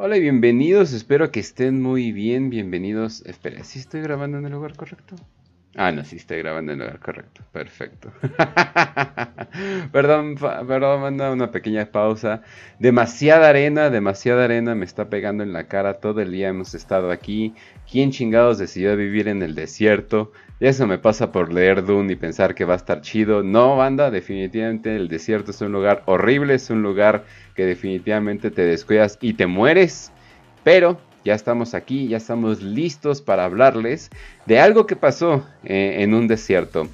Hola y bienvenidos, espero que estén muy bien, bienvenidos. Espera, ¿sí estoy grabando en el lugar correcto? Ah, no, sí estoy grabando en el lugar correcto, perfecto. perdón, perdón, manda una pequeña pausa. Demasiada arena, demasiada arena me está pegando en la cara, todo el día hemos estado aquí. ¿Quién chingados decidió vivir en el desierto? Eso me pasa por leer Dune y pensar que va a estar chido. No, banda, definitivamente el desierto es un lugar horrible, es un lugar que definitivamente te descuidas y te mueres. Pero ya estamos aquí, ya estamos listos para hablarles de algo que pasó eh, en un desierto.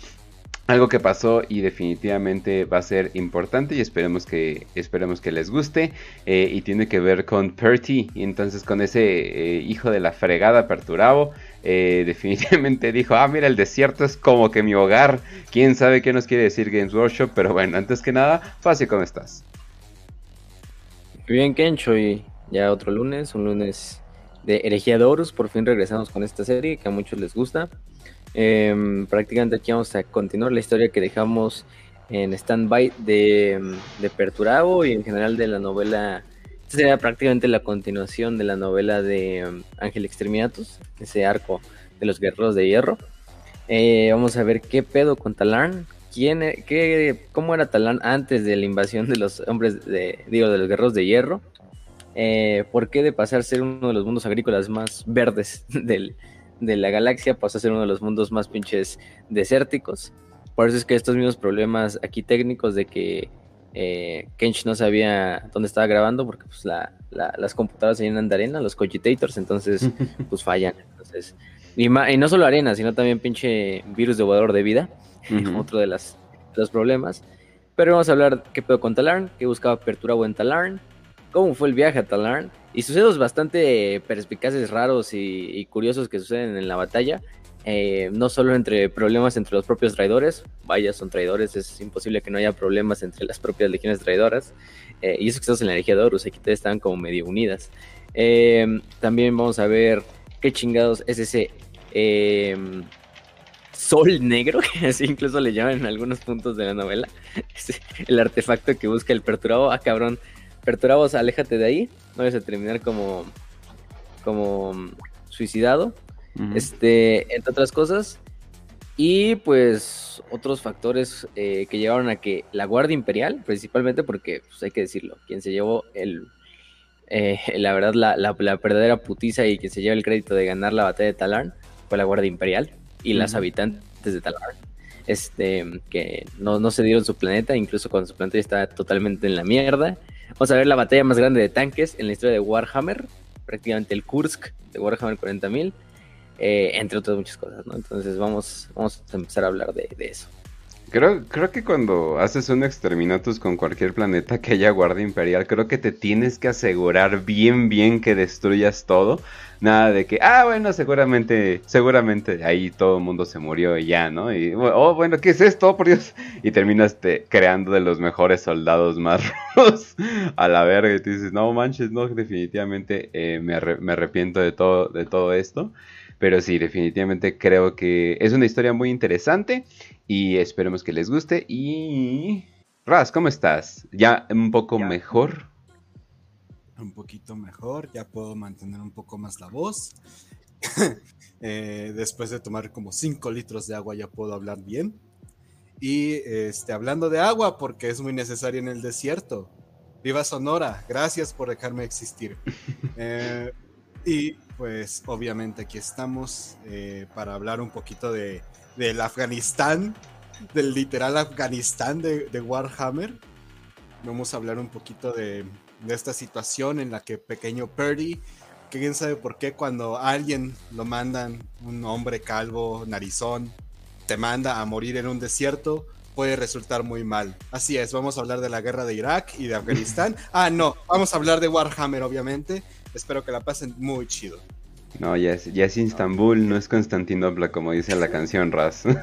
Algo que pasó y definitivamente va a ser importante y esperemos que, esperemos que les guste. Eh, y tiene que ver con Perty. Y entonces con ese eh, hijo de la fregada Perturabo. definitivamente dijo, ah, mira, el desierto es como que mi hogar. Quién sabe qué nos quiere decir Games Workshop. Pero bueno, antes que nada, Fácil, ¿cómo estás? Bien, Kencho, y ya otro lunes, un lunes de Herejía de Horus. Por fin regresamos con esta serie que a muchos les gusta. Em, prácticamente aquí vamos a continuar la historia que dejamos en stand-by de, de Perturabo y en general de la novela. Esta sería prácticamente la continuación de la novela de em, Ángel Exterminatus, ese arco de los guerreros de hierro. Eh, vamos a ver qué pedo con Talarn, quién, e, qué, cómo era Talán antes de la invasión de los hombres de, digo, de los guerreros de hierro. Eh, ¿Por qué de pasar a ser uno de los mundos agrícolas más verdes de la galaxia pasó a ser uno de los mundos más pinches desérticos? Por eso es que estos mismos problemas aquí técnicos de que eh, Kench no sabía dónde estaba grabando porque pues las computadoras se llenan de arena, los cogitators, entonces pues fallan. Entonces, y, y, no solo arena, sino también pinche virus devorador de vida otro de, las, los problemas. Pero vamos a hablar qué pedo con Talarn, qué buscaba Perturabo en Talarn, cómo fue el viaje a Talarn y sucedos bastante perspicaces, raros y, curiosos que suceden en la batalla. Eh, no solo entre problemas entre los propios traidores, vaya, son traidores, es imposible que no haya problemas entre las propias legiones traidoras. Eh, y eso que estamos en la energía de Horus, aquí están como medio unidas. Eh, también vamos a ver qué chingados es ese sol negro, que así incluso le llaman en algunos puntos de la novela. el artefacto que busca el perturbado. Ah, cabrón, perturbados, aléjate de ahí. No vas a terminar como, como suicidado. Este, entre otras cosas. Y pues otros factores eh, que llevaron a que la Guardia Imperial, principalmente porque, pues hay que decirlo, quien se llevó el, eh, la verdad, la, la, verdadera putiza y quien se lleva el crédito de ganar la batalla de Talarn fue la Guardia Imperial y las habitantes de Talar, este, que no, no, se dieron su planeta, incluso cuando su planeta está totalmente en la mierda. Vamos a ver la batalla más grande de tanques en la historia de Warhammer, prácticamente el Kursk de Warhammer 40.000, eh, entre otras muchas cosas, ¿no? Entonces vamos, vamos a empezar a hablar de, de eso. Creo, creo que cuando haces un exterminatus con cualquier planeta que haya guardia imperial, creo que te tienes que asegurar bien, bien que destruyas todo. Nada de que, ah, bueno, seguramente, seguramente ahí todo el mundo se murió y ya, ¿no? Y, oh, bueno, ¿qué es esto? Por Dios. Y terminas creando de los mejores soldados más rudos a la verga. Y tú dices, no manches, no, definitivamente eh, me, me arrepiento de todo, de todo esto. Pero sí, definitivamente creo que es una historia muy interesante y esperemos que les guste. Y... Raz, ¿cómo estás? ¿Ya un poco mejor? Un poquito mejor, ya puedo mantener un poco más la voz. Eh, después de tomar como 5 litros de agua ya puedo hablar bien. Y este, hablando de agua, porque es muy necesario en el desierto. Viva Sonora, gracias por dejarme existir. Eh, y pues obviamente aquí estamos eh, para hablar un poquito de, del Afganistán, del literal Afganistán de, Warhammer. Vamos a hablar un poquito de, esta situación en la que pequeño Purdy, que quién sabe por qué cuando alguien lo mandan, un hombre calvo, narizón, te manda a morir en un desierto, puede resultar muy mal. Así es, vamos a hablar de la guerra de Irak y de Afganistán. ah, no, vamos a hablar de Warhammer, obviamente. Espero que la pasen muy chido. No, ya es, ya es Istambul, no es Constantinopla, como dice la canción Raz.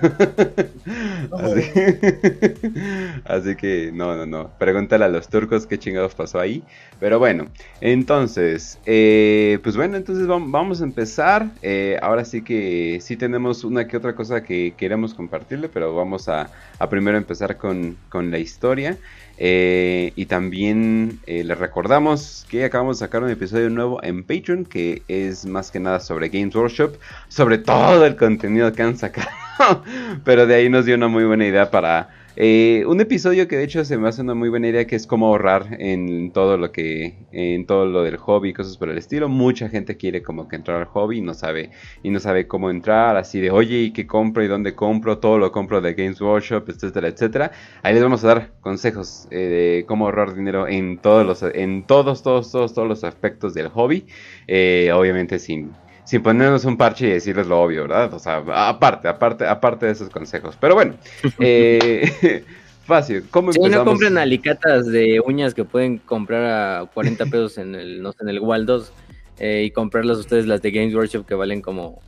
así, que, no, no, no. Pregúntale a los turcos qué chingados pasó ahí. Pero bueno, entonces, eh, pues bueno, entonces vamos a empezar. Eh, ahora sí que sí tenemos una que otra cosa que queremos compartirle, pero vamos a, a primero empezar con, con la historia. Eh, y también eh, les recordamos que acabamos de sacar un episodio nuevo en Patreon que es más que nada sobre Games Workshop, sobre todo el contenido que han sacado. Pero de ahí nos dio una muy buena idea para eh, un episodio que de hecho se me hace una muy buena idea que es cómo ahorrar en todo lo que, en todo lo del hobby y cosas por el estilo. Mucha gente quiere como que entrar al hobby y no sabe, y no sabe cómo entrar, así de oye, ¿y qué compro y dónde compro? Todo lo compro de Games Workshop, etcétera, etcétera. Ahí les vamos a dar consejos eh, de cómo ahorrar dinero en todos los, en todos, todos, todos, todos los aspectos del hobby. Eh, obviamente sin sin ponernos un parche y decirles lo obvio, ¿verdad? O sea, aparte, aparte, aparte de esos consejos. Pero bueno, eh, fácil. ¿Cómo sí, no compren alicatas de uñas que pueden comprar a 40 pesos en el, no sé, en el Waldos eh, y comprarlas ustedes las de Games Workshop que valen como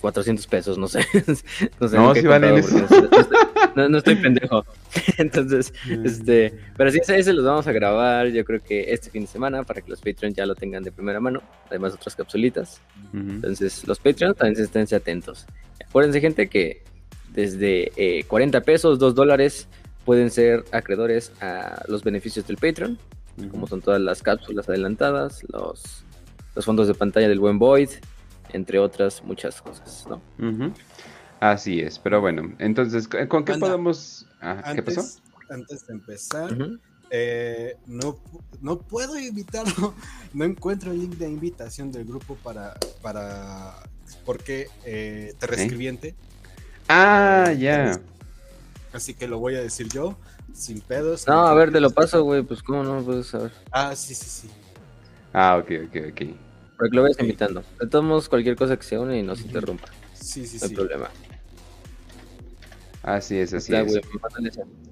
400 pesos, no sé. no, sé no si valen eso. No, estoy pendejo. Entonces, este, pero sí, ese los vamos a grabar, yo creo que este fin de semana, para que los Patreons ya lo tengan de primera mano. Además, otras capsulitas. Entonces, los Patreons también estén atentos. Acuérdense, gente, que desde 40 eh, pesos, 2 dólares, pueden ser acreedores a los beneficios del Patreon, como son todas las cápsulas adelantadas, los, los fondos de pantalla del buen Void, entre otras muchas cosas, ¿no? Así es, pero bueno, entonces, ¿con qué podemos...? ¿Qué pasó? Antes de empezar, eh, no, no puedo invitarlo, no encuentro el link de invitación del grupo para, para porque eh, te reescribiente. Ah, ya. Así que lo voy a decir yo, sin pedos. No, a ver, te lo paso, güey, pues cómo no puedes saber. Ah, sí, sí, sí. Ah, ok, ok, ok. Porque lo ves invitando. De todos modos, cualquier cosa que se une y no se interrumpa. Sí, sí, no hay problema. Así es, así es.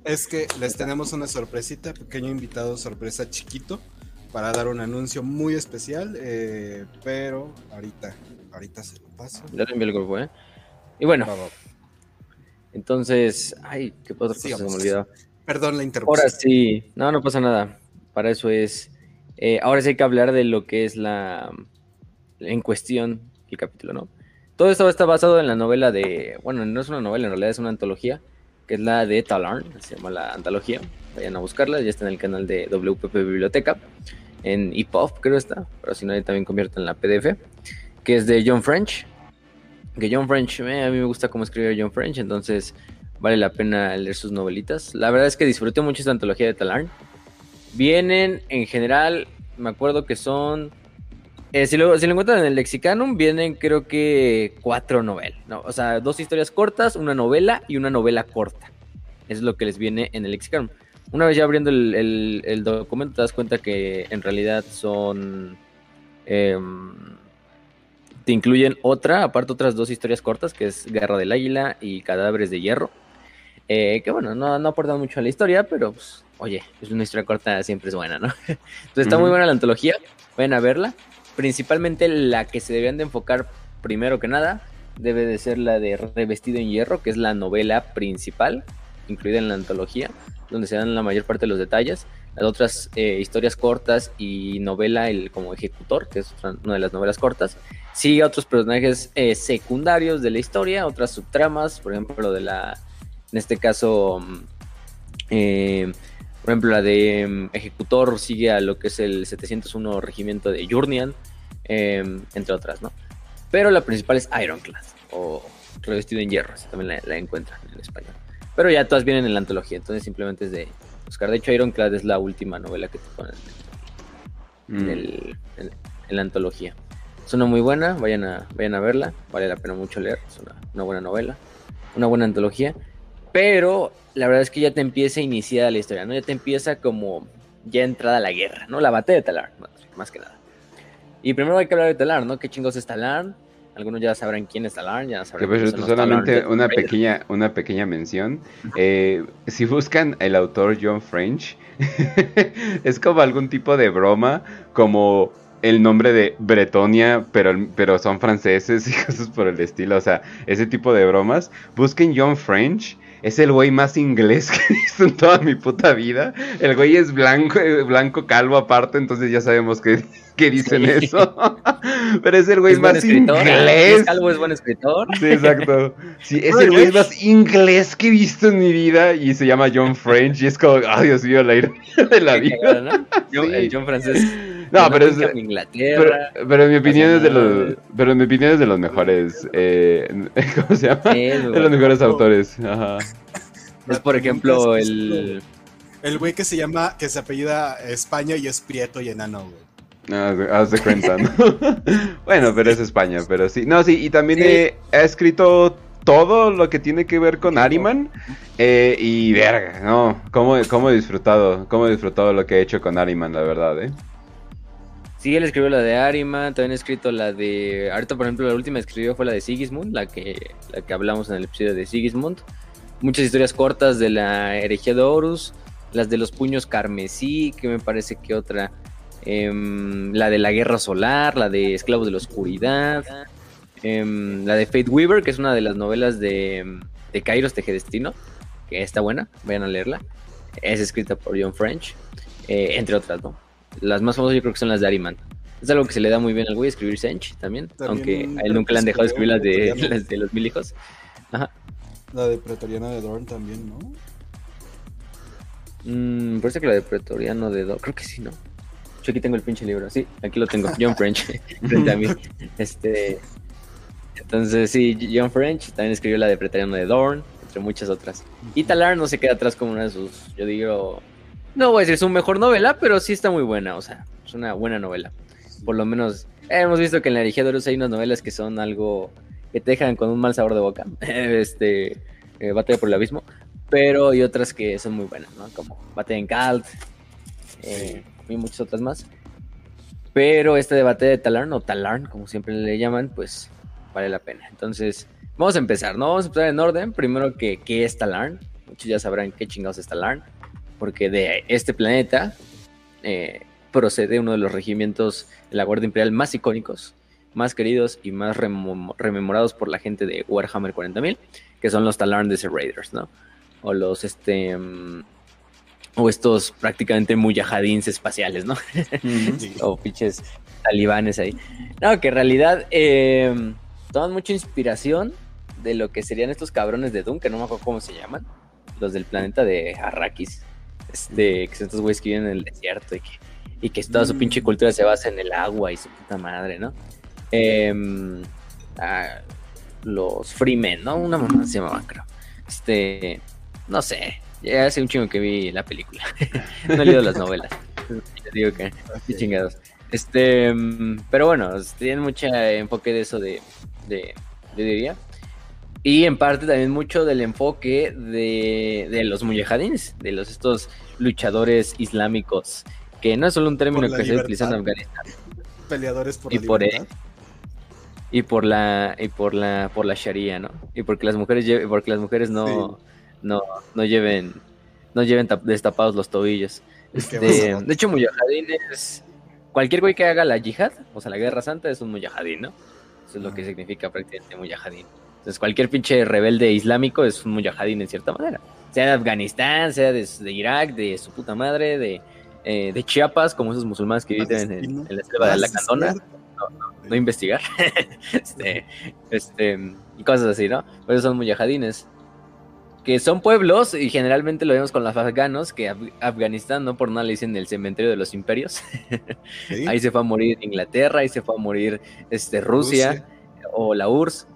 Es que les tenemos una sorpresita, pequeño invitado sorpresa chiquito, para dar un anuncio muy especial, eh, pero ahorita, ahorita se lo paso. Ya te envié el grupo, ¿eh? Y bueno, entonces, ay, qué otra cosa se me olvidó. Perdón la interrupción. Ahora sí, no, no pasa nada. Para eso es. Eh, ahora sí hay que hablar de lo que es la en cuestión el capítulo, ¿no? Todo esto está basado en la novela de, bueno, no es una novela, en realidad es una antología, que es la de Talarn, se llama la antología. Vayan a buscarla, ya está en el canal de WPP Biblioteca, en EPUB creo está, pero si no, también convierto en la PDF, que es de John French. Que John French, eh, a mí me gusta cómo escribe John French, entonces vale la pena leer sus novelitas. La verdad es que disfruté mucho esta antología de Talarn. Vienen en general, me acuerdo que son eh, si, lo, encuentran en el Lexicanum, vienen creo que cuatro novelas. ¿no? O sea, dos historias cortas, una novela y una novela corta. Es lo que les viene en el Lexicanum. Una vez ya abriendo el, documento, te das cuenta que en realidad son. Em, te incluyen otra, aparte otras dos historias cortas, que es Guerra del Águila y Cadáveres de Hierro. Eh, que bueno, no, no aportan mucho a la historia, pero pues, oye, es una historia corta siempre es buena, ¿no? Entonces está muy buena la antología, vayan a verla principalmente la que se deberían de enfocar primero que nada debe de ser la de Revestido en Hierro, que es la novela principal, incluida en la antología, donde se dan la mayor parte de los detalles. Las otras eh, historias cortas y novela el como ejecutor, que es una de las novelas cortas. Sigue otros personajes eh, secundarios de la historia, otras subtramas, por ejemplo, lo de la, en este caso, mm, eh, por ejemplo, la de mm, Ejecutor sigue a lo que es el 701 regimiento de Jurnian, em, entre otras, ¿no? Pero la principal es Ironclad, o Revestido en Hierro, también la, encuentran en español. Pero ya todas vienen en la antología, entonces simplemente es de buscar. De hecho, Ironclad es la última novela que te ponen en, mm. la antología. Es una muy buena, vayan a, vayan a verla, vale la pena mucho leer, es una buena novela, una buena antología. Pero la verdad es que ya te empieza a iniciar la historia, ¿no? Ya te empieza como ya entrada la guerra, ¿no? La batalla de Talar, más que nada. Y primero hay que hablar de Talar, ¿no? ¿Qué chingos es Talar? Algunos ya sabrán quién es Talar, ya sabrán. Pues, solamente una pequeña, una pequeña mención. Eh, si buscan el autor John French, es como algún tipo de broma, como el nombre de Bretonia, pero, pero son franceses y cosas por el estilo. O sea, ese tipo de bromas. Busquen John French. Es el güey más inglés que he visto en toda mi puta vida. El güey es blanco, eh, blanco calvo aparte, entonces ya sabemos que, que dicen eso. Pero es el güey Es buen más escritor. inglés. Es calvo, es buen escritor. Sí, exacto. Sí, es el güey más inglés que he visto en mi vida y se llama John French y es como, ay Dios mío, la ironía de la vida. cagado, ¿no? John- Sí. El John francés. No, pero es, pero, Inglaterra. pero en mi opinión es de los, pero en mi opinión es de los mejores, eh, ¿cómo se llama? Sí, De los mejores autores, ajá. Es por ejemplo el. El güey que se llama, que se apellida España y es prieto y enano, güey. Haz de- haz de cuenta, ¿no? bueno, pero es España, pero sí. No, sí, y también Sí. eh, ha escrito todo lo que tiene que ver con Ariman. eh, y verga, no, cómo, cómo he disfrutado, cómo he disfrutado lo que he hecho con Ariman, la verdad, ¿eh? Sí, él escribió la de Ariman, también ha escrito la de. Ahorita, por ejemplo, la última que escribió fue la de Sigismund, la que, la que hablamos en el episodio de Sigismund. Muchas historias cortas de la herejía de Horus, las de los puños carmesí, que me parece que otra. em, la de la guerra solar, la de esclavos de la oscuridad, em, la de Fate Weaver, que es una de las novelas de, de Kairos Tejedestino, que está buena, vayan a leerla. Es escrita por John French, eh, entre otras, ¿no? Las más famosas yo creo que son las de Ariman. Es algo que se le da muy bien al güey, escribir Sench también, También aunque a él nunca le han dejado escribir las de, Pretoriano. las de los mil hijos. La de Pretoriana de Dorn también, ¿no? Mm, parece que la de Pretoriano de Do, creo que sí, ¿no? Yo aquí tengo el pinche libro, sí, aquí lo tengo, John French, frente a mí. Este, entonces sí, John French también escribió la de Pretoriano de Dorn, entre muchas otras. Y Talar no se queda atrás como una de sus, yo digo, no voy a decir su mejor novela, pero sí está muy buena, o sea, es una buena novela. Por lo menos eh, hemos visto que en la herejía de Horus hay unas novelas que son algo que te dejan con un mal sabor de boca. este, eh, Batalla por el Abismo. Pero hay otras que son muy buenas, ¿no? Como Batalla en Kalt. eh, y muchas otras más. Pero este de Batalla de Talarn, o Talarn, como siempre le llaman, pues vale la pena. Entonces, vamos a empezar, ¿no? Vamos a empezar en orden. Primero, que, ¿qué es Talarn? Muchos ya sabrán qué chingados es Talarn. Porque de este planeta eh, procede uno de los regimientos de la Guardia Imperial más icónicos, más queridos y más rememorados por la gente de Warhammer 40.000, que son los Talarn Desert Raiders, ¿no? O los, este... mm, o estos prácticamente muyahadins espaciales, ¿no? Sí. o pinches talibanes ahí. No, que en realidad eh, toman mucha inspiración de lo que serían estos cabrones de Doom, que no me acuerdo cómo se llaman, los del planeta de Arrakis, este, que son estos güeyes que viven en el desierto y que, y que toda su Mm. pinche cultura se basa en el agua y su puta madre, ¿no? Em, ah, los Freemen, ¿no? Una mamá se llamaba, creo. Este, no sé, ya hace un chingo que vi la película. no he leído las novelas. Ya digo que, chingados. Este, mm, pero bueno, tienen mucho enfoque de eso de, de, yo diría. Y en parte también mucho del enfoque de, de los mujahidins, de los estos luchadores islámicos, que no es solo un término que se utiliza en libertad. Afganistán, Peleadores por Y la por libertad. y por la y por la por la sharia, ¿no? Y porque las mujeres lle- porque las mujeres no no no lleven no lleven tap- destapados los tobillos. ¿Qué Este, de hecho, mujahidin es cualquier güey que haga la yihad, o sea, la guerra santa es un mujahidin, ¿no? Eso es lo que significa prácticamente mujahidin. Entonces, cualquier pinche rebelde islámico es un mujahidin en cierta manera. Sea de Afganistán, sea de, de Irak, de su puta madre, de, eh, de Chiapas, como esos musulmanes que viven en, la selva de la Ah, Candona no investigar. este, este, y cosas así, ¿no? Por eso son mujahidines. Que son pueblos, y generalmente lo vemos con los afganos, que Af- Afganistán, no por nada le dicen el cementerio de los imperios. Sí. ahí se fue a morir Inglaterra, ahí se fue a morir este, Rusia, o la URSS.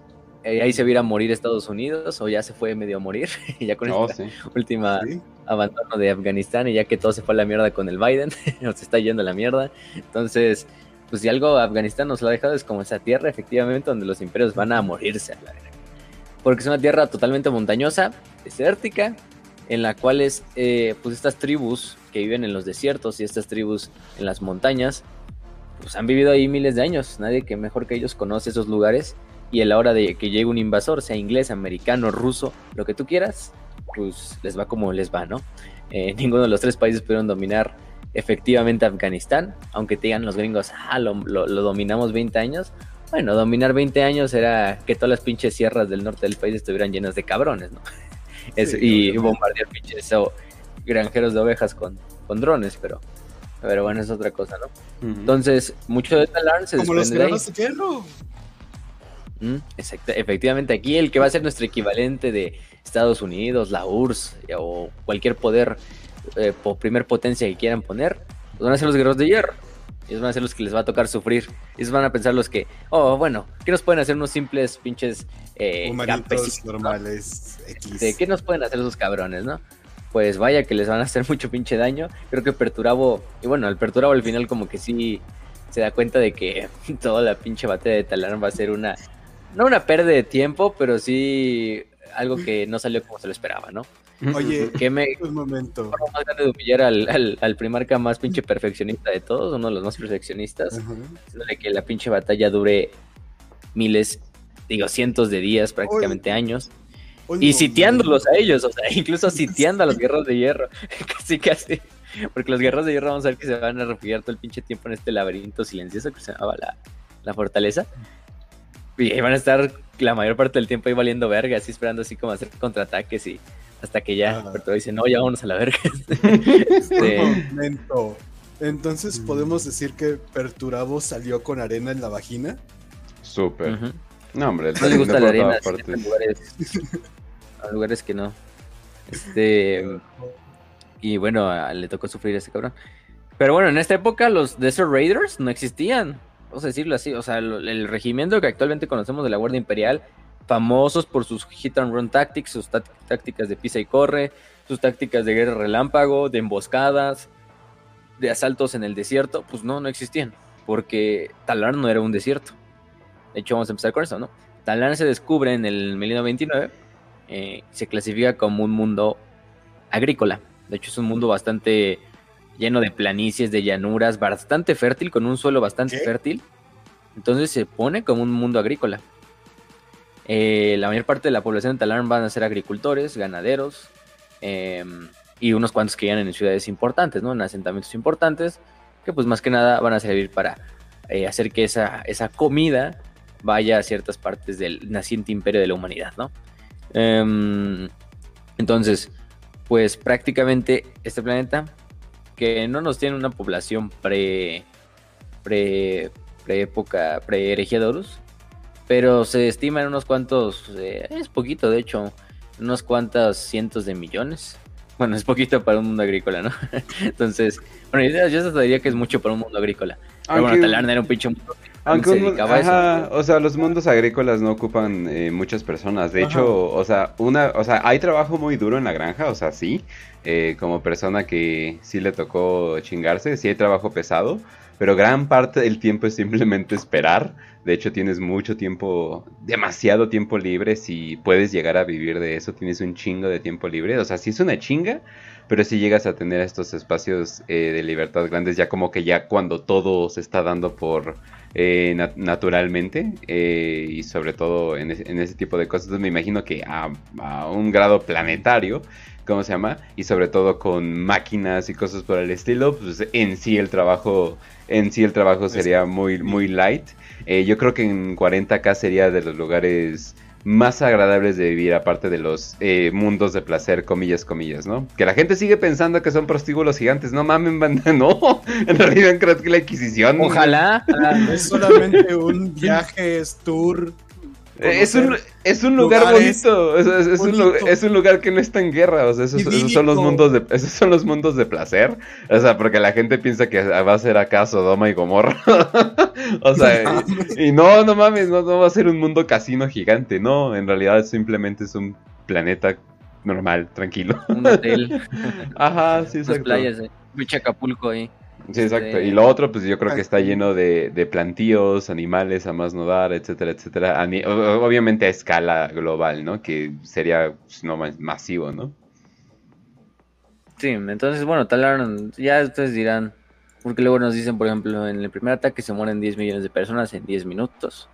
Eh, ahí se viera morir Estados Unidos, o ya se fue medio a morir, y ya con No, esta sí. última Sí. abandono de Afganistán y ya que todo se fue a la mierda con el Biden, se está yendo a la mierda. Entonces, pues si algo Afganistán nos lo ha dejado es como esa tierra efectivamente donde los imperios van a morirse a la verga. Porque es una tierra totalmente montañosa, desértica, en la cual es, eh, pues estas tribus que viven en los desiertos y estas tribus en las montañas, pues han vivido ahí miles de años. Nadie que mejor que ellos conoce esos lugares y a la hora de que llegue un invasor, sea inglés, americano, ruso, lo que tú quieras, pues les va como les va, ¿no? Eh, ninguno de los tres países pudieron dominar efectivamente Afganistán, aunque te digan los gringos, ah, lo, lo, dominamos 20 años. Bueno, dominar 20 años era que todas las pinches sierras del norte del país estuvieran llenas de cabrones, ¿no? y bombardear pinches granjeros de ovejas con, con drones, pero, pero bueno, es otra cosa, ¿no? Entonces, mucho de Talarn se Como los de, de mm, efectivamente, aquí el que va a ser nuestro equivalente de Estados Unidos, la URSS o cualquier poder eh, por primer potencia que quieran poner, pues van a ser los guerreros de hierro. Ellos van a ser los que les va a tocar sufrir. Ellos van a pensar los que, oh, bueno, ¿qué nos pueden hacer unos simples pinches eh, normales? ¿Qué nos pueden hacer esos cabrones, no? Pues vaya que les van a hacer mucho pinche daño. Creo que Perturabo, y bueno, el Perturabo al final como que sí se da cuenta de que toda la pinche batalla de Talarn va a ser una, no una pérdida de tiempo, pero sí algo que no salió como se lo esperaba, ¿no? Oye, que me un momento. más grande de humillar al, al, primarca más pinche perfeccionista de todos, uno de los más perfeccionistas, de que la pinche batalla dure miles, digo, cientos de días, prácticamente años. y sitiándolos a ellos, o sea, incluso sitiando a los guerreros de hierro, casi casi. Porque los guerreros de hierro vamos a ver que se van a refugiar todo el pinche tiempo en este laberinto silencioso que se llamaba la, la fortaleza. Y van a estar la mayor parte del tiempo ahí valiendo verga, así esperando así como hacer contraataques y hasta que ya pero dice, no, ya vámonos a la verga. este... momento. Entonces, mm. ¿podemos decir que Perturabo salió con arena en la vagina? Súper. No, hombre, no le gusta la arena lugares, a lugares que no. Este. Y bueno, le tocó sufrir a ese cabrón. Pero bueno, en esta época los Desert Raiders no existían. Vamos a decirlo así. O sea, el, regimiento que actualmente conocemos de la Guardia Imperial famosos por sus hit and run tactics, sus tácticas de pisa y corre, sus tácticas de guerra relámpago, de emboscadas, de asaltos en el desierto, pues no, no existían, porque Talar no era un desierto. De hecho, vamos a empezar con eso, ¿no? Talar se descubre en el 1929, eh, se clasifica como un mundo agrícola. De hecho, es un mundo bastante lleno de planicies, de llanuras, bastante fértil, con un suelo bastante fértil. Entonces se pone como un mundo agrícola. Eh, la mayor parte de la población de Talarn van a ser agricultores, ganaderos em, y unos cuantos que vienen en ciudades importantes, ¿no? En asentamientos importantes, que pues más que nada van a servir para eh, hacer que esa, esa comida vaya a ciertas partes del naciente imperio de la humanidad, ¿no? Em, entonces, pues prácticamente este planeta, que no nos tiene una población pre, pre, pre época, pre Eregiadorus, pero se estima en unos cuantos, eh, es poquito de hecho, unos cuantos cientos de millones. Bueno, es poquito para un mundo agrícola, ¿no? Entonces, bueno, yo, yo diría que es mucho para un mundo agrícola. Pero bueno, Talarn era un pinche mundo aunque o sea, los mundos agrícolas no ocupan eh, muchas personas. De hecho, o sea, una, o sea, hay trabajo muy duro en la granja, o sea, sí. Eh, como persona que sí le tocó chingarse, sí hay trabajo pesado, pero gran parte del tiempo es simplemente esperar. De hecho, tienes mucho tiempo, demasiado tiempo libre. Si puedes llegar a vivir de eso, tienes un chingo de tiempo libre. O sea, sí es una chinga, pero si llegas a tener estos espacios eh, de libertad grandes, ya como que ya cuando todo se está dando por eh, naturalmente eh, y sobre todo en, ese tipo de cosas. Entonces me imagino que a, a un grado planetario ¿cómo se llama? Y sobre todo con máquinas y cosas por el estilo, pues en sí el trabajo, en sí el trabajo sería muy, muy light. Eh, yo creo que en 40k sería de los lugares más agradables de vivir, aparte de los eh, mundos de placer, comillas, comillas, ¿no? Que la gente sigue pensando que son prostíbulos gigantes. No mamen, banda, no. En realidad creo que la Inquisición. Ojalá. es solamente un viaje, es tour es un, es un lugar bonito. Es, un, es, un, lugar que no está en guerra. O sea, esos, son los mundos de, esos son los mundos de placer. O sea, porque la gente piensa que va a ser acá Sodoma y Gomorra. o sea, y, no, no mames, no, no va a ser un mundo casino gigante. No, en realidad simplemente es un planeta normal, tranquilo. Un hotel. Ajá, sí, exacto. playas, eh. Acapulco ahí. Sí, exacto. Y este, lo otro, pues yo creo que está lleno de, de plantíos, animales a más no dar, etcétera, etcétera. obviamente a escala global, ¿no? Que sería pues, no masivo, ¿no? Sí, entonces, bueno, tal ya ustedes dirán, porque luego nos dicen, por ejemplo, en el primer ataque se mueren 10 millones de personas en 10 minutos.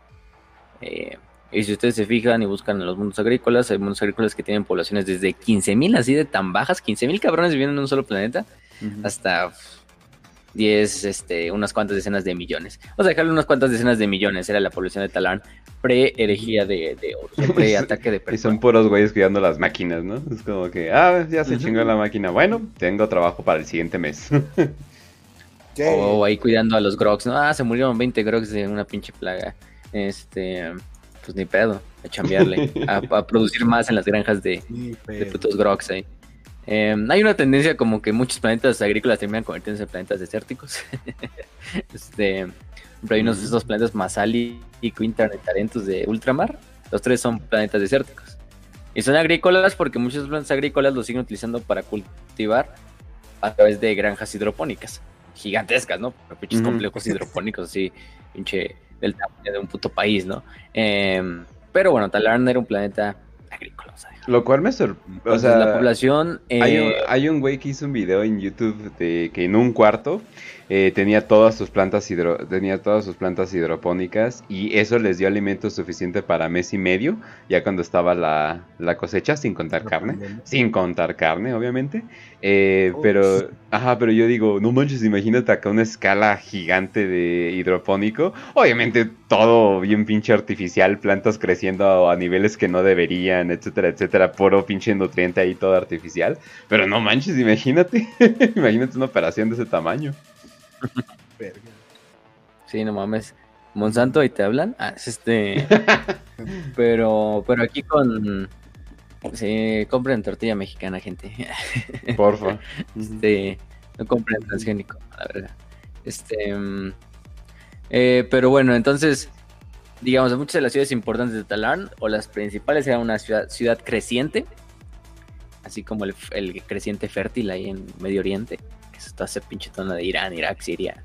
Eh, y si ustedes se fijan y buscan en los mundos agrícolas, hay mundos agrícolas que tienen poblaciones desde 15.000 así de tan bajas, 15.000 cabrones viviendo en un solo planeta, hasta 10, este, unas cuantas decenas de millones. Vamos a dejarle unas cuantas decenas de millones, era la población de Talarn pre-herejía de, de pre-ataque de Y son puros güeyes cuidando las máquinas, ¿no? Es como que, ah, ya se chingó la máquina. Bueno, tengo trabajo para el siguiente mes. O ahí cuidando a los grogs, ¿no? Ah, se murieron 20 grogs de una pinche plaga. Este, pues ni pedo, a chambearle, a, producir más en las granjas de, de putos grogs ahí. Em, hay una tendencia como que muchos planetas agrícolas terminan convirtiéndose en planetas desérticos. este, pero hay unos de esos planetas Masali y Quintan Tarentus de ultramar. Los tres son planetas desérticos. Y son agrícolas porque muchos planetas agrícolas los siguen utilizando para cultivar a través de granjas hidropónicas. Gigantescas, ¿no? Pinches complejos hidropónicos así, pinche del tamaño de un puto país, ¿no? Em, pero bueno, Talarn era un planeta agrícola, Lo cual me sorprende. O sea, la población. hay, un, eh, hay un güey que hizo un video en YouTube de que en un cuarto eh, tenía todas sus plantas hidro, tenía todas sus plantas hidropónicas y eso les dio alimento suficiente para mes y medio, ya cuando estaba la, cosecha, sin contar carne, sin contar carne, obviamente. Eh, pero, ajá, pero yo digo, no manches, imagínate acá una escala gigante de hidropónico. Obviamente todo bien pinche artificial, plantas creciendo a, niveles que no deberían, etcétera, etcétera, puro pinche nutriente ahí todo artificial. Pero no manches, imagínate, imagínate una operación de ese tamaño. Sí, no mames. Monsanto, ahí te hablan. Ah, este. pero, pero aquí con. Sí, compren tortilla mexicana, gente. Porfa. Este, no compren transgénico, la verdad. Este. Mm, eh, pero bueno, entonces, digamos, muchas de las ciudades importantes de Talán, o las principales, eran una ciudad, ciudad creciente, así como el, creciente fértil ahí en Medio Oriente está ese pinche tono de Irán, Irak, Siria,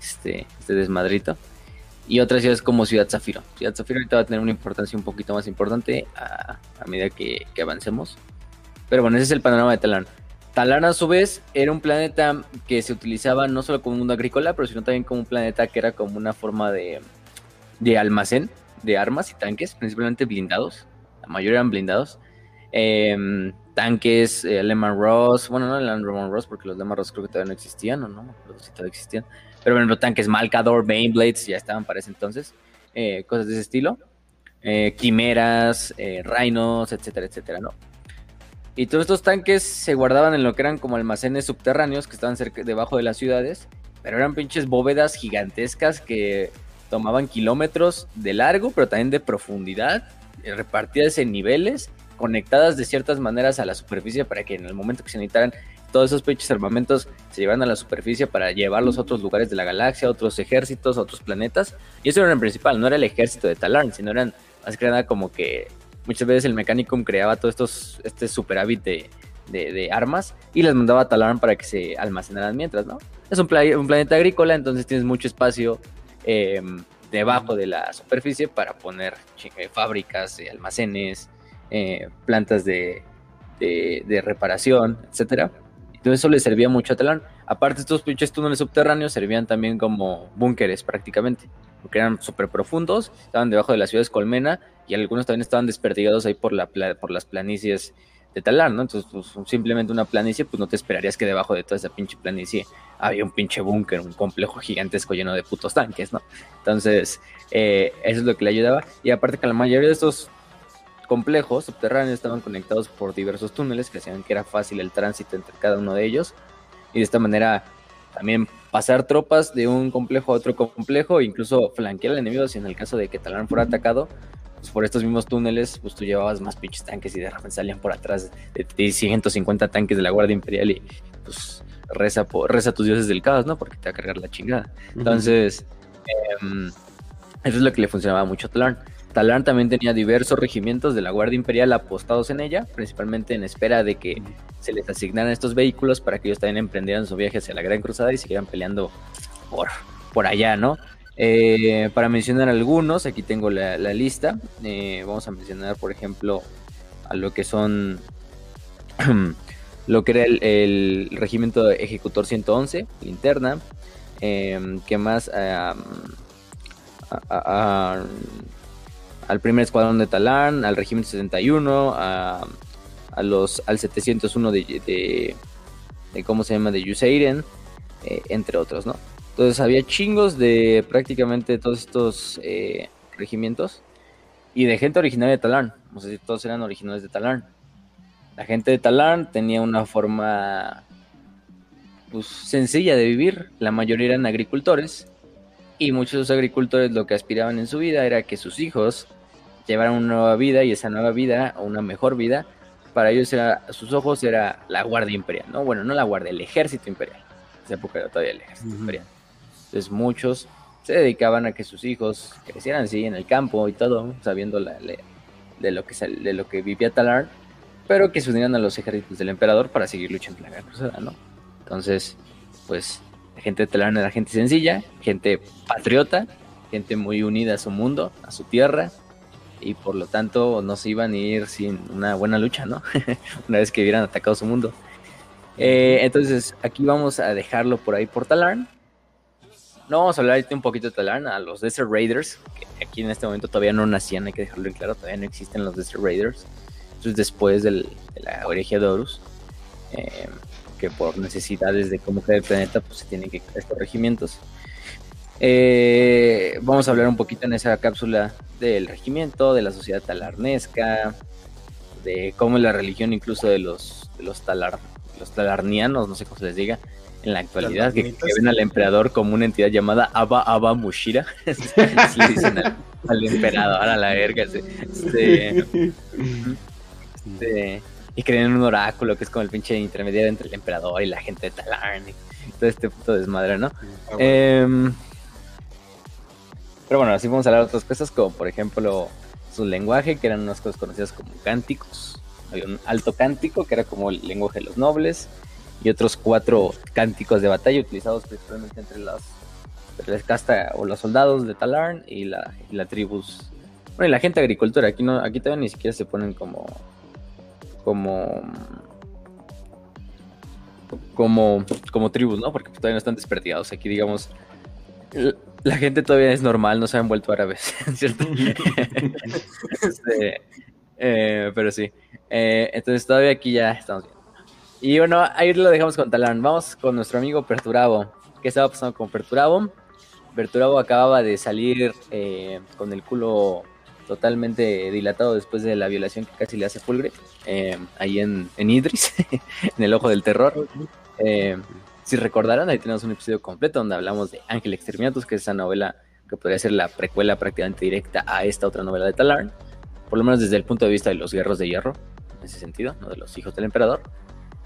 este, este desmadrito. Y otras ciudades como Ciudad Zafiro. Ciudad Zafiro ahorita va a tener una importancia un poquito más importante a, medida que, avancemos. Pero bueno, ese es el panorama de Talán. Talán a su vez era un planeta que se utilizaba no solo como un mundo agrícola, pero sino también como un planeta que era como una forma de, de almacén de armas y tanques, principalmente blindados. La mayoría eran blindados. Eh, tanques, eh, Ross, bueno, no Lehman Ross, porque los Lehman Ross creo que todavía no existían, o no, pero si todavía existían. Pero bueno, los tanques Malcador, Baneblades ya estaban para ese entonces, eh, cosas de ese estilo. Eh, quimeras, eh, Rhinos, etcétera, etcétera, ¿no? Y todos estos tanques se guardaban en lo que eran como almacenes subterráneos que estaban cerca, debajo de las ciudades, pero eran pinches bóvedas gigantescas que tomaban kilómetros de largo, pero también de profundidad, repartidas en niveles conectadas de ciertas maneras a la superficie para que en el momento que se necesitaran todos esos pinches armamentos se llevaran a la superficie para llevarlos a otros lugares de la galaxia, a otros ejércitos, a otros planetas. Y eso era el principal, no era el ejército de Talarn, sino eran más que nada como que muchas veces el Mechanicum creaba todo estos, este superávit de, de, armas y las mandaba a Talarn para que se almacenaran mientras, ¿no? Es un, un planeta agrícola, entonces tienes mucho espacio em, debajo de la superficie para poner fábricas, almacenes, eh, plantas de, reparación, etcétera. Entonces eso le servía mucho a Talán. Aparte estos pinches túneles subterráneos servían también como búnkeres prácticamente, porque eran súper profundos, estaban debajo de las ciudades colmena y algunos también estaban desperdigados ahí por, la, por las planicies de Talán, ¿no? Entonces, pues, simplemente una planicie, pues no te esperarías que debajo de toda esa pinche planicie había un pinche búnker, un complejo gigantesco lleno de putos tanques, ¿no? Entonces, eh, eso es lo que le ayudaba. Y aparte que la mayoría de estos complejos subterráneos estaban conectados por diversos túneles que hacían que era fácil el tránsito entre cada uno de ellos y de esta manera también pasar tropas de un complejo a otro complejo incluso flanquear al enemigo si en el caso de que Talán fuera atacado pues por estos mismos túneles pues tú llevabas más pinches tanques y de repente salían por atrás de, 150 tanques de la Guardia Imperial y pues reza, por, reza a tus dioses del caos, ¿no? Porque te va a cargar la chingada. Entonces, em, eso es lo que le funcionaba mucho a Talán. Talán también tenía diversos regimientos de la Guardia Imperial apostados en ella, principalmente en espera de que se les asignaran estos vehículos para que ellos también emprendieran su viaje hacia la Gran Cruzada y siguieran peleando por, por allá, ¿no? Eh, para mencionar algunos, aquí tengo la, lista. Eh, vamos a mencionar, por ejemplo, a lo que son lo que era el, regimiento ejecutor 111, linterna. Eh, ¿Qué más? al primer escuadrón de Talán, al regimiento 71, a, los, al 701 de, de, ¿cómo se llama? De Yuseiren, eh, entre otros, ¿no? Entonces había chingos de prácticamente todos estos eh, regimientos y de gente originaria de Talarn. No sé si todos eran originales de Talarn. La gente de Talarn tenía una forma pues, sencilla de vivir. La mayoría eran agricultores y muchos de los agricultores lo que aspiraban en su vida era que sus hijos llevaran una nueva vida y esa nueva vida o una mejor vida para ellos era, sus ojos era la guardia imperial, ¿no? Bueno, no la guardia, el ejército imperial. En esa época era todavía el ejército imperial. Entonces muchos se dedicaban a que sus hijos crecieran así en el campo y todo, sabiendo de, lo que, de lo que vivía Talar, pero que se unieran a los ejércitos del emperador para seguir luchando en la guerra cruzada, ¿no? Entonces, pues la gente de Talar era gente sencilla, gente patriota, gente muy unida a su mundo, a su tierra, y por lo tanto no se iban a ir sin una buena lucha, ¿no? una vez que hubieran atacado su mundo. Eh, entonces, aquí vamos a dejarlo por ahí por Talarn. No vamos a hablar un poquito de Talarn, a los Desert Raiders, que aquí en este momento todavía no nacían, hay que dejarlo en claro, todavía no existen los Desert Raiders. Entonces, después de la orejía de Horus, eh, que por necesidades de cómo queda el planeta, pues se tienen que estos regimientos. Eh, vamos a hablar un poquito en esa cápsula del regimiento, de la sociedad talarnesca, de cómo la religión incluso de los, los, talar, los talarnianos, no sé cómo se les diga, en la actualidad, que, ven al emperador como una entidad llamada Abba Abba Mushira. le dicen al, emperador, a la verga. Este, este, y creen en un oráculo que es como el pinche intermediario entre el emperador y la gente de Talarn. Y todo este puto desmadre, ¿no? Ah, em, pero bueno, así vamos a hablar de otras cosas, como por ejemplo su lenguaje, que eran unas cosas conocidas como cánticos. Había un alto cántico, que era como el lenguaje de los nobles, y otros cuatro cánticos de batalla utilizados principalmente entre las, la casta o los soldados de Talarn y la, y la tribus. Bueno, y la gente agricultura. Aquí no, aquí todavía ni siquiera se ponen como. como. como. como tribus, ¿no? Porque todavía no están desperdigados. Aquí digamos la gente todavía es normal, no se han vuelto árabes, ¿cierto? Este, eh, pero sí. Eh, entonces todavía aquí ya estamos bien. Y bueno, ahí lo dejamos con Talán. Vamos con nuestro amigo Perturabo. ¿Qué estaba pasando con Perturabo? Perturabo acababa de salir eh, con el culo totalmente dilatado después de la violación que casi le hace Fulgrim ahí en, en Idris, en el ojo del terror. Si recordarán, ahí tenemos un episodio completo donde hablamos de Ángel Exterminatus, que es esa novela que podría ser la precuela prácticamente directa a esta otra novela de Talarn, por lo menos desde el punto de vista de los guerros de hierro, en ese sentido, no de los hijos del emperador.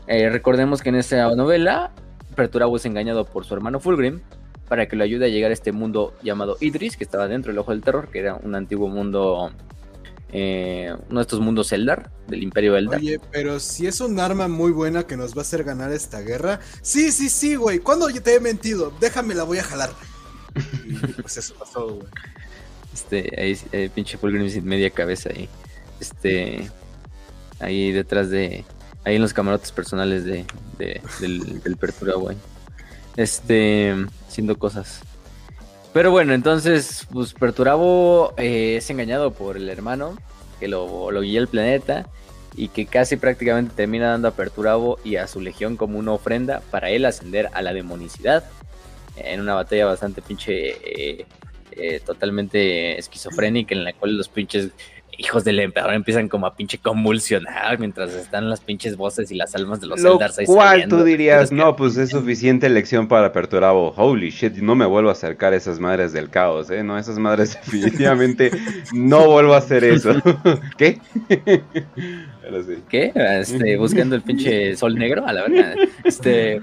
Eh, recordemos que en esa novela, Perturabo es engañado por su hermano Fulgrim para que lo ayude a llegar a este mundo llamado Idris, que estaba dentro del Ojo del Terror, que era un antiguo mundo eh, uno de estos mundos Eldar, del Imperio Eldar. Oye, pero si es un arma muy buena que nos va a hacer ganar esta guerra. Sí, sí, sí, güey. ¿Cuándo te he mentido? Déjame, la voy a jalar. Y pues eso pasó, güey. Este, ahí, eh, pinche Fulgrim sin media cabeza ahí. Este, ahí detrás de, ahí en los camarotes personales de, del, del Pertura. Este, haciendo cosas. Pero bueno, entonces, pues Perturabo eh, es engañado por el hermano que lo, lo guía el planeta y que casi prácticamente termina dando a Perturabo y a su legión como una ofrenda para él ascender a la demonicidad en una batalla bastante pinche eh, eh, totalmente esquizofrénica en la cual los pinches hijos del emperador empiezan como a pinche convulsionar mientras están las pinches voces y las almas de los Lo cual tú dirías, no, pues es suficiente lección para Perturabo. Holy shit, no me vuelvo a acercar a esas madres del caos, ¿eh? No, esas madres definitivamente no vuelvo a hacer eso. ¿Qué? ¿Qué? Este, buscando el pinche sol negro, a la verdad. Este...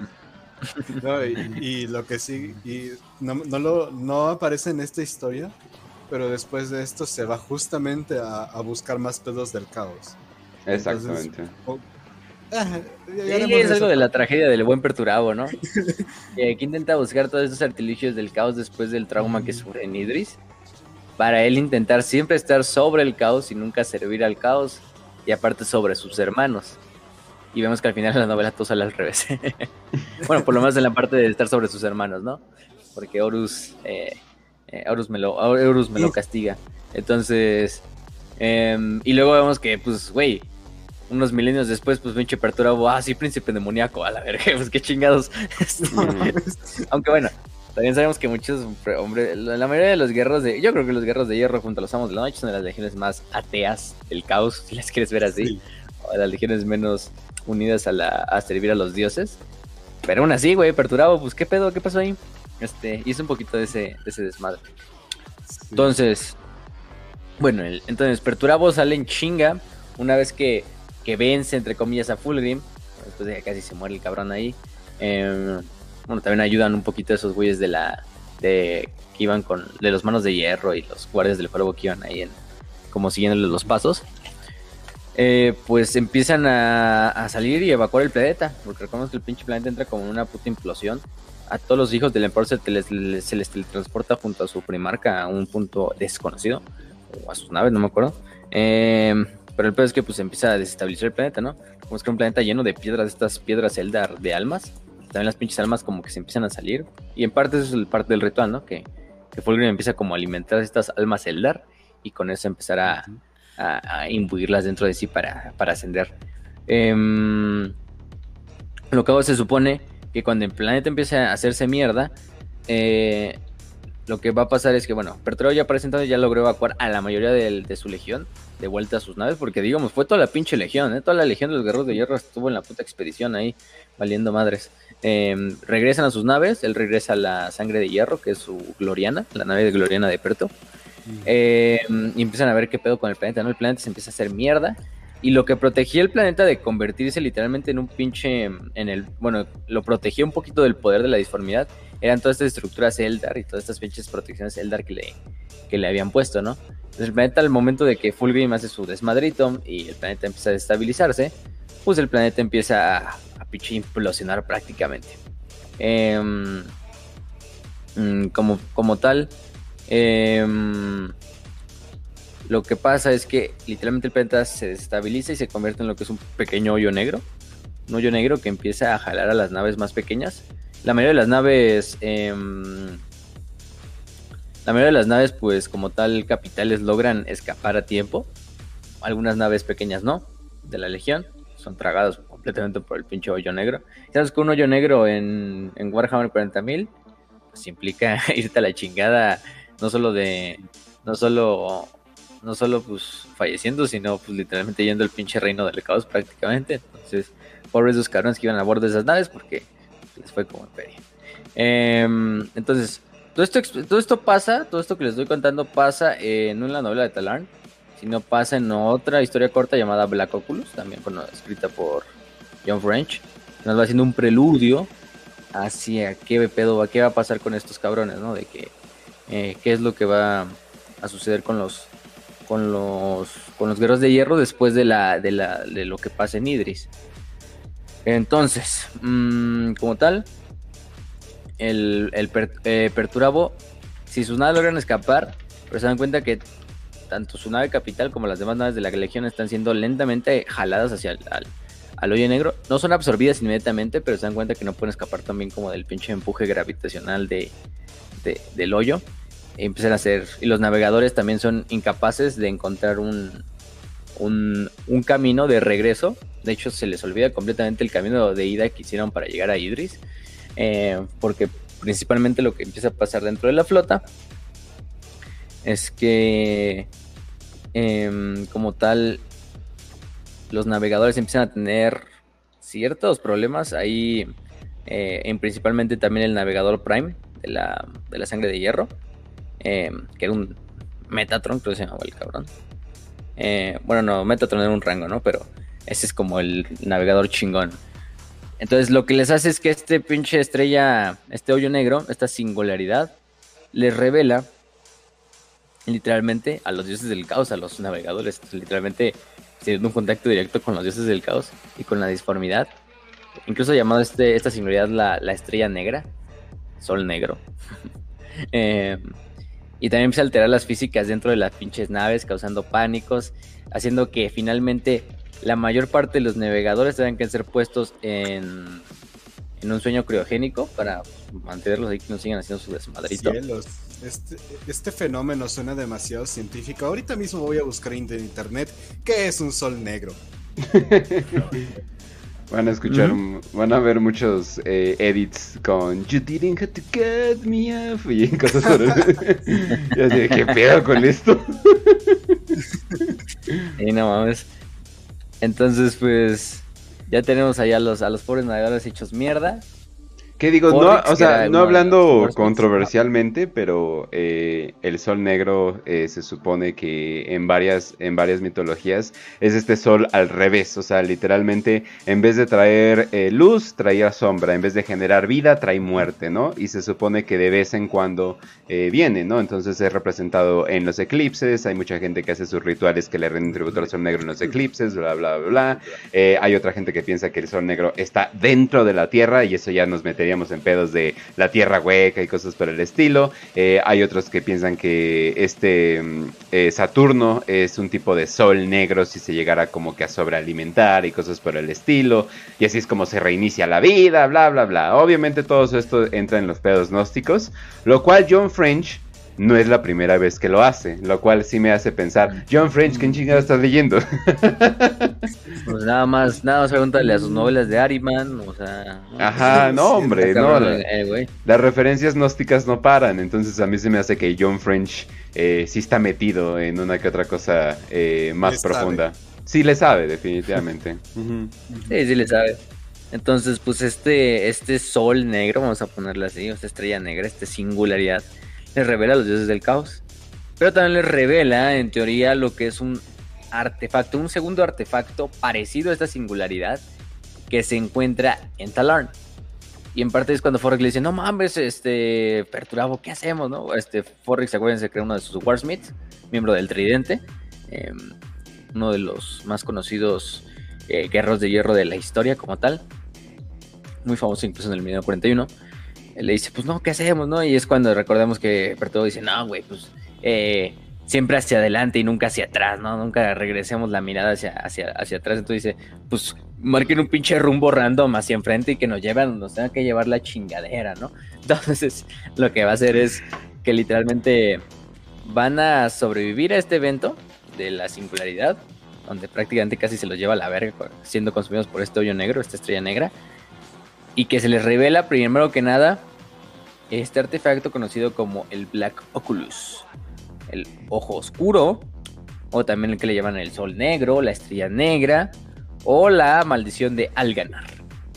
No, y, lo que sí, y no, no, lo, no aparece en esta historia, pero después de esto se va justamente a, buscar más pedos del caos. Exactamente. Ah, es algo de la tragedia del buen perturabo, ¿no? y aquí intenta buscar todos esos artilugios del caos después del trauma que sufre en Idris. Para él intentar siempre estar sobre el caos y nunca servir al caos. Y aparte sobre sus hermanos. Y vemos que al final de la novela todo sale al revés. bueno, por lo menos en la parte de estar sobre sus hermanos, ¿no? Porque Horus eh, eh, Eurus, me lo, me lo castiga. Entonces, em, y luego vemos que, pues, güey, unos milenios después, pues pinche Perturabo, ah, sí, príncipe demoníaco, a la verga, pues qué chingados. Aunque bueno, también sabemos que muchos hombres, la mayoría de los guerros de, yo creo que los guerros de hierro junto a los amos de la noche son de las legiones más ateas del caos, si las quieres ver así, o de las legiones menos unidas a, la, a servir a los dioses. Pero aún así, güey, Perturabo, pues qué pedo, qué pasó ahí. Este, hizo un poquito de ese, de ese desmadre. Entonces, bueno, el, entonces Perturabo sale en chinga una vez que, que vence, entre comillas, a Fulgrim. Después de que casi se muere el cabrón ahí. Em, bueno, también ayudan un poquito esos güeyes de la. de que iban con. de los manos de hierro y los guardias del fuego que iban ahí en. como siguiéndoles los pasos. Eh, pues empiezan a, a, salir y evacuar el planeta. Porque recordemos que el pinche planeta entra como en una puta implosión. A todos los hijos del emperador se, les, se les teletransporta junto a su primarca a un punto desconocido. O a sus naves, no me acuerdo. Eh, pero el peor es que pues empieza a desestabilizar el planeta, ¿no? Como es que un planeta lleno de piedras, estas piedras Eldar de almas. También las pinches almas como que se empiezan a salir. Y en parte eso es parte del ritual, ¿no? Que, que Fulgrim empieza como a alimentar estas almas Eldar. Y con eso empezar a, a, a imbuirlas dentro de sí para, para ascender. Eh, lo que hago se supone que cuando el planeta empiece a hacerse mierda, eh, lo que va a pasar es que, bueno, Pertreo ya para ese entonces ya logró evacuar a la mayoría de, de, su legión de vuelta a sus naves, porque digamos, fue toda la pinche legión, ¿eh? toda la legión de los guerreros de hierro estuvo en la puta expedición ahí, valiendo madres. Eh, regresan a sus naves, él regresa a la sangre de hierro, que es su Gloriana, la nave de Gloriana de Perto, eh, y empiezan a ver qué pedo con el planeta, ¿no? El planeta se empieza a hacer mierda, y lo que protegía el planeta de convertirse literalmente en un pinche, en el, bueno, lo protegía un poquito del poder de la disformidad, eran todas estas estructuras Eldar y todas estas pinches protecciones Eldar que le, que le habían puesto, ¿no? Entonces el planeta al momento de que Fulgrim hace su desmadrito y el planeta empieza a destabilizarse, pues el planeta empieza a, pinche implosionar prácticamente. Eh, como, como tal, eh, lo que pasa es que literalmente el planeta se desestabiliza y se convierte en lo que es un pequeño hoyo negro. Un hoyo negro que empieza a jalar a las naves más pequeñas. La mayoría de las naves... Eh, la mayoría de las naves, pues como tal, capitales logran escapar a tiempo. Algunas naves pequeñas no, de la Legión. Son tragadas completamente por el pinche hoyo negro. ¿Sabes que un hoyo negro en, en Warhammer 40.000 pues implica irte a la chingada no solo de... No solo no solo pues falleciendo, sino pues literalmente yendo al pinche reino del caos prácticamente. Entonces, pobres dos cabrones que iban a bordo de esas naves porque les fue como feria. Eh, entonces, todo esto, todo esto pasa, todo esto que les estoy contando pasa eh, no en la novela de Talarn, sino pasa en otra historia corta llamada Black Oculus, también bueno, escrita por John French. Nos va haciendo un preludio hacia qué pedo, qué va a pasar con estos cabrones, ¿no? De que eh, qué es lo que va a suceder con los con los con los guerreros de hierro después de la de, la, de lo que pasa en Idris. Entonces, mmm, como tal, el, el eh, Perturabo, si sus naves logran escapar, pero se dan cuenta que tanto su nave capital como las demás naves de la Legión están siendo lentamente jaladas hacia el al, al, hoyo negro. No son absorbidas inmediatamente, pero se dan cuenta que no pueden escapar también como del pinche empuje gravitacional de, de, del hoyo. Empiezan a hacer. Y los navegadores también son incapaces de encontrar un, un, camino de regreso. De hecho, se les olvida completamente el camino de ida que hicieron para llegar a Idris. Eh, porque principalmente lo que empieza a pasar dentro de la flota es que eh, como tal los navegadores empiezan a tener ciertos problemas ahí eh, en principalmente también el navegador Prime de la, de la sangre de hierro eh, que era un Metatron creo que se llamaba el cabrón eh, bueno no Metatron era un rango no pero ese es como el navegador chingón entonces lo que les hace es que este pinche estrella, este hoyo negro, esta singularidad, les revela literalmente a los dioses del caos, a los navegadores, literalmente teniendo un contacto directo con los dioses del caos y con la disformidad. Incluso llamado este, esta singularidad la, la estrella negra, sol negro. eh, y también empieza a alterar las físicas dentro de las pinches naves, causando pánicos, haciendo que finalmente la mayor parte de los navegadores tengan que ser puestos en, en un sueño criogénico para mantenerlos ahí que no sigan haciendo su desmadrito. Cielos. Este, este, fenómeno suena demasiado científico. Ahorita mismo voy a buscar en internet qué es un sol negro. Van a escuchar, van a ver muchos eh, edits con You didn't have to cut me off y cosas por y así, ¿qué pedo con esto? y no mames. Entonces, pues, ya tenemos allá a los, a los pobres navegadores hechos mierda. ¿Qué digo? no, o sea, no hablando controversialmente, pero eh, el sol negro eh, se supone que en varias, en varias mitologías es este sol al revés. O sea, literalmente, en vez de traer eh, luz, traía sombra. En vez de generar vida, trae muerte, ¿no? Y se supone que de vez en cuando viene, ¿no? Entonces es representado en los eclipses. Hay mucha gente que hace sus rituales que le rinden tributo al sol negro en los eclipses, bla, bla, bla, bla. hay otra gente que piensa que el sol negro está dentro de la tierra y eso ya nos mete en pedos de la tierra hueca y cosas por el estilo. Eh, hay otros que piensan que este mm, eh, Saturno es un tipo de sol negro si se llegara como que a sobrealimentar y cosas por el estilo. Y así es como se reinicia la vida, bla, bla, bla. Obviamente todo esto entra en los pedos gnósticos, lo cual John French no es la primera vez que lo hace, lo cual sí me hace pensar, John French, ¿qué chingada estás leyendo? Pues nada más, nada más pregúntale a sus novelas de Ariman, o sea... Ajá, no hombre, no, eh, las referencias gnósticas no paran, entonces a mí se me hace que John French eh, sí está metido en una que otra cosa eh, más profunda. Sí le sabe, definitivamente. Sí, sí le sabe. Entonces, pues este, este sol negro, vamos a ponerle así, esta estrella negra, esta singularidad, les revela los dioses del caos. Pero también les revela, en teoría, lo que es un artefacto, un segundo artefacto parecido a esta singularidad que se encuentra en Talarn. Y en parte es cuando Forrix le dice, no mames, este, Perturabo, ¿qué hacemos? No? Este, Forrix, acuérdense que era uno de sus Warsmiths, miembro del Tridente, em, uno de los más conocidos eh, guerreros de hierro de la historia como tal, muy famoso incluso en el 1941 le dice, pues no, ¿qué hacemos? ¿no? Y es cuando recordemos que Perturbo dice, no, güey, pues eh, siempre hacia adelante y nunca hacia atrás, ¿no? Nunca regresemos la mirada hacia, hacia, hacia atrás. Entonces dice, pues marquen un pinche rumbo random hacia enfrente y que nos lleven nos tenga que llevar la chingadera, ¿no? Entonces lo que va a hacer es que literalmente van a sobrevivir a este evento de la singularidad, donde prácticamente casi se los lleva a la verga siendo consumidos por este hoyo negro, esta estrella negra y que se les revela primero que nada este artefacto conocido como el Black Oculus, el ojo oscuro, o también el que le llaman el sol negro, la estrella negra, o la maldición de Alganar.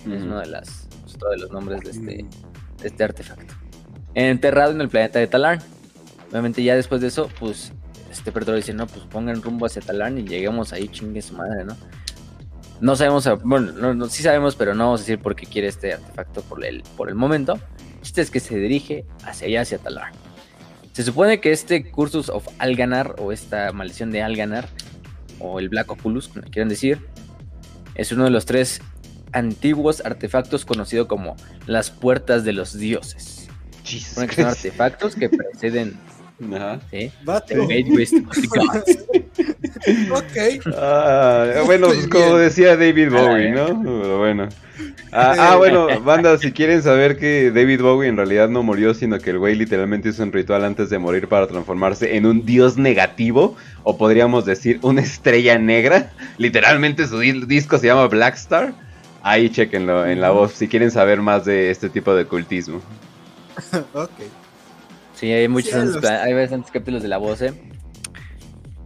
Es uno de, las, de los nombres de este, de este artefacto. Enterrado en el planeta de Talarn. Obviamente ya después de eso, pues este perdón dice, no, pues pongan rumbo hacia Talarn y lleguemos ahí, chingue su madre, ¿no? No sabemos, bueno, no, sí sabemos, pero no vamos a decir por qué quiere este artefacto por el, por el momento. Este es que se dirige hacia allá, hacia Talar. Se supone que este Cursus of Alganar, o esta maldición de Alganar, o el Black Oculus, como quieran decir, es uno de los tres antiguos artefactos conocido como las puertas de los dioses. son artefactos que preceden Ajá. ¿Sí? ok. Ah, bueno, pues como decía David Bowie, ¿no? Pero bueno. Ah, ah, bueno, banda, si quieren saber que David Bowie en realidad no murió, sino que el güey literalmente hizo un ritual antes de morir para transformarse en un dios negativo, o podríamos decir una estrella negra. Literalmente su disco se llama Black Star. Ahí chequenlo en la voz si quieren saber más de este tipo de cultismo. ok. Sí, hay muchos hay bastantes capítulos de la voz, ¿eh?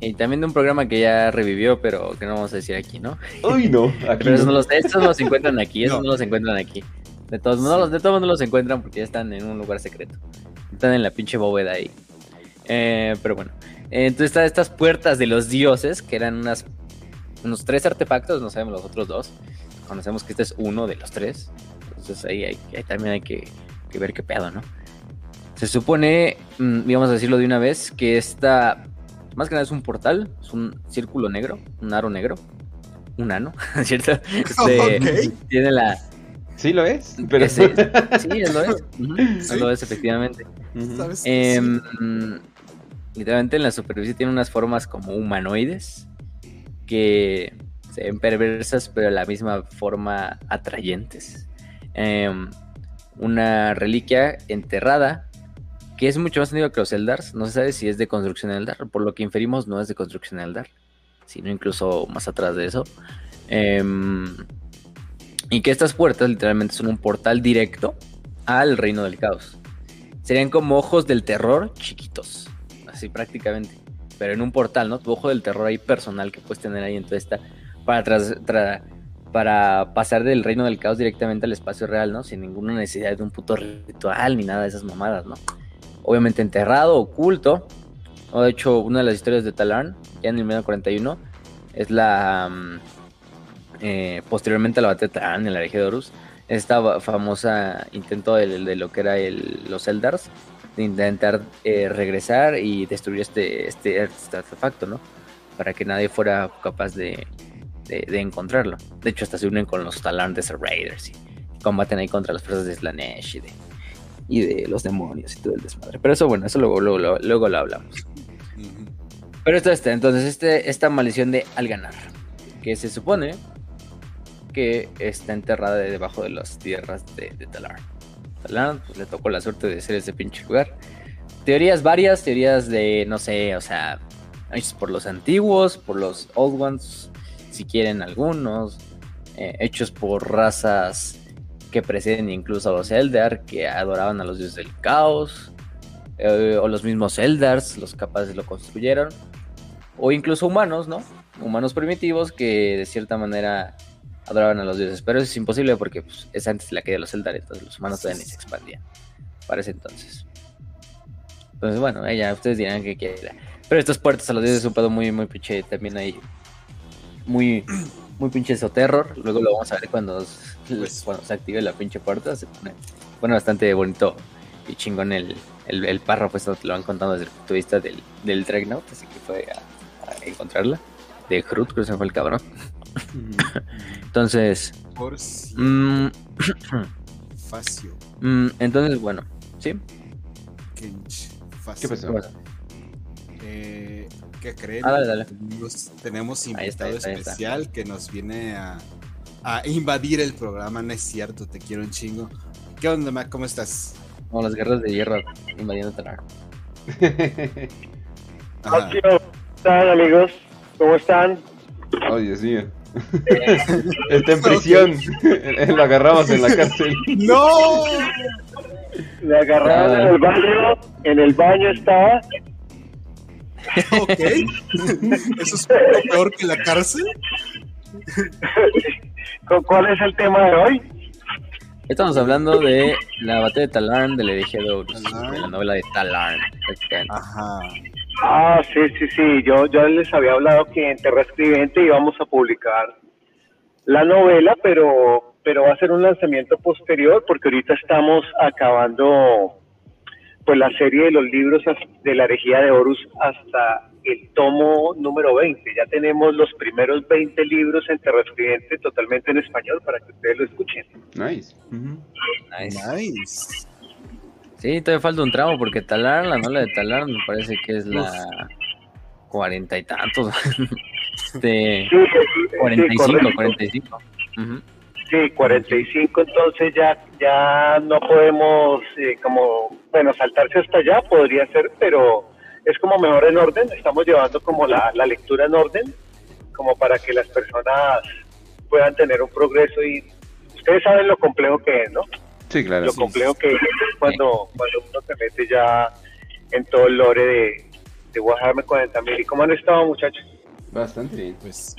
Y también de un programa que ya revivió, pero que no vamos a decir aquí, ¿no? Uy, no. pero no. los, estos los encuentran aquí, esos no. los encuentran aquí. De todos modos, de todos modos los encuentran porque ya están en un lugar secreto. Están en la pinche bóveda ahí. Eh, pero bueno. entonces están estas puertas de los dioses, que eran unas, unos tres artefactos, no sabemos los otros dos. Conocemos que este es uno de los tres. Entonces ahí, ahí también hay que, que ver qué pedo, ¿no? Se supone, mm, vamos a decirlo de una vez, que esta, más que nada es un portal, es un círculo negro, un aro negro, un ano, ¿cierto? Este, tiene la... Sí lo es, pero... sí, lo es, lo es efectivamente. Em, literalmente en la superficie tiene unas formas como humanoides que se ven perversas pero de la misma forma atrayentes. Em, una reliquia enterrada que es mucho más antiguo que los Eldars. No se sabe si es de construcción Eldar, por lo que inferimos no es de construcción Eldar, sino incluso más atrás de eso. Em, y que estas puertas literalmente son un portal directo al reino del caos. Serían como ojos del terror chiquitos, así prácticamente. Pero en un portal, ¿no? Tu ojo del terror ahí personal que puedes tener ahí en tu esta. Para, para pasar del reino del caos directamente al espacio real, ¿no? Sin ninguna necesidad de un puto ritual ni nada de esas mamadas, ¿no? Obviamente enterrado, oculto. De hecho, una de las historias de Talarn, ya en el 1941, es la. Mm, eh, posteriormente a la batalla de Talarn en la región de Horus, esta famosa intento de, lo que era los Eldars, de intentar eh, regresar y destruir este, este, artefacto, ¿no? Para que nadie fuera capaz de, encontrarlo. De hecho, hasta se unen con los Talarn de Raiders y combaten ahí contra las fuerzas de Slanesh y de, y de los demonios y todo el desmadre. Pero eso, bueno, eso luego, luego, luego lo hablamos. Pero esto está, entonces, este, esta maldición de al ganar, que se supone que está enterrada debajo de las tierras de, Talar. Talar pues, le tocó la suerte de ser ese pinche lugar. Teorías varias, teorías de, no sé, o sea, hechos por los antiguos, por los old ones, si quieren algunos, eh, hechos por razas que preceden incluso a los Eldar, que adoraban a los dioses del caos, eh, o los mismos Eldars, los capaces lo construyeron, o incluso humanos, ¿no? Humanos primitivos que de cierta manera adoraban a los dioses, pero eso es imposible porque pues, es antes de la caída de los Eldar, entonces los humanos todavía ni se expandían para ese entonces. Entonces, bueno, ella, ustedes dirán que quiera. Pero estas puertas a los dioses es un pedo muy, muy pinche, también hay muy, muy pinche terror Luego lo vamos a ver cuando pues, cuando se active la pinche puerta, se pone, bueno, bastante bonito y chingón el, el, el párrafo, esto te lo van contando desde el punto de vista del, del Dreadnought, así que fue a, encontrarla. De Hrut, creo que se fue el cabrón. entonces. Por mm, Facio. Mm, entonces, bueno, ¿sí? ¿Qué pasó? Eh, ¿Qué creen? Ah, dale, dale. Tenemos invitado especial que nos viene a a invadir el programa. No es cierto, te quiero un chingo. ¿Qué onda, Mac? ¿Cómo estás? Como las guerras de hierro invadiendo Talar. ¿Qué tal, amigos? ¿Cómo están? Oh, Dios mío. está en prisión. Lo agarramos en la cárcel. ¡No! Le agarraron en el baño. En el baño estaba. Ok. ¿Eso es peor que la cárcel? ¿Cuál es el tema de hoy? Estamos hablando de la batalla de Talarn de la herejía de Horus, de la novela de Talarn. Ajá. Ah, sí, sí, sí. Yo, yo les había hablado que en Terra Escribiente íbamos a publicar la novela, pero, pero va a ser un lanzamiento posterior porque ahorita estamos acabando pues la serie de los libros de la herejía de Horus hasta el tomo número 20. Ya tenemos los primeros 20 libros en Escribiente totalmente en español para que ustedes lo escuchen. Nice. nice. Sí, todavía falta un tramo porque Talar, la novela de Talar, me parece que es la cuarenta y tantos. de sí, 45, sí, 45. Sí, 45, entonces ya, ya no podemos, eh, como, bueno, saltarse hasta allá podría ser, pero es como mejor en orden, estamos llevando como la, la lectura en orden, como para que las personas puedan tener un progreso y ustedes saben lo complejo que es, ¿no? Sí, claro. Lo complejo que es cuando, cuando uno se mete ya en todo el lore de, de Warhammer 40.000. ¿Y cómo han estado, muchachos? Bastante bien. Pues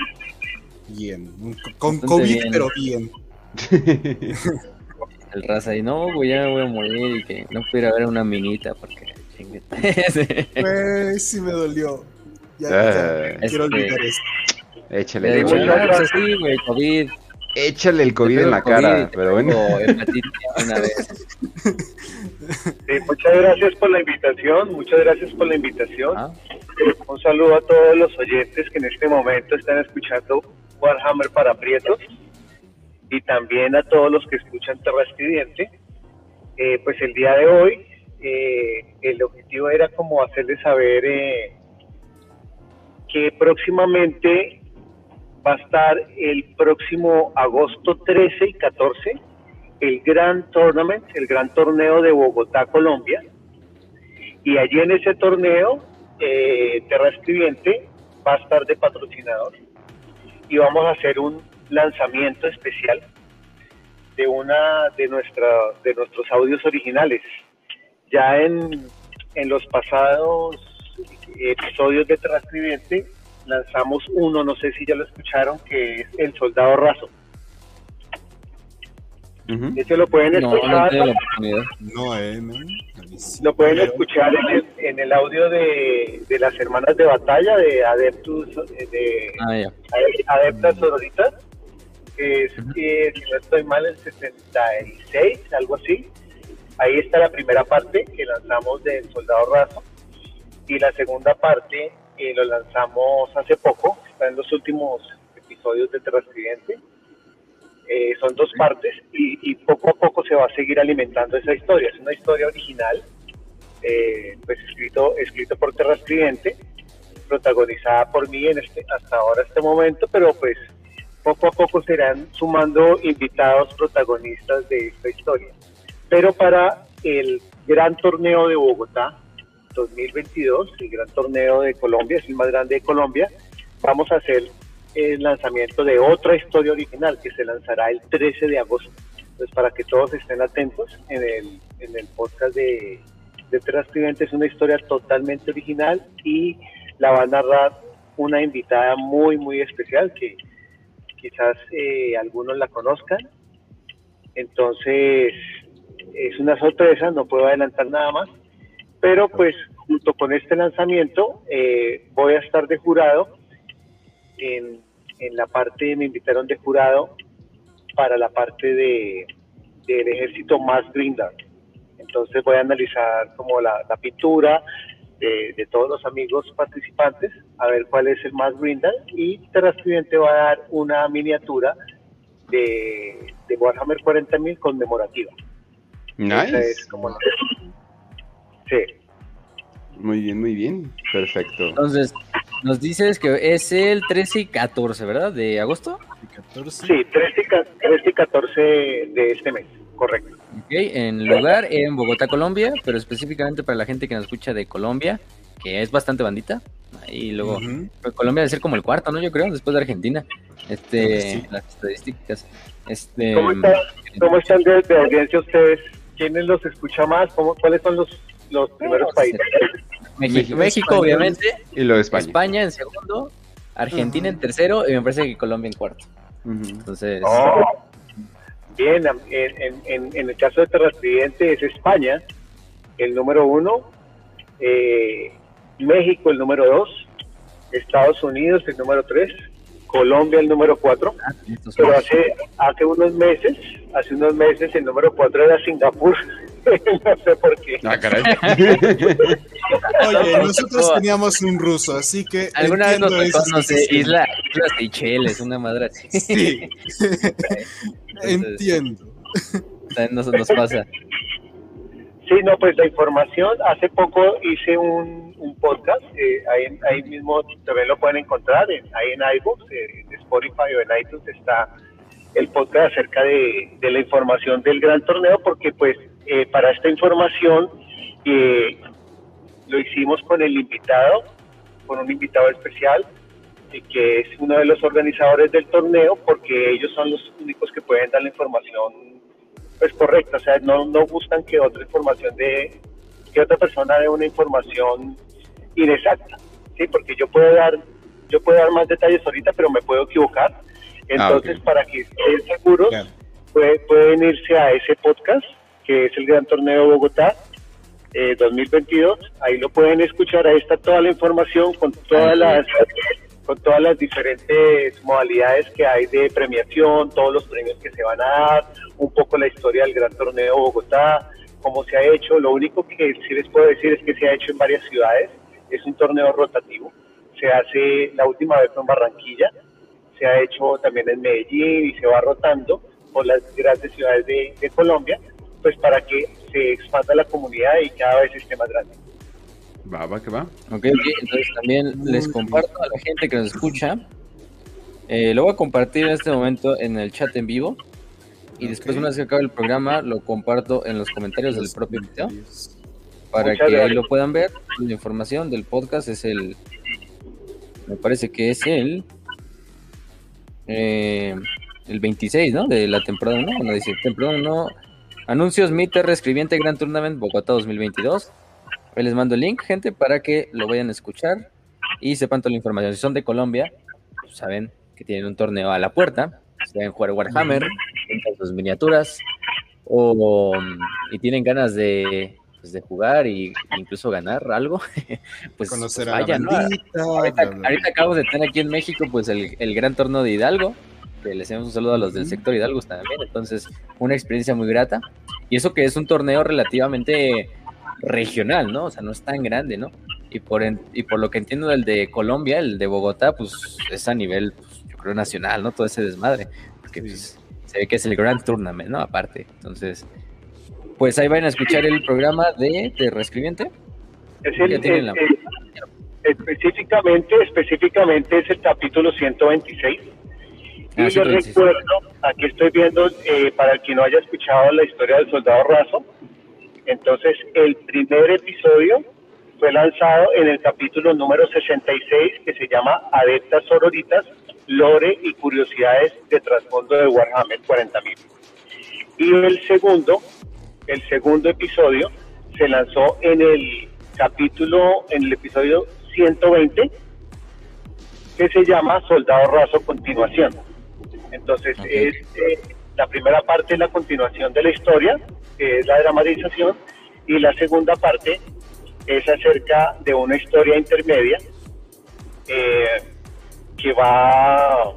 bien. Con COVID, pero bien. el raza ahí, no, voy a, voy a morir y que no pudiera ver una minita porque Pues sí me dolió. Ya, ah, quiero olvidar esto. Échale, échale. güey, COVID. Échale el COVID en la cara, pero bueno. muchas gracias por la invitación, muchas gracias por la invitación. Ah. Un saludo a todos los oyentes que en este momento están escuchando Warhammer para Prietos y también a todos los que escuchan Terra Eh, pues el día de hoy eh, el objetivo era como hacerles saber eh, que próximamente va a estar el próximo agosto 13 y 14 el Gran Tournament, el Gran Torneo de Bogotá, Colombia. Y allí en ese torneo, eh, Terra Escribiente va a estar de patrocinador. Y vamos a hacer un lanzamiento especial de una de nuestra de nuestros audios originales. Ya en, en los pasados episodios de Transcribiente lanzamos uno, no sé si ya lo escucharon, que es El Soldado Raso. Ese lo pueden escuchar. No, eh, Lo pueden escuchar en el, audio de, de, las hermanas de batalla de Adeptus, de ah, Adeptas Sororitas, que es, si no estoy mal, el 66, algo así. Ahí está la primera parte que lanzamos del Soldado Raso y la segunda parte eh, lo lanzamos hace poco, está en los últimos episodios de Transcribente. Eh, son dos partes y, poco a poco se va a seguir alimentando esa historia. Es una historia original, eh, pues escrito, escrito por Terrascriente, protagonizada por mí en este, hasta ahora, este momento, pero pues poco a poco serán sumando invitados protagonistas de esta historia. Pero para el gran torneo de Bogotá, 2022, el gran torneo de Colombia, es el más grande de Colombia, vamos a hacer el lanzamiento de otra historia original que se lanzará el 13 de agosto. Entonces, para que todos estén atentos, en el, en el podcast de, de Transcribente es una historia totalmente original y la va a narrar una invitada muy, muy especial que quizás eh, algunos la conozcan. Entonces, es una sorpresa, no puedo adelantar nada más, pero pues junto con este lanzamiento eh, voy a estar de jurado en, la parte, me invitaron de jurado para la parte de del ejército más Grindar. Entonces voy a analizar como la, pintura de, todos los amigos participantes, a ver cuál es el más Grindar y Terrascribiente va a dar una miniatura de, de Warhammer 40.000 conmemorativa. Nice. Sí. Muy bien, muy bien. Perfecto. Entonces, nos dices que es el 13 y 14, ¿verdad? ¿De agosto? Sí, 13 y 14 de este mes, correcto. Ok, en lugar en Bogotá, Colombia, pero específicamente para la gente que nos escucha de Colombia, que es bastante bandita. Y luego, Colombia debe ser como el cuarto, ¿no? Yo creo, después de Argentina. Este, las estadísticas. Este, ¿Cómo, están de, audiencia ustedes? ¿Quiénes los escucha más? ¿Cómo, ¿Cuáles son los, los primeros países? México, obviamente. Y luego España. España en segundo, Argentina en tercero y me parece que Colombia en cuarto. Entonces. Oh. Bien, en, en, en, el caso de Terrastriente es España el número uno, eh, México el número dos, Estados Unidos el número tres, Colombia el número 4, ah, pero hace, hace unos meses, hace unos meses el número 4 era Singapur, no sé por qué. Ah, caray. Oye, nosotros teníamos un ruso, así que. Alguna vez nos tocó, no sé, Isla, Isla Seychelles, una madre así. Sí. entiendo. También nos, nos pasa. Sí, no, pues la información, hace poco hice un, un podcast, eh, ahí, ahí mismo también lo pueden encontrar, en, ahí en iVoox, eh, en Spotify o en iTunes está el podcast acerca de, la información del gran torneo, porque pues eh, para esta información lo hicimos con el invitado, con un invitado especial, que es uno de los organizadores del torneo, porque ellos son los únicos que pueden dar la información pues correcta, o sea, no, no gustan que otra información de, que otra persona dé una información inexacta, ¿sí? Porque yo puedo dar, yo puedo dar más detalles ahorita, pero me puedo equivocar. Ah, Entonces, para que estén seguros, pueden irse a ese podcast, que es el Gran Torneo Bogotá, 2022. Eh, Ahí lo pueden escuchar. Ahí está toda la información con todas las con todas las diferentes modalidades que hay de premiación, todos los premios que se van a dar, un poco la historia del Gran Torneo Bogotá, cómo se ha hecho. Lo único que sí les puedo decir es que se ha hecho en varias ciudades. Es un torneo rotativo. Se hace la última vez en Barranquilla, se ha hecho también en Medellín y se va rotando por las grandes ciudades de, Colombia, pues para que se expanda la comunidad y cada vez esté más grande. Va, va, que va. Ok, entonces también les comparto a la gente que nos escucha. Eh, lo voy a compartir en este momento en el chat en vivo. Y después, una vez que acabe el programa, lo comparto en los comentarios del propio video. Para que ahí lo puedan ver. La información del podcast es el. Me parece que es el. Eh, el 26, ¿no? De la temporada 1. Bueno, dice temporada 1. Anuncios, Mitter, Escribiente, Gran Tournament, Bogotá 2022. Ahí les mando el link, gente, para que lo vayan a escuchar y sepan toda la información. Si son de Colombia, pues saben que tienen un torneo a la puerta. Si saben jugar Warhammer, sus miniaturas, o, y tienen ganas de, pues, de jugar e incluso ganar algo, pues, Conocer pues vayan, a la ¿no? bandita, Ahorita, bla, bla. ahorita acabamos de tener aquí en México pues el, el gran torneo de Hidalgo, que les hacemos un saludo a los del sector Hidalgo también, entonces una experiencia muy grata. Y eso que es un torneo relativamente regional, ¿no? O sea, no es tan grande, ¿no? Y por, en- y por lo que entiendo del de Colombia, el de Bogotá, pues es a nivel, pues, yo creo, nacional, ¿no? Todo ese desmadre, porque pues, se ve que es el Grand Tournament, ¿no? Aparte, entonces, pues ahí van a escuchar el programa de, de Reescribiente. Es el, Ya tienen la- el- el- específicamente, específicamente es el capítulo 126. Y Ah, les 126. recuerdo, aquí estoy viendo, eh, para el que no haya escuchado la historia del soldado raso, entonces el primer episodio fue lanzado en el capítulo número 66 que se llama Adeptas Sororitas, Lore y Curiosidades de Trasfondo de Warhammer 40.000. Y el segundo, el segundo episodio se lanzó en el capítulo, en el episodio 120, que se llama Soldado Raso Continuación. Entonces, Ok. es eh, la primera parte es la continuación de la historia, que es la dramatización, y la segunda parte es acerca de una historia intermedia eh, que va,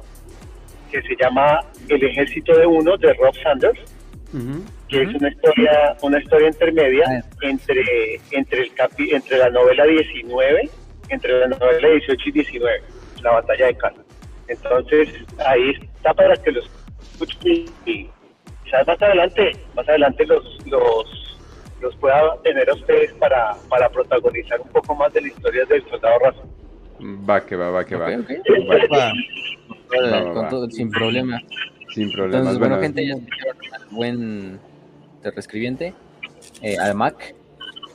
que se llama El Ejército de Uno de Rob Sanders Ujú. que es una historia una historia intermedia entre entre el capi- entre la novela 19 entre la novela 18 y 19 la batalla de Cana entonces ahí está para que los y, quizás más adelante más adelante los los los pueda tener a ustedes para, para protagonizar un poco más de la historia del soldado raso. Va que va, va que va. Ok, ok. Vale, Va. Vale, Va, va, con va. todo- sin problema. sin problemas. Entonces, bueno, Bueno, gente, ya escucharon buen reescribiente, eh, al Mac,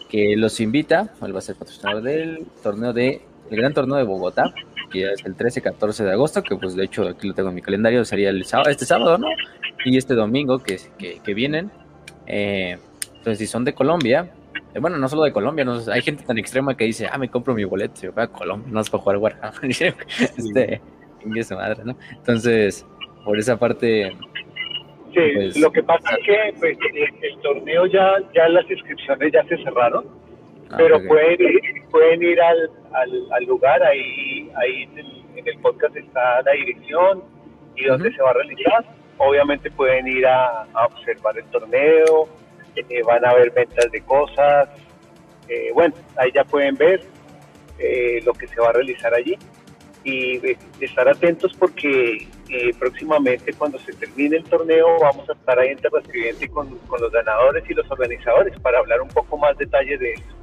que los invita, él va a ser patrocinador del torneo de, el gran torneo de Bogotá, que ya es el 13-14 de agosto, que pues de hecho aquí lo tengo en mi calendario, sería el sábado, este sábado, ¿no? Y este domingo que, que, que vienen. Eh, entonces, si son de Colombia, eh, bueno, no solo de Colombia, no, hay gente tan extrema que dice, ah, me compro mi boleto, yo voy a Colombia, no es para jugar Warhammer. este, su madre, ¿no? Entonces, por esa parte, Sí, Pues- lo que pasa es que pues, el, el torneo ya, ya las inscripciones ya se cerraron, ah, pero pueden ir, pueden ir al, al, al lugar, ahí, ahí en, el, en el podcast está la dirección y dónde Ujú. se va a realizar. Obviamente pueden ir a, a observar el torneo, eh, van a ver ventas de cosas, eh, bueno, ahí ya pueden ver eh, lo que se va a realizar allí y eh, estar atentos porque eh, próximamente cuando se termine el torneo vamos a estar ahí en Terra con, con los ganadores y los organizadores para hablar un poco más detalle de eso.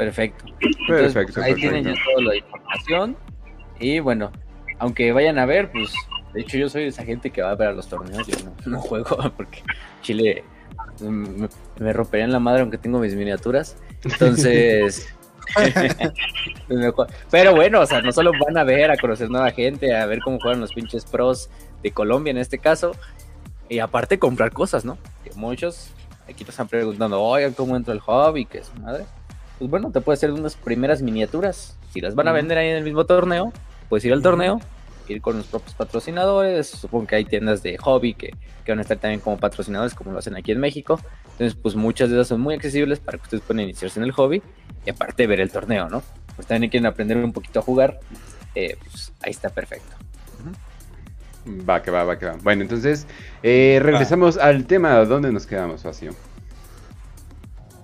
Perfecto. Entonces, perfecto, pues, ahí tienen ya toda la información. Y bueno, aunque vayan a ver, pues, de hecho yo soy esa gente que va a ver a los torneos. Yo no, no juego porque Chile mm, me, me romperían la madre aunque tengo mis miniaturas. Entonces... Pero bueno, o sea, no solo van a ver, a conocer nueva gente, a ver cómo juegan los pinches pros de Colombia en este caso, y aparte comprar cosas, ¿no? Que muchos aquí te están preguntando, oye, ¿cómo entro al hobby? ¿Qué es madre? Pues bueno, te puede hacer unas primeras miniaturas. Si las van a vender ahí en el mismo torneo, puedes ir al torneo, ir con los propios patrocinadores. Supongo que hay tiendas de hobby que, que van a estar también como patrocinadores, como lo hacen aquí en México. Entonces, pues muchas de esas son muy accesibles para que ustedes puedan iniciarse en el hobby y aparte ver el torneo, ¿no? Pues también quieren aprender un poquito a jugar, eh, pues ahí está perfecto. Va que va, va que va. Bueno, entonces, eh, regresamos al tema. ¿Dónde nos quedamos, Facio?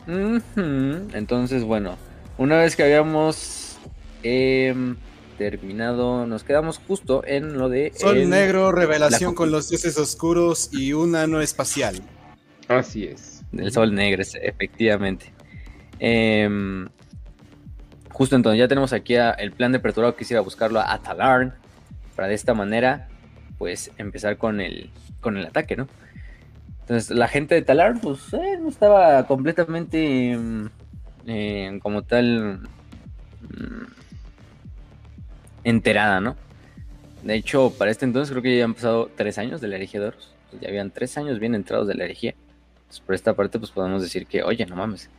Entonces, bueno, una vez que habíamos em, terminado, nos quedamos justo en lo de... Sol el- negro, revelación la- con los dioses oscuros y un ano espacial. Así es. El sol negro, es- efectivamente. Em, justo entonces ya tenemos aquí a- el plan de apertura, quisiera buscarlo a Talarn, para de esta manera, pues empezar con el, con el ataque, ¿no? Entonces la gente de Talarn, pues eh, no estaba completamente em, eh, como tal mm, enterada, ¿no? De hecho, para este entonces creo que ya han pasado tres años de la herejía de Horus. ya habían tres años bien entrados de la herejía. por esta parte, pues podemos decir que, oye, no mames.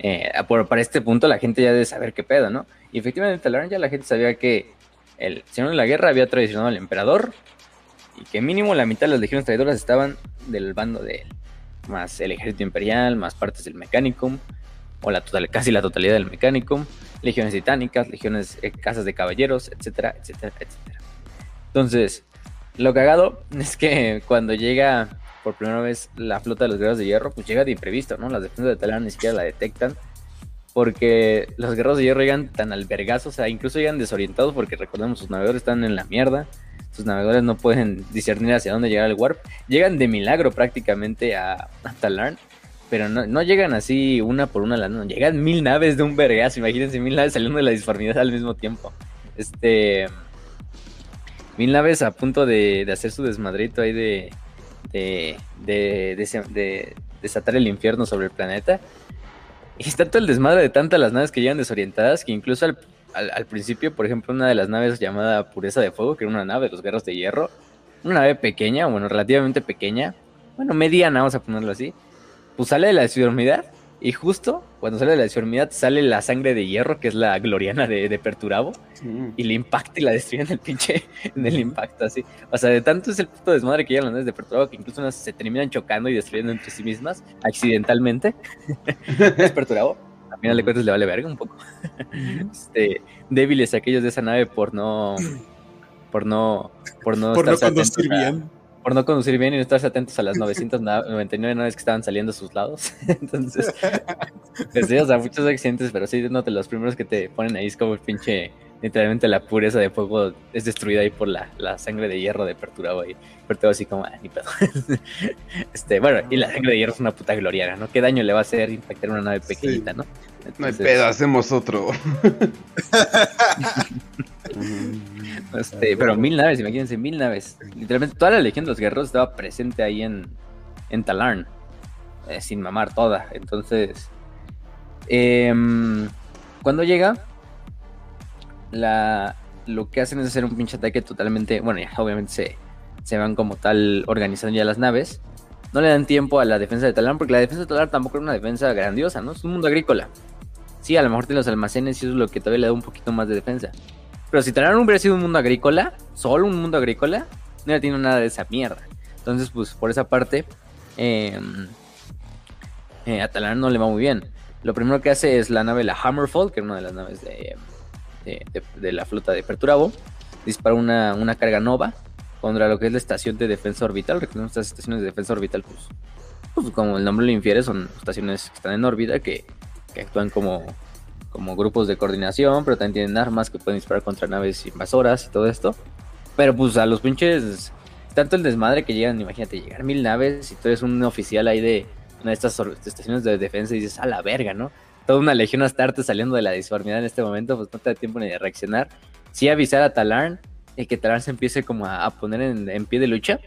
Eh, para este punto la gente ya debe saber qué pedo, ¿no? Y efectivamente, ya la gente sabía que el señor de la guerra había traicionado al emperador y que mínimo la mitad de las legiones traidoras estaban del bando de él. Más el ejército imperial, más partes del Mechanicum, o la total, casi la totalidad del Mechanicum, legiones titánicas, legiones, eh, casas de caballeros, etcétera, etcétera, etcétera. Entonces, lo cagado es que cuando llega por primera vez la flota de los guerreros de hierro, pues llega de imprevisto, ¿no? Las defensas de Talán ni siquiera la detectan. Porque los guerreros de hierro llegan tan albergados, o sea, incluso llegan desorientados porque recordemos, sus navegadores están en la mierda. Sus navegadores no pueden discernir hacia dónde llegar el warp. Llegan de milagro prácticamente a, a pero no, llegan así una por una, no, llegan mil naves de un vergazo, imagínense mil naves saliendo de la disformidad al mismo tiempo. Este, mil naves a punto de, hacer su desmadrito ahí de, de, de, desatar el infierno sobre el planeta. Y está todo el desmadre de tantas las naves que llegan desorientadas que incluso al, al, principio, por ejemplo, una de las naves llamada Pureza de Fuego, que era una nave de los guerros de hierro, una nave pequeña, bueno, relativamente pequeña, bueno, mediana, vamos a ponerlo así, pues sale de la ciudad y justo cuando sale de la deformidad sale la sangre de hierro, que es la gloriana de, de Perturabo, y le impacta y la destruye en el pinche, en el impacto así. O sea, de tanto es el puto desmadre que llegan las naves de Perturabo que incluso unas se terminan chocando y destruyendo entre sí mismas, accidentalmente. es Perturabo. Final de cuentas le vale verga un poco. este, débiles aquellos de esa nave por no. Por no. Por no, por no conducir bien por no conducir bien y no estarse atentos a las 999 naves que estaban saliendo a sus lados. Entonces, sí, o sea, muchos accidentes, pero sí, no te los primeros que te ponen ahí es como el pinche, literalmente la pureza de fuego es destruida ahí por la, la sangre de hierro de Perturabo ahí. Perturabo así como, ah, ni pedo. este, bueno, y la sangre de hierro es una puta gloriana, ¿no? ¿Qué daño le va a hacer impactar una nave pequeñita, no? No hay pedo, hacemos otro. Este, pero mil naves, imagínense, mil naves. Literalmente toda la Legión de los Guerreros estaba presente ahí en, en Talarn. Eh, sin mamar toda. Entonces, em, cuando llega, la, lo que hacen es hacer un pinche ataque totalmente. Bueno, ya obviamente se, se van como tal organizando ya las naves. No le dan tiempo a la defensa de Talarn, porque la defensa de Talarn tampoco es una defensa grandiosa, ¿no? Es un mundo agrícola. Sí, a lo mejor tiene los almacenes y eso es lo que todavía le da un poquito más de defensa. Pero si Talarn hubiera sido un mundo agrícola, solo un mundo agrícola, no hubiera tenido nada de esa mierda. Entonces, pues por esa parte, em, eh, a Talarn no le va muy bien. Lo primero que hace es la nave, la Hammerfall, que es una de las naves de, de, la flota de Perturabo. Dispara una, una, carga nova contra lo que es la estación de defensa orbital. Recordemos estas estaciones de defensa orbital, pues, pues como el nombre lo infiere, son estaciones que están en órbita que, que actúan como como grupos de coordinación, pero también tienen armas que pueden disparar contra naves invasoras y todo esto. Pero pues a los pinches, tanto el desmadre que llegan, imagínate, llegar mil naves y tú eres un oficial ahí de una de estas estaciones de defensa y dices, a la verga, ¿no? Toda una legión Astarte saliendo de la disformidad en este momento, pues no te da tiempo ni de reaccionar. Sí avisar a Talarn y que Talarn se empiece como a, poner en, en pie de lucha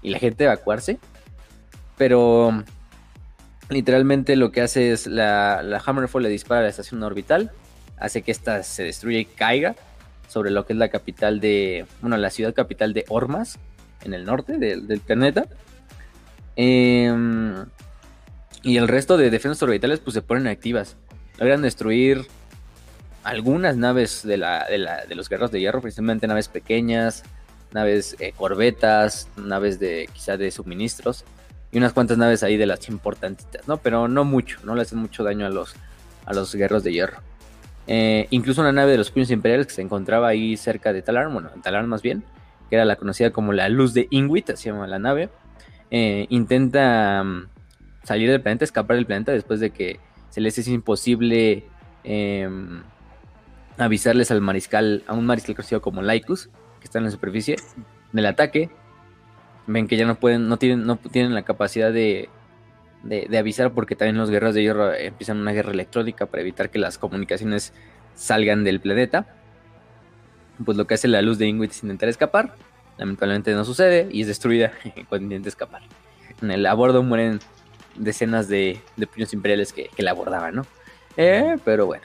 y la gente evacuarse. Pero Literalmente lo que hace es la, la Hammerfall le dispara a la estación orbital, hace que ésta se destruya y caiga sobre lo que es la capital de, bueno, la ciudad capital de Ormas, en el norte del planeta. Em, y el resto de defensas orbitales pues se ponen activas. Logran destruir algunas naves de, la, de, los guerreros de hierro, principalmente naves pequeñas, naves eh, corbetas, naves de quizá de suministros y unas cuantas naves ahí de las importantitas, ¿no? Pero no mucho, no le hacen mucho daño a los, a los guerreros de hierro. Eh, incluso una nave de los puños imperiales que se encontraba ahí cerca de Talarn, bueno, en Talarn más bien, que era la conocida como la luz de Ingwit, así se llama la nave, eh, intenta mm, salir del planeta, escapar del planeta después de que se les es imposible em, avisarles al mariscal, a un mariscal conocido como Lycus, que está en la superficie, del ataque, ven que ya no pueden, no tienen, no tienen la capacidad de, de, avisar porque también los guerreros de hierro empiezan una guerra electrónica para evitar que las comunicaciones salgan del planeta. Pues lo que hace la luz de Ingrid es intentar escapar. Lamentablemente no sucede y es destruida cuando intenta escapar. En el abordo mueren decenas de, de puños imperiales que, la abordaban, ¿no? Eh, pero bueno.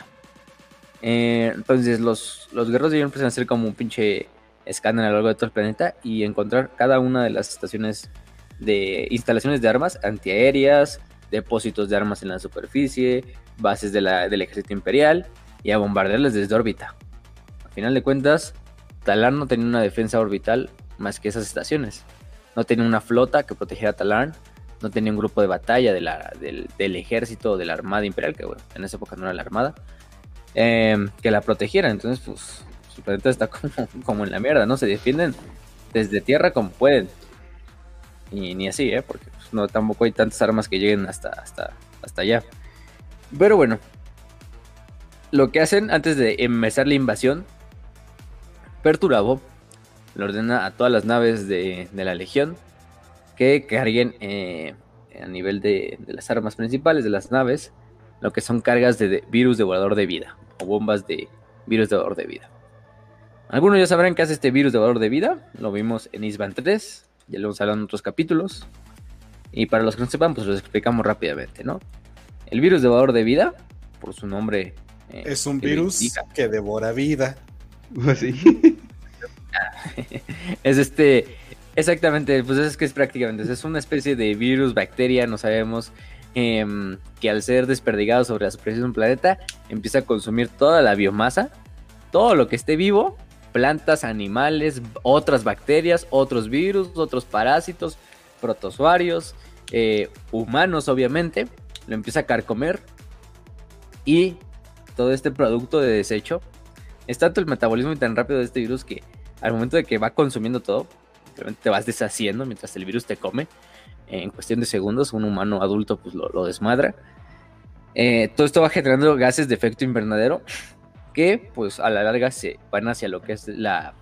Eh, entonces los, los guerreros de hierro empiezan a ser como un pinche escáner a lo largo de todo el planeta y encontrar cada una de las estaciones de instalaciones de armas antiaéreas, depósitos de armas en la superficie, bases del ejército imperial y a bombardearles desde órbita. Al final de cuentas, Talarn no tenía una defensa orbital más que esas estaciones. No tenía una flota que protegiera a Talarn, no tenía un grupo de batalla del, ejército de la Armada Imperial, que bueno, en esa época no era la Armada, em, que la protegiera. Entonces, pues, su planeta está como, en la mierda, ¿no? Se defienden desde tierra como pueden. Y ni así, ¿eh? Porque pues, no, tampoco hay tantas armas que lleguen hasta, hasta, hasta allá. Pero bueno, lo que hacen antes de empezar la invasión, Perturabo le ordena a todas las naves de, la Legión que carguen eh, a nivel de, las armas principales de las naves lo que son cargas de, virus devorador de vida o bombas de virus devorador de vida. Algunos ya sabrán qué hace este virus devorador de vida, lo vimos en Isban 3, ya lo hemos hablado en otros capítulos. Y para los que no sepan, pues lo explicamos rápidamente, ¿no? El virus devorador de vida, por su nombre. Eh, es un virus que devora vida. Pues es este. Exactamente, pues es que es prácticamente. Es una especie de virus, bacteria, no sabemos. Em, que al ser desperdigado sobre la superficie de un planeta, empieza a consumir toda la biomasa, todo lo que esté vivo, plantas, animales, otras bacterias, otros virus, otros parásitos, protozoarios, eh, humanos, obviamente. Lo empieza a carcomer y todo este producto de desecho es tanto el metabolismo tan rápido de este virus que al momento de que va consumiendo todo, te vas deshaciendo mientras el virus te come. En cuestión de segundos, un humano adulto pues lo, desmadra. Eh, todo esto va generando gases de efecto invernadero que pues a la larga se van hacia lo que es la,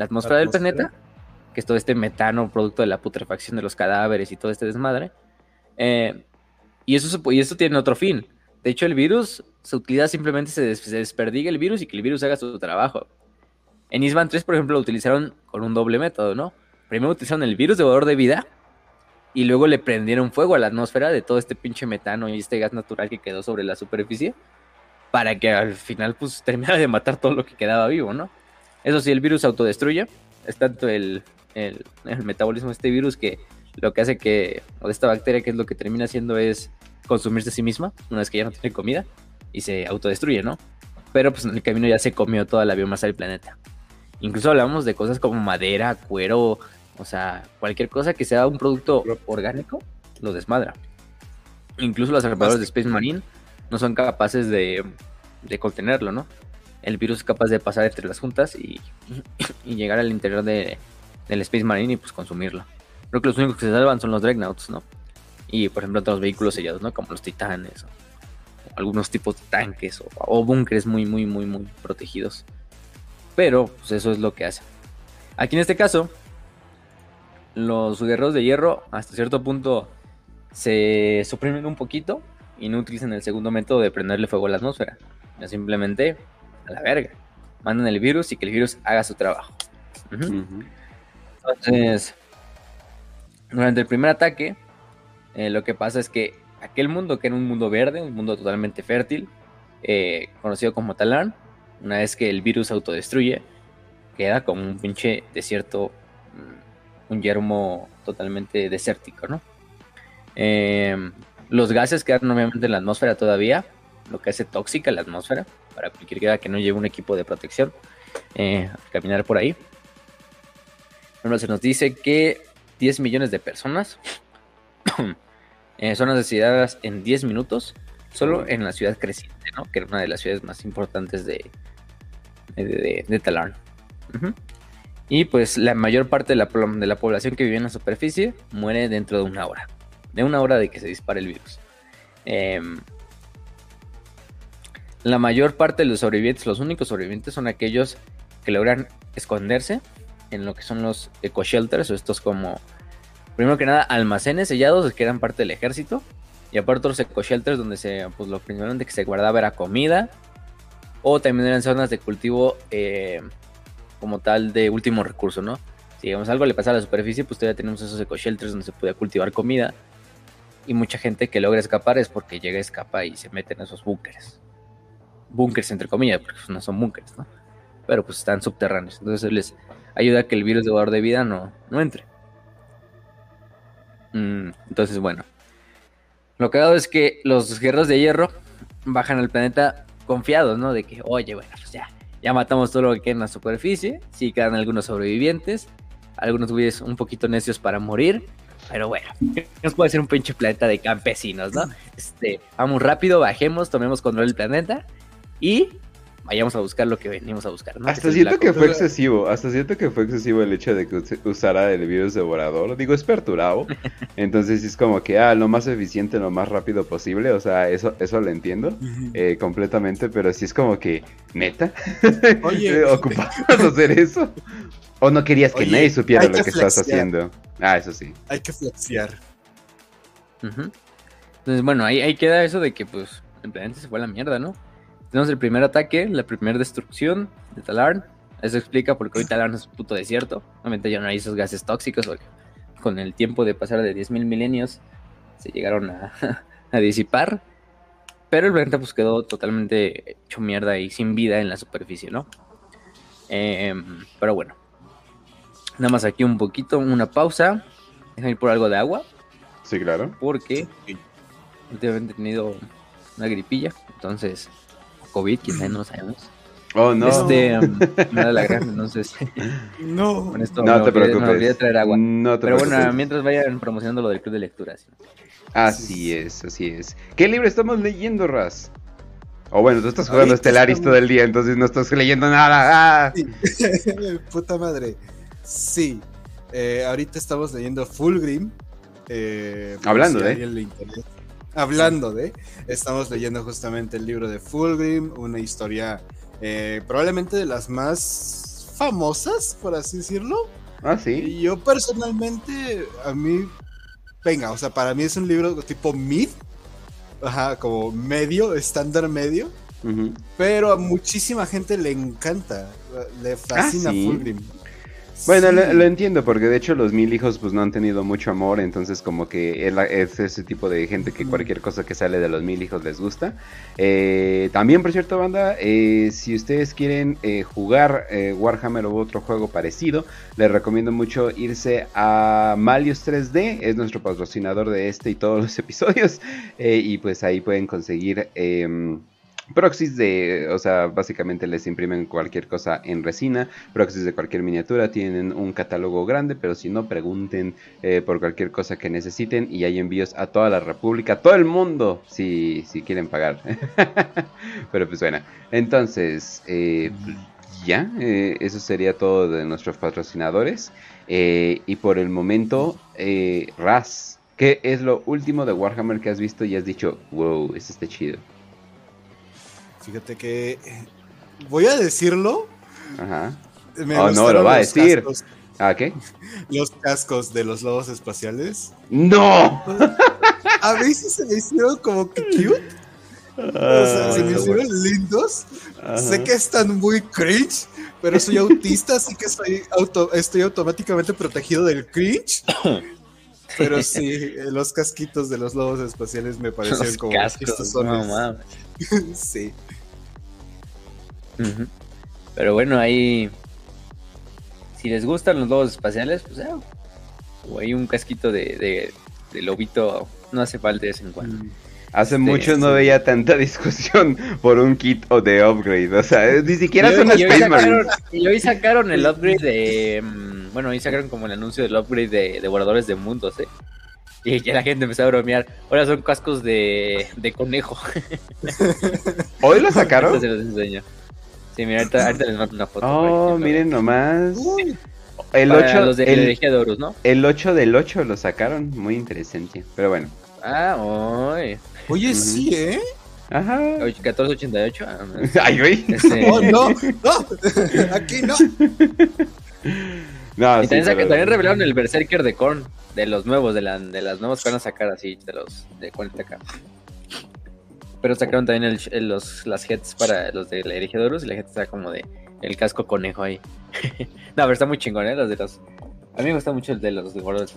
atmósfera, del planeta, que es todo este metano producto de la putrefacción de los cadáveres y todo este desmadre. Eh, y, eso, y eso tiene otro fin. De hecho, el virus, su utilidad simplemente se, se desperdiga el virus y que el virus haga su trabajo. En Isban 3, por ejemplo, lo utilizaron con un doble método, ¿no? Primero utilizaron el virus devorador de vida y luego le prendieron fuego a la atmósfera de todo este pinche metano y este gas natural que quedó sobre la superficie para que al final pues terminara de matar todo lo que quedaba vivo, ¿no? Eso sí, el virus se autodestruye, es tanto el, el, el metabolismo de este virus que lo que hace que, o de esta bacteria que es lo que termina haciendo es consumirse a sí misma una vez que ya no tiene comida y se autodestruye, ¿no? Pero pues en el camino ya se comió toda la biomasa del planeta. Incluso hablamos de cosas como madera, cuero, o sea, cualquier cosa que sea un producto orgánico, lo desmadra. Incluso los reparadores de Space Marine no son capaces de, de contenerlo, ¿no? El virus es capaz de pasar entre las juntas y, y llegar al interior de, del Space Marine y pues consumirlo. Creo que los únicos que se salvan son los Dreadnoughts, ¿no? Y por ejemplo otros vehículos sellados, ¿no? Como los titanes, o, algunos tipos de tanques, o, o búnkeres muy, muy, muy, muy protegidos. Pero, pues eso es lo que hace. Aquí en este caso, los guerreros de hierro hasta cierto punto se suprimen un poquito y no utilizan el segundo método de prenderle fuego a la atmósfera. Ya simplemente a la verga. Mandan el virus y que el virus haga su trabajo. Entonces, durante el primer ataque, eh, lo que pasa es que aquel mundo, que era un mundo verde, un mundo totalmente fértil, eh, conocido como Talarn, una vez que el virus autodestruye, queda como un pinche desierto, mm, un yermo totalmente desértico, ¿no? Em, los gases quedan obviamente en la atmósfera todavía, lo que hace tóxica la atmósfera, para cualquier que no lleve un equipo de protección, eh, caminar por ahí. Bueno, se nos dice que 10 millones de personas eh, son asesinadas en 10 minutos, solo en la ciudad creciente, ¿no? Que era una de las ciudades más importantes de, de, de, Y pues la mayor parte de la, de la población que vive en la superficie muere dentro de una hora. De una hora de que se dispare el virus. Em, la mayor parte de los sobrevivientes, los únicos sobrevivientes son aquellos que logran esconderse en lo que son los eco-shelters o estos como, primero que nada, almacenes sellados que eran parte del ejército. Y aparte los eco-shelters donde se, pues lo principalmente que se guardaba era comida, o también eran zonas de cultivo eh, como tal de último recurso, ¿no? Si digamos algo le pasa a la superficie, pues todavía tenemos esos eco-shelters donde se puede cultivar comida. Y mucha gente que logra escapar es porque llega, escapa y se mete en esos búnkeres. Búnkeres entre comillas, porque no son búnkeres, ¿no? pero pues están subterráneos. Entonces les ayuda a que el virus devorador de vida no, no entre. Mm, entonces, bueno. Lo que hago es que los guerreros de hierro bajan al planeta confiados, ¿no? De que, oye, bueno, pues ya, ya matamos todo lo que queda en la superficie. Sí quedan algunos sobrevivientes. Algunos güeyes un poquito necios para morir. Pero bueno, nos puede ser un pinche planeta de campesinos, ¿no? Este, vamos rápido, bajemos, tomemos control del planeta y vayamos a buscar lo que venimos a buscar. ¿no? Hasta siento que fue excesivo, hasta siento que fue excesivo el hecho de que usara el virus devorador. Digo, es perturbado. Entonces es como que, ah, lo más eficiente, lo más rápido posible. O sea, eso, eso lo entiendo eh, completamente, pero sí es como que, neta, Oye, ocupado hacer eso. ¿O no querías que nadie supiera lo que estás haciendo? Ah, eso sí. Hay que flexear. Entonces, bueno, ahí, ahí queda eso de que, pues, el planeta se fue a la mierda, ¿no? Tenemos el primer ataque, la primera destrucción de Talarn. Eso explica por qué hoy Talarn es un puto desierto. Obviamente ya no hay esos gases tóxicos, porque con el tiempo de pasar de 10.000 milenios se llegaron a, disipar. Pero el planeta pues quedó totalmente hecho mierda y sin vida en la superficie, ¿no? Em, pero bueno. Nada más aquí un poquito, una pausa. Déjame ir por algo de agua. Sí, claro. Porque últimamente he tenido una gripilla. Entonces COVID, quizá no lo sabemos. Oh, no. Este, um, nada la gran, entonces. no. Con esto no te preocupes. Me traer agua. No te Pero bueno, mientras vayan promocionando lo del club de lectura. Así es, así es. ¿Qué libro estamos leyendo, Raz? O bueno, tú estás jugando Stellaris todo el día, entonces no estás leyendo nada. ¡Ah! Puta madre. Sí. Eh, ahorita estamos leyendo Fulgrim. Eh, Hablando de hablando de, estamos leyendo justamente el libro de Fulgrim, una historia eh, probablemente de las más famosas, por así decirlo. Ah, sí. Y yo personalmente, a mí, venga, o sea, para mí es un libro tipo mid, ajá, como medio, estándar medio. Pero a muchísima gente le encanta, le fascina ah, Fulgrim. Bueno, lo, entiendo, porque de hecho los mil hijos pues no han tenido mucho amor, entonces como que es, ese tipo de gente que cualquier cosa que sale de los mil hijos les gusta. Eh, también, por cierto, banda, eh, si ustedes quieren eh, jugar Warhammer o otro juego parecido, les recomiendo mucho irse a Malius 3D, es nuestro patrocinador de este y todos los episodios, y pues ahí pueden conseguir... Proxies de, o sea, básicamente les imprimen cualquier cosa en resina, proxies de cualquier miniatura, tienen un catálogo grande, pero si no, pregunten eh, por cualquier cosa que necesiten y hay envíos a toda la República, a todo el mundo, si, si quieren pagar. pero pues bueno, entonces, eh, ya, eh, eso sería todo de nuestros patrocinadores. y por el momento, Raz, ¿qué es lo último de Warhammer que has visto y has dicho, wow, eso está chido? Fíjate que eh, voy a decirlo. Ajá. oh, no, lo va a decir. ¿Ah, qué? Los cascos de los lobos espaciales. ¡No! A veces se me hicieron como que cute. o sea, se me hicieron lindos. Sé que están muy cringe, pero soy autista, así que soy auto, estoy automáticamente protegido del cringe. Pero sí, eh, los casquitos de los lobos espaciales me parecen como estos son no, sí. Pero bueno, ahí. Si les gustan los lobos espaciales, pues o hay un casquito de, de, lobito, no hace falta de vez en cuando. Mm. Hace este, mucho no veía tanta discusión por un kit o de upgrade. O sea, ni siquiera son Space Marines. Y hoy sacaron el upgrade de. Mm, bueno, hoy sacaron como el anuncio del upgrade de devoradores de mundos, ¿eh? Y ya la gente empezó a bromear. Ahora son cascos de, de conejo. ¿Hoy lo sacaron? se los enseño. Sí, mira, ahorita, les mando una foto. Oh, miren nomás. El 8, los de el, de Horus, ¿no? El 8 del 8 lo sacaron, muy interesante. Pero bueno. Ah, oye. Oye, sí, ¿eh? Ajá. 1488. Ah, Ay, güey. Este... Oh, no, no. Aquí no. No, y también, también, revelaron el Berserker de Korn, de los nuevos, de, la, de las nuevas que van a sacar así, de los de 40k. Pero sacaron también el, los, las heads para los de la herejía y la gente está como de el casco conejo ahí. no, pero está muy chingón, ¿eh? Los de los... A mí me gusta mucho el de los de gordos.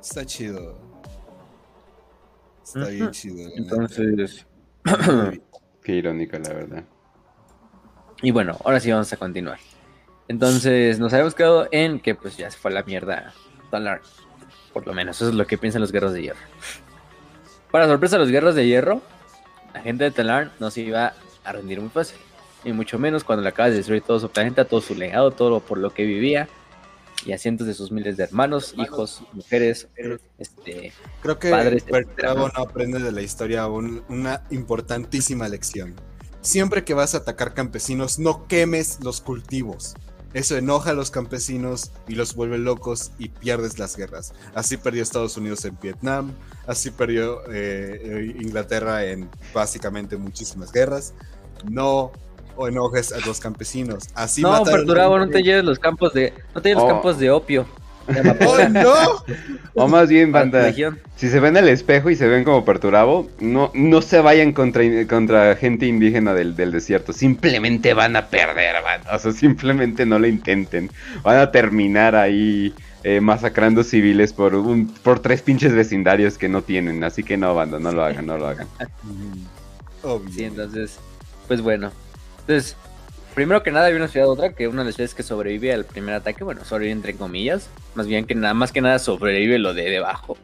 Está chido. Está bien chido. Entonces... Qué irónica, la verdad. Y bueno, ahora sí vamos a continuar. Entonces, nos habíamos quedado en que pues ya se fue a la mierda Talar. Por lo menos, eso es lo que piensan los guerreros de hierro. Para sorpresa de los guerreros de hierro, la gente de Talar no se iba a rendir muy fácil. Y mucho menos cuando le acabas de destruir todo su planeta, todo su legado, todo por lo que vivía. Y a cientos de sus miles de hermanos, hijos, mujeres, este, Creo que padres, no aprende de la historia un- una importantísima lección. Siempre que vas a atacar campesinos, no quemes los cultivos. Eso enoja a los campesinos y los vuelve locos y pierdes las guerras. Así perdió Estados Unidos en Vietnam, así perdió eh, eh, Inglaterra en básicamente muchísimas guerras. No enojes a los campesinos. Así No, mataron a Perturabo, no te lleves los campos de. No te lleves Oh. los campos de opio. ¡Oh, no! O más bien, banda, si se ven al espejo y se ven como perturabo, no, no se vayan contra, contra gente indígena del, del desierto. Simplemente van a perder, banda. O sea, simplemente no lo intenten. Van a terminar ahí eh, masacrando civiles por, un, por tres pinches vecindarios que no tienen. Así que no, banda, no lo hagan, no lo hagan. Obvio. Sí, entonces, pues bueno. Entonces, primero que nada había una ciudad otra, que una de las ciudades que sobrevive al primer ataque, bueno, sobrevive entre comillas, más bien que nada, más que nada sobrevive lo de debajo,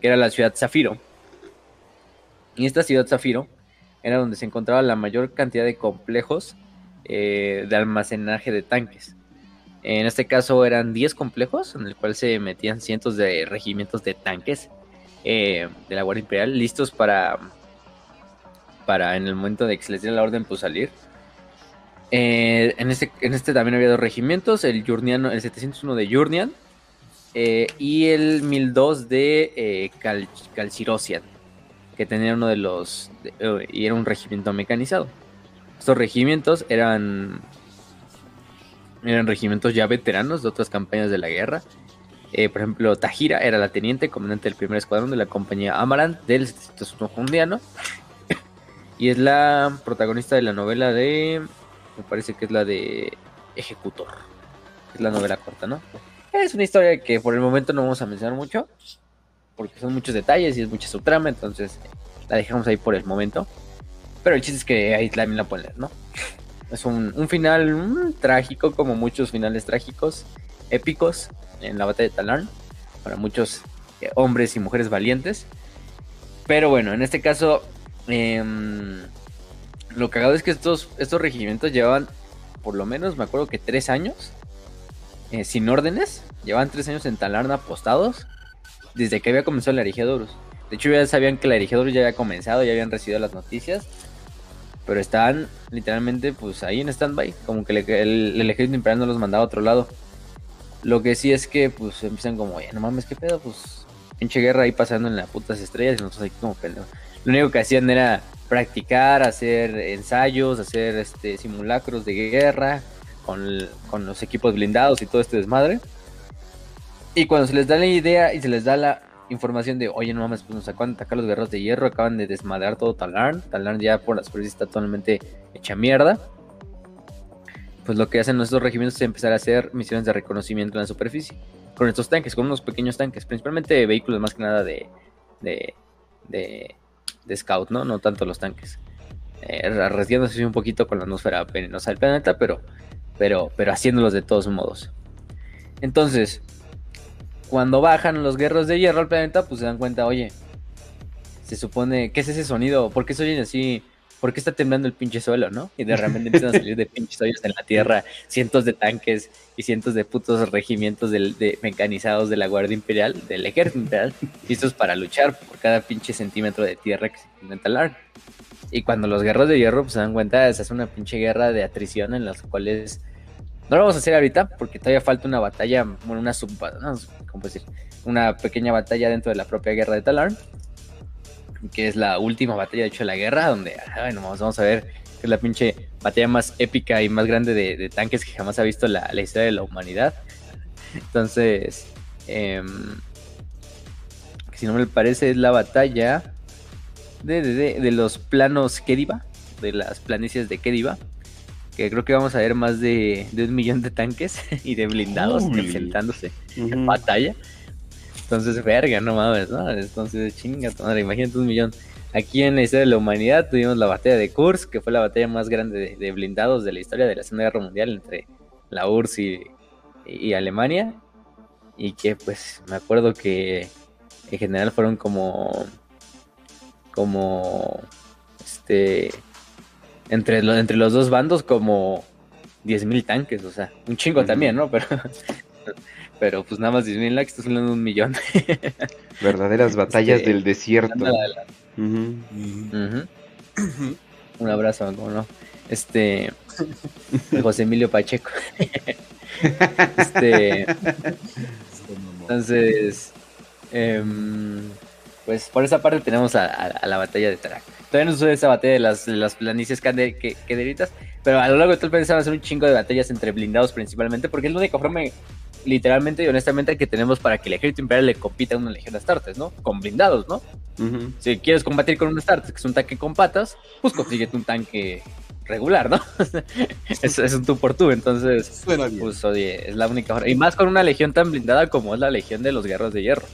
que era la ciudad Zafiro. Y esta ciudad Zafiro era donde se encontraba la mayor cantidad de complejos eh, de almacenaje de tanques. En este caso eran 10 complejos en el cual se metían cientos de regimientos de tanques eh, de la Guardia Imperial listos para para en el momento de que se les diera la orden pues salir. Eh, en, este, en este también había dos regimientos, el Yurniano, el 701 de Yurnian eh, y el 1002 de eh, Cal- Calcirosian, que tenía uno de los, eh, y era un regimiento mecanizado. Estos regimientos eran, eran regimientos ya veteranos de otras campañas de la guerra. Por ejemplo, Tajira era la teniente, comandante del primer escuadrón de la compañía Amaranth del 701 Jundiano. Y es la protagonista de la novela de. Me parece que es la de Ejecutor. Es la novela corta, ¿no? Es una historia que por el momento no vamos a mencionar mucho. Porque son muchos detalles y es mucha su trama. Entonces la dejamos ahí por el momento. Pero el chiste es que ahí también la pueden leer, ¿no? Es un, un final trágico, como muchos finales trágicos, épicos en la batalla de Talarn. Para muchos eh, hombres y mujeres valientes. Pero bueno, en este caso Em, lo cagado es que estos, estos regimientos llevaban, por lo menos me acuerdo que tres años eh, sin órdenes. Llevaban tres años en Talarna apostados desde que había comenzado el Erigiadorus. De hecho, ya sabían que el Erigiadorus ya había comenzado, ya habían recibido las noticias. Pero estaban literalmente pues ahí en stand-by. Como que el ejército imperial no los mandaba a otro lado. Lo que sí es que pues empiezan como, oye, no mames, qué pedo, pues pinche guerra ahí pasando en las putas estrellas y nosotros aquí como pendejos. Lo único que hacían era practicar, hacer ensayos, hacer este simulacros de guerra con, con los equipos blindados y todo este desmadre. Y cuando se les da la idea y se les da la información de, oye, no mames, pues nos acaban de atacar los guerreros de hierro, acaban de desmadrar todo Talarn, Talarn ya por las superficie está totalmente hecha mierda. Pues lo que hacen nuestros regimientos es empezar a hacer misiones de reconocimiento en la superficie. Con estos tanques, con unos pequeños tanques, principalmente vehículos más que nada de, de, de, scout, ¿no? No tanto los tanques. Eh, arriesgándose un poquito con la atmósfera venenosa del planeta, pero, pero, pero haciéndolos de todos modos. Entonces, cuando bajan los guerreros de hierro al planeta, pues se dan cuenta, oye, se supone, ¿qué es ese sonido? ¿Por qué se oyen así? ¿Por qué está temblando el pinche suelo, no? Y de repente empiezan a salir de pinches hoyos en la tierra cientos de tanques y cientos de putos regimientos de, mecanizados de la Guardia Imperial, del Ejército Imperial, listos para luchar por cada pinche centímetro de tierra que se intenta talar. Y cuando los guerreros de hierro pues, se dan cuenta, se hace una pinche guerra de atrición en las cuales no lo vamos a hacer ahorita porque todavía falta una batalla, bueno, una sub, ¿cómo decir? Una pequeña batalla dentro de la propia guerra de Talarn, que es la última batalla de hecho de la guerra, donde, bueno, vamos, vamos a ver, que es la pinche batalla más épica y más grande de, de tanques que jamás ha visto la, la historia de la humanidad. Entonces, em, si no me parece, es la batalla de, de, de- los planos Kediva, de las planicies de Kediva, que creo que vamos a ver más de, de un millón de tanques y de blindados Uy. enfrentándose en batalla. Entonces, verga, no mames, ¿no? Entonces, chinga madre, imagínate un millón aquí en la historia de la humanidad tuvimos la batalla de Kursk, que fue la batalla más grande de, blindados de la historia de la Segunda Guerra Mundial entre la URSS y, Alemania. Y que pues me acuerdo que en general fueron como como este entre, entre los dos bandos como 10.000 tanques, o sea, un chingo también, ¿no? Pero pero pues nada más 10.000 likes, estás hablando de un millón. Verdaderas batallas este, del desierto. Un abrazo, ¿cómo no? Este. José Emilio Pacheco. este. Entonces. Em, pues por esa parte tenemos a, la batalla de Tarak. Todavía no sucede esa batalla de las, las planicies que, pero a lo largo de todo el país van a ser un chingo de batallas entre blindados principalmente, porque es la única forma literalmente y honestamente que tenemos para que el ejército imperial le compita a una legión de Astartes, ¿no? Con blindados, ¿no? Si quieres combatir con un Astartes, que es un tanque con patas, pues consíguete un tanque regular, ¿no? es, es, un tú por tú, entonces, pues oye, es la única forma. Y más con una legión tan blindada como es la legión de los guerreros de hierro.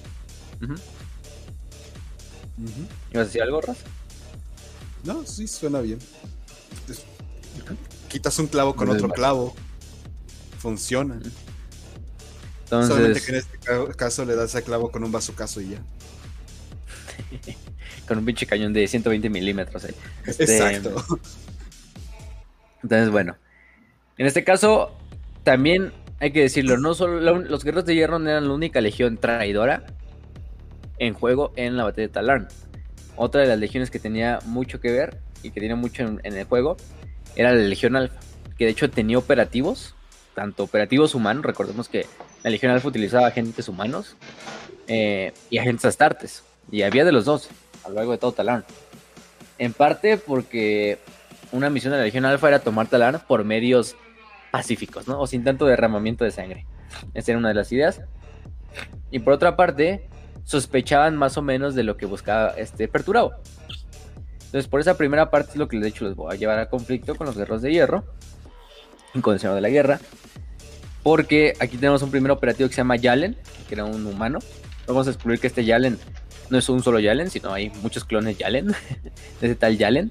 ¿Ibas a decir algo, Raz? No, sí, suena bien. Quitas un clavo con otro clavo. Funciona. Solamente que en este caso le das a clavo con un caso y ya. con un pinche cañón de 120 milímetros. Eh. Este, Exacto. Entonces, bueno. En este caso, también hay que decirlo, no solo los guerreros de hierro no eran la única legión traidora en juego en la batalla de Talarn. Otra de las legiones que tenía mucho que ver y que tenía mucho en, el juego era la Legión Alfa, que de hecho tenía operativos, tanto operativos humanos, recordemos que la Legión Alfa utilizaba agentes humanos eh, y agentes astartes, y había de los dos a lo largo de todo Talarn. En parte porque una misión de la Legión Alfa era tomar Talarn por medios pacíficos, ¿no? O sin tanto derramamiento de sangre. Esa era una de las ideas. Y por otra parte, sospechaban más o menos de lo que buscaba este Perturabo. Entonces, por esa primera parte es lo que de hecho les voy a llevar a conflicto con los guerreros de hierro, con el Señor de la Guerra, porque aquí tenemos un primer operativo que se llama Yalen, que era un humano. Vamos a descubrir que este Yalen no es un solo Yalen, sino hay muchos clones Yalen, de ese tal Yalen.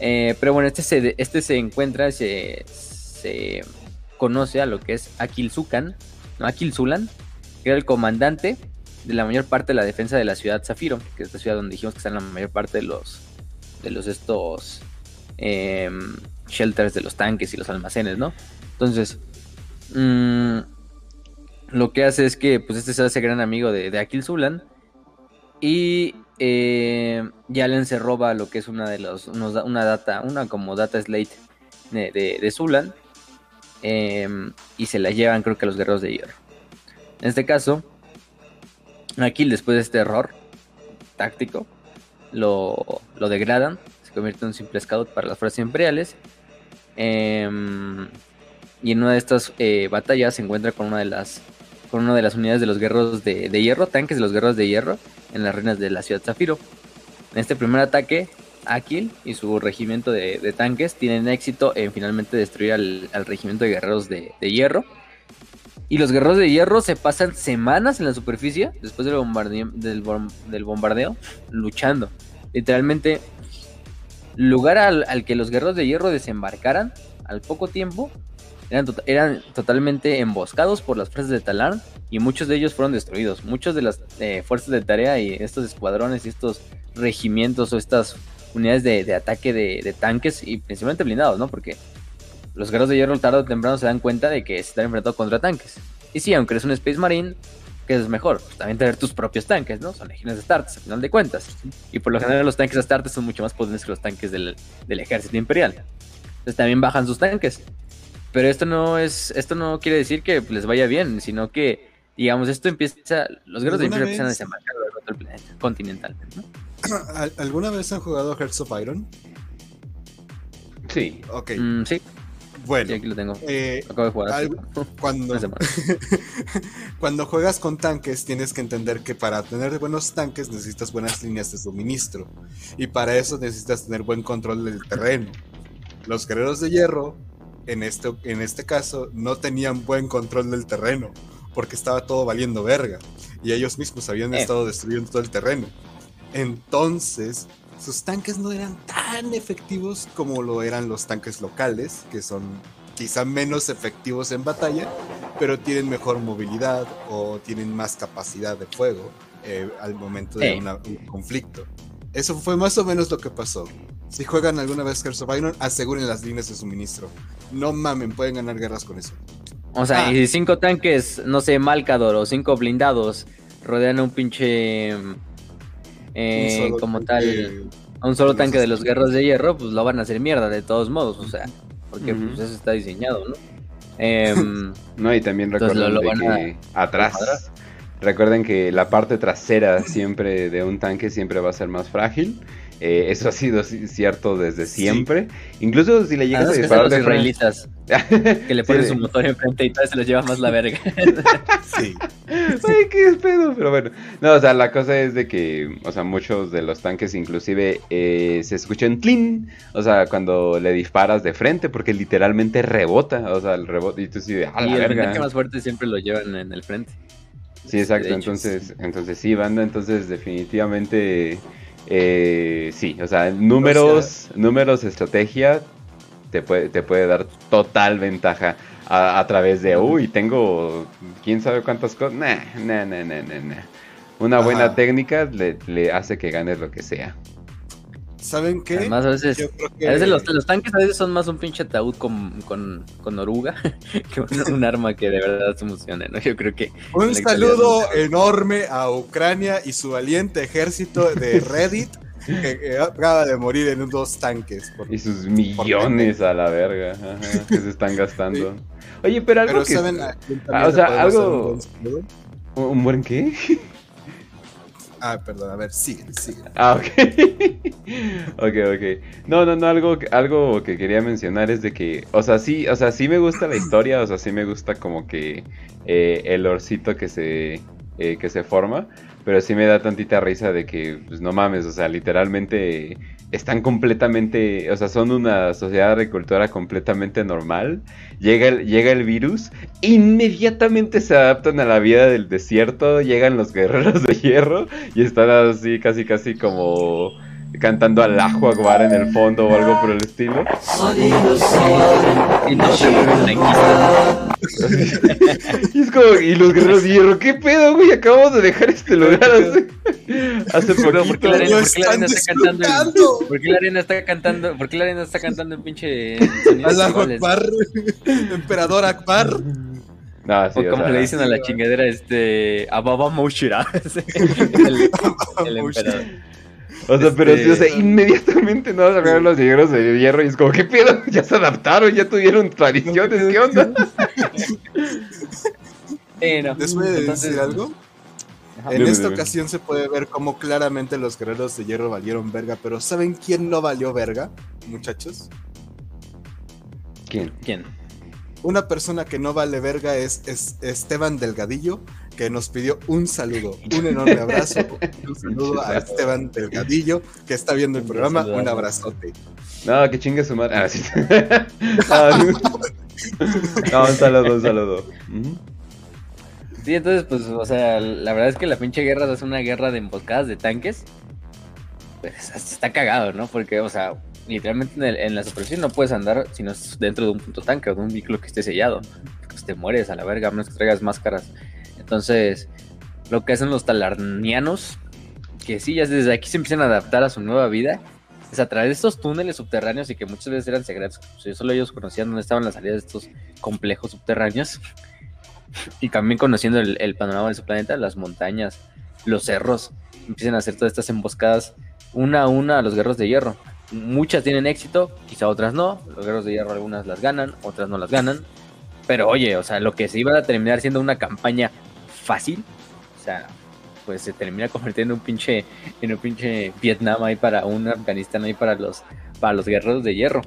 Eh, pero bueno, este se, este se encuentra, se, se conoce a lo que es Akil Zukan, no Akil Zulan, que era el comandante de la mayor parte de la defensa de la ciudad Zafiro, que es la ciudad donde dijimos que están la mayor parte de los de los estos em, shelters de los tanques y los almacenes, ¿no? Entonces, mm, lo que hace es que pues este se hace gran amigo de, de Akil Zulan y eh, Yalen se roba lo que es una de los una data, una como data slate de, de, Zulan em, y se la llevan creo que a los guerreros de hierro. En este caso, Akil después de este error táctico lo, degradan, se convierte en un simple scout para las fuerzas imperiales. Em, y en una de estas eh, batallas se encuentra con una de las con una de las unidades de los guerreros de, hierro, tanques de los guerreros de hierro, en las ruinas de la ciudad Zafiro. En este primer ataque, Akil y su regimiento de, tanques tienen éxito en finalmente destruir al, regimiento de guerreros de, hierro. Y los guerreros de hierro se pasan semanas en la superficie después del bombardeo, del, bombardeo luchando. Literalmente, lugar al, que los guerreros de hierro desembarcaran al poco tiempo, eran, tota-, eran totalmente emboscados por las fuerzas de Talarn y muchos de ellos fueron destruidos. Muchos de las eh, fuerzas de tarea y estos escuadrones y estos regimientos o estas unidades de, ataque de, de, tanques y principalmente blindados, ¿no? Porque los guerreros de hierro tarde o temprano se dan cuenta de que se están enfrentando contra tanques. Y sí, aunque eres un Space Marine, ¿qué es mejor? Pues también tener tus propios tanques, ¿no? Son legiones de Astartes, al final de cuentas. Y por lo general los tanques Astartes son mucho más potentes que los tanques del, ejército imperial. Entonces también bajan sus tanques. Pero esto no es, esto no quiere decir que les vaya bien, sino que, digamos, esto empieza, los guerreros de Imperio empiezan a desembarcar el planeta continental. ¿Alguna vez han jugado Hearts of Iron? Sí. Ok. Mm, sí. Bueno, aquí lo tengo. Eh, Acabo de jugar. cuando, cuando juegas con tanques, tienes que entender que para tener buenos tanques necesitas buenas líneas de suministro. Y para eso necesitas tener buen control del terreno. Los guerreros de hierro, en este, en este caso, no tenían buen control del terreno. Porque estaba todo valiendo verga. Y ellos mismos habían eh. estado destruyendo todo el terreno. Entonces, sus tanques no eran tan efectivos como lo eran los tanques locales, que son quizá menos efectivos en batalla, pero tienen mejor movilidad o tienen más capacidad de fuego eh, al momento de un conflicto. Eso fue más o menos lo que pasó. Si juegan alguna vez Hearts of Iron, aseguren las líneas de suministro. No mamen, pueden ganar guerras con eso. O sea, ah. y cinco tanques, no sé, Malcador o cinco blindados rodean un pinche. Eh, como tal. A un solo tanque de los guerros de hierro, pues lo van a hacer mierda de todos modos. O sea, porque pues eso está diseñado, ¿no? Em, no, y también recuerden que atrás. Recuerden que la parte trasera siempre de un tanque siempre va a ser más frágil eh, eso ha sido cierto desde siempre. Incluso si le llegas a disparar de israelitas que le ponen su motor enfrente y tal se les lleva más la verga. sí. Ay, qué pedo, pero bueno. No, o sea, la cosa es de que, o sea, muchos de los tanques inclusive eh, se escuchan clean, o sea, cuando le disparas de frente porque literalmente rebota, o sea, el rebote y tú sí de, ah, y el tanque más fuerte siempre lo llevan en el frente. Sí, exacto, entonces, entonces sí, banda, entonces definitivamente eh, sí, o sea, números, números, estrategia, te puede, te puede dar total ventaja a, través de, uy, tengo quién sabe cuántas cosas. Nah, nah, nah, nah, nah, Una buena técnica le, le hace que ganes lo que sea. ¿Saben qué? Además, a veces, a veces los, tanques a veces son más un pinche ataúd con, con, con oruga que un, arma que de verdad funcione, ¿no? Yo creo que... Un saludo enorme a Ucrania y su valiente ejército de Reddit que, acaba de morir en dos tanques. y sus millones a la verga que se están gastando. Oye, pero algo que... Saben, ah, o sea, algo... ¿Un, ¿Un buen qué? Ah, perdón, a ver, sigue, sigue. Ah, ok. ok, ok. No, no, no, algo, algo que quería mencionar es de que, o sea, sí, o sea, sí me gusta la historia, o sea, sí me gusta como que eh, el orcito que se, eh, que se forma, pero sí me da tantita risa de que, pues no mames, o sea, literalmente están completamente, o sea, son una sociedad agricultora completamente normal. Llega el, llega el virus, inmediatamente se adaptan a la vida del desierto, llegan los guerreros de hierro y están así casi casi como cantando al ajo Akbar en el fondo o algo por el estilo. y es como, y los guerreros de hierro, ¿qué pedo, güey? Acabamos de dejar este lugar hace, hace poquito. ¿Por qué la arena, ¿por qué la arena está cantando? ¿Por qué la arena está cantando? ¿Por qué la arena está cantando en pinche Allahu Akbar, emperador Akbar. No, sí, o, como le dicen a la chingadera, este, Ababa Moushira, el, el emperador. O sea, pero sí, o sea, este, inmediatamente no vas a los guerreros de hierro y es como, ¿qué pedo? Ya se adaptaron, ya tuvieron tradiciones, ¿qué onda? Después de decir algo, en esta ocasión se puede ver cómo claramente los guerreros de hierro valieron verga, pero ¿saben quién no valió verga, muchachos? ¿Quién? ¿Quién? Una persona que no vale verga es Esteban Delgadillo, que nos pidió un saludo, un enorme abrazo, un saludo a Esteban Delgadillo, que está viendo el programa, un abrazote. No, que chingue su madre. Ah, sí. Ah, no, un saludo, un saludo. Sí, entonces, pues, o sea, la verdad es que la pinche guerra es una guerra de emboscadas de tanques. Pues está cagado, ¿no? Porque, o sea, literalmente en, la superficie no puedes andar si no es dentro de un punto tanque o de un vehículo que esté sellado. Pues te mueres a la verga, a menos que traigas máscaras entonces, lo que hacen los talarnianos, que sí, ya desde aquí se empiezan a adaptar a su nueva vida, es a través de estos túneles subterráneos y que muchas veces eran secretos. solo ellos conocían dónde estaban las salidas de estos complejos subterráneos. y también conociendo el, panorama de su planeta, las montañas, los cerros, empiezan a hacer todas estas emboscadas una a una a los guerreros de hierro. Muchas tienen éxito, quizá otras no. Los guerreros de hierro algunas las ganan, otras no las ganan. Pero oye, o sea, lo que se iba a terminar siendo una campaña fácil, o sea, pues se termina convirtiendo en un pinche, en un pinche Vietnam ahí para un Afganistán ahí para los, para los guerreros de hierro.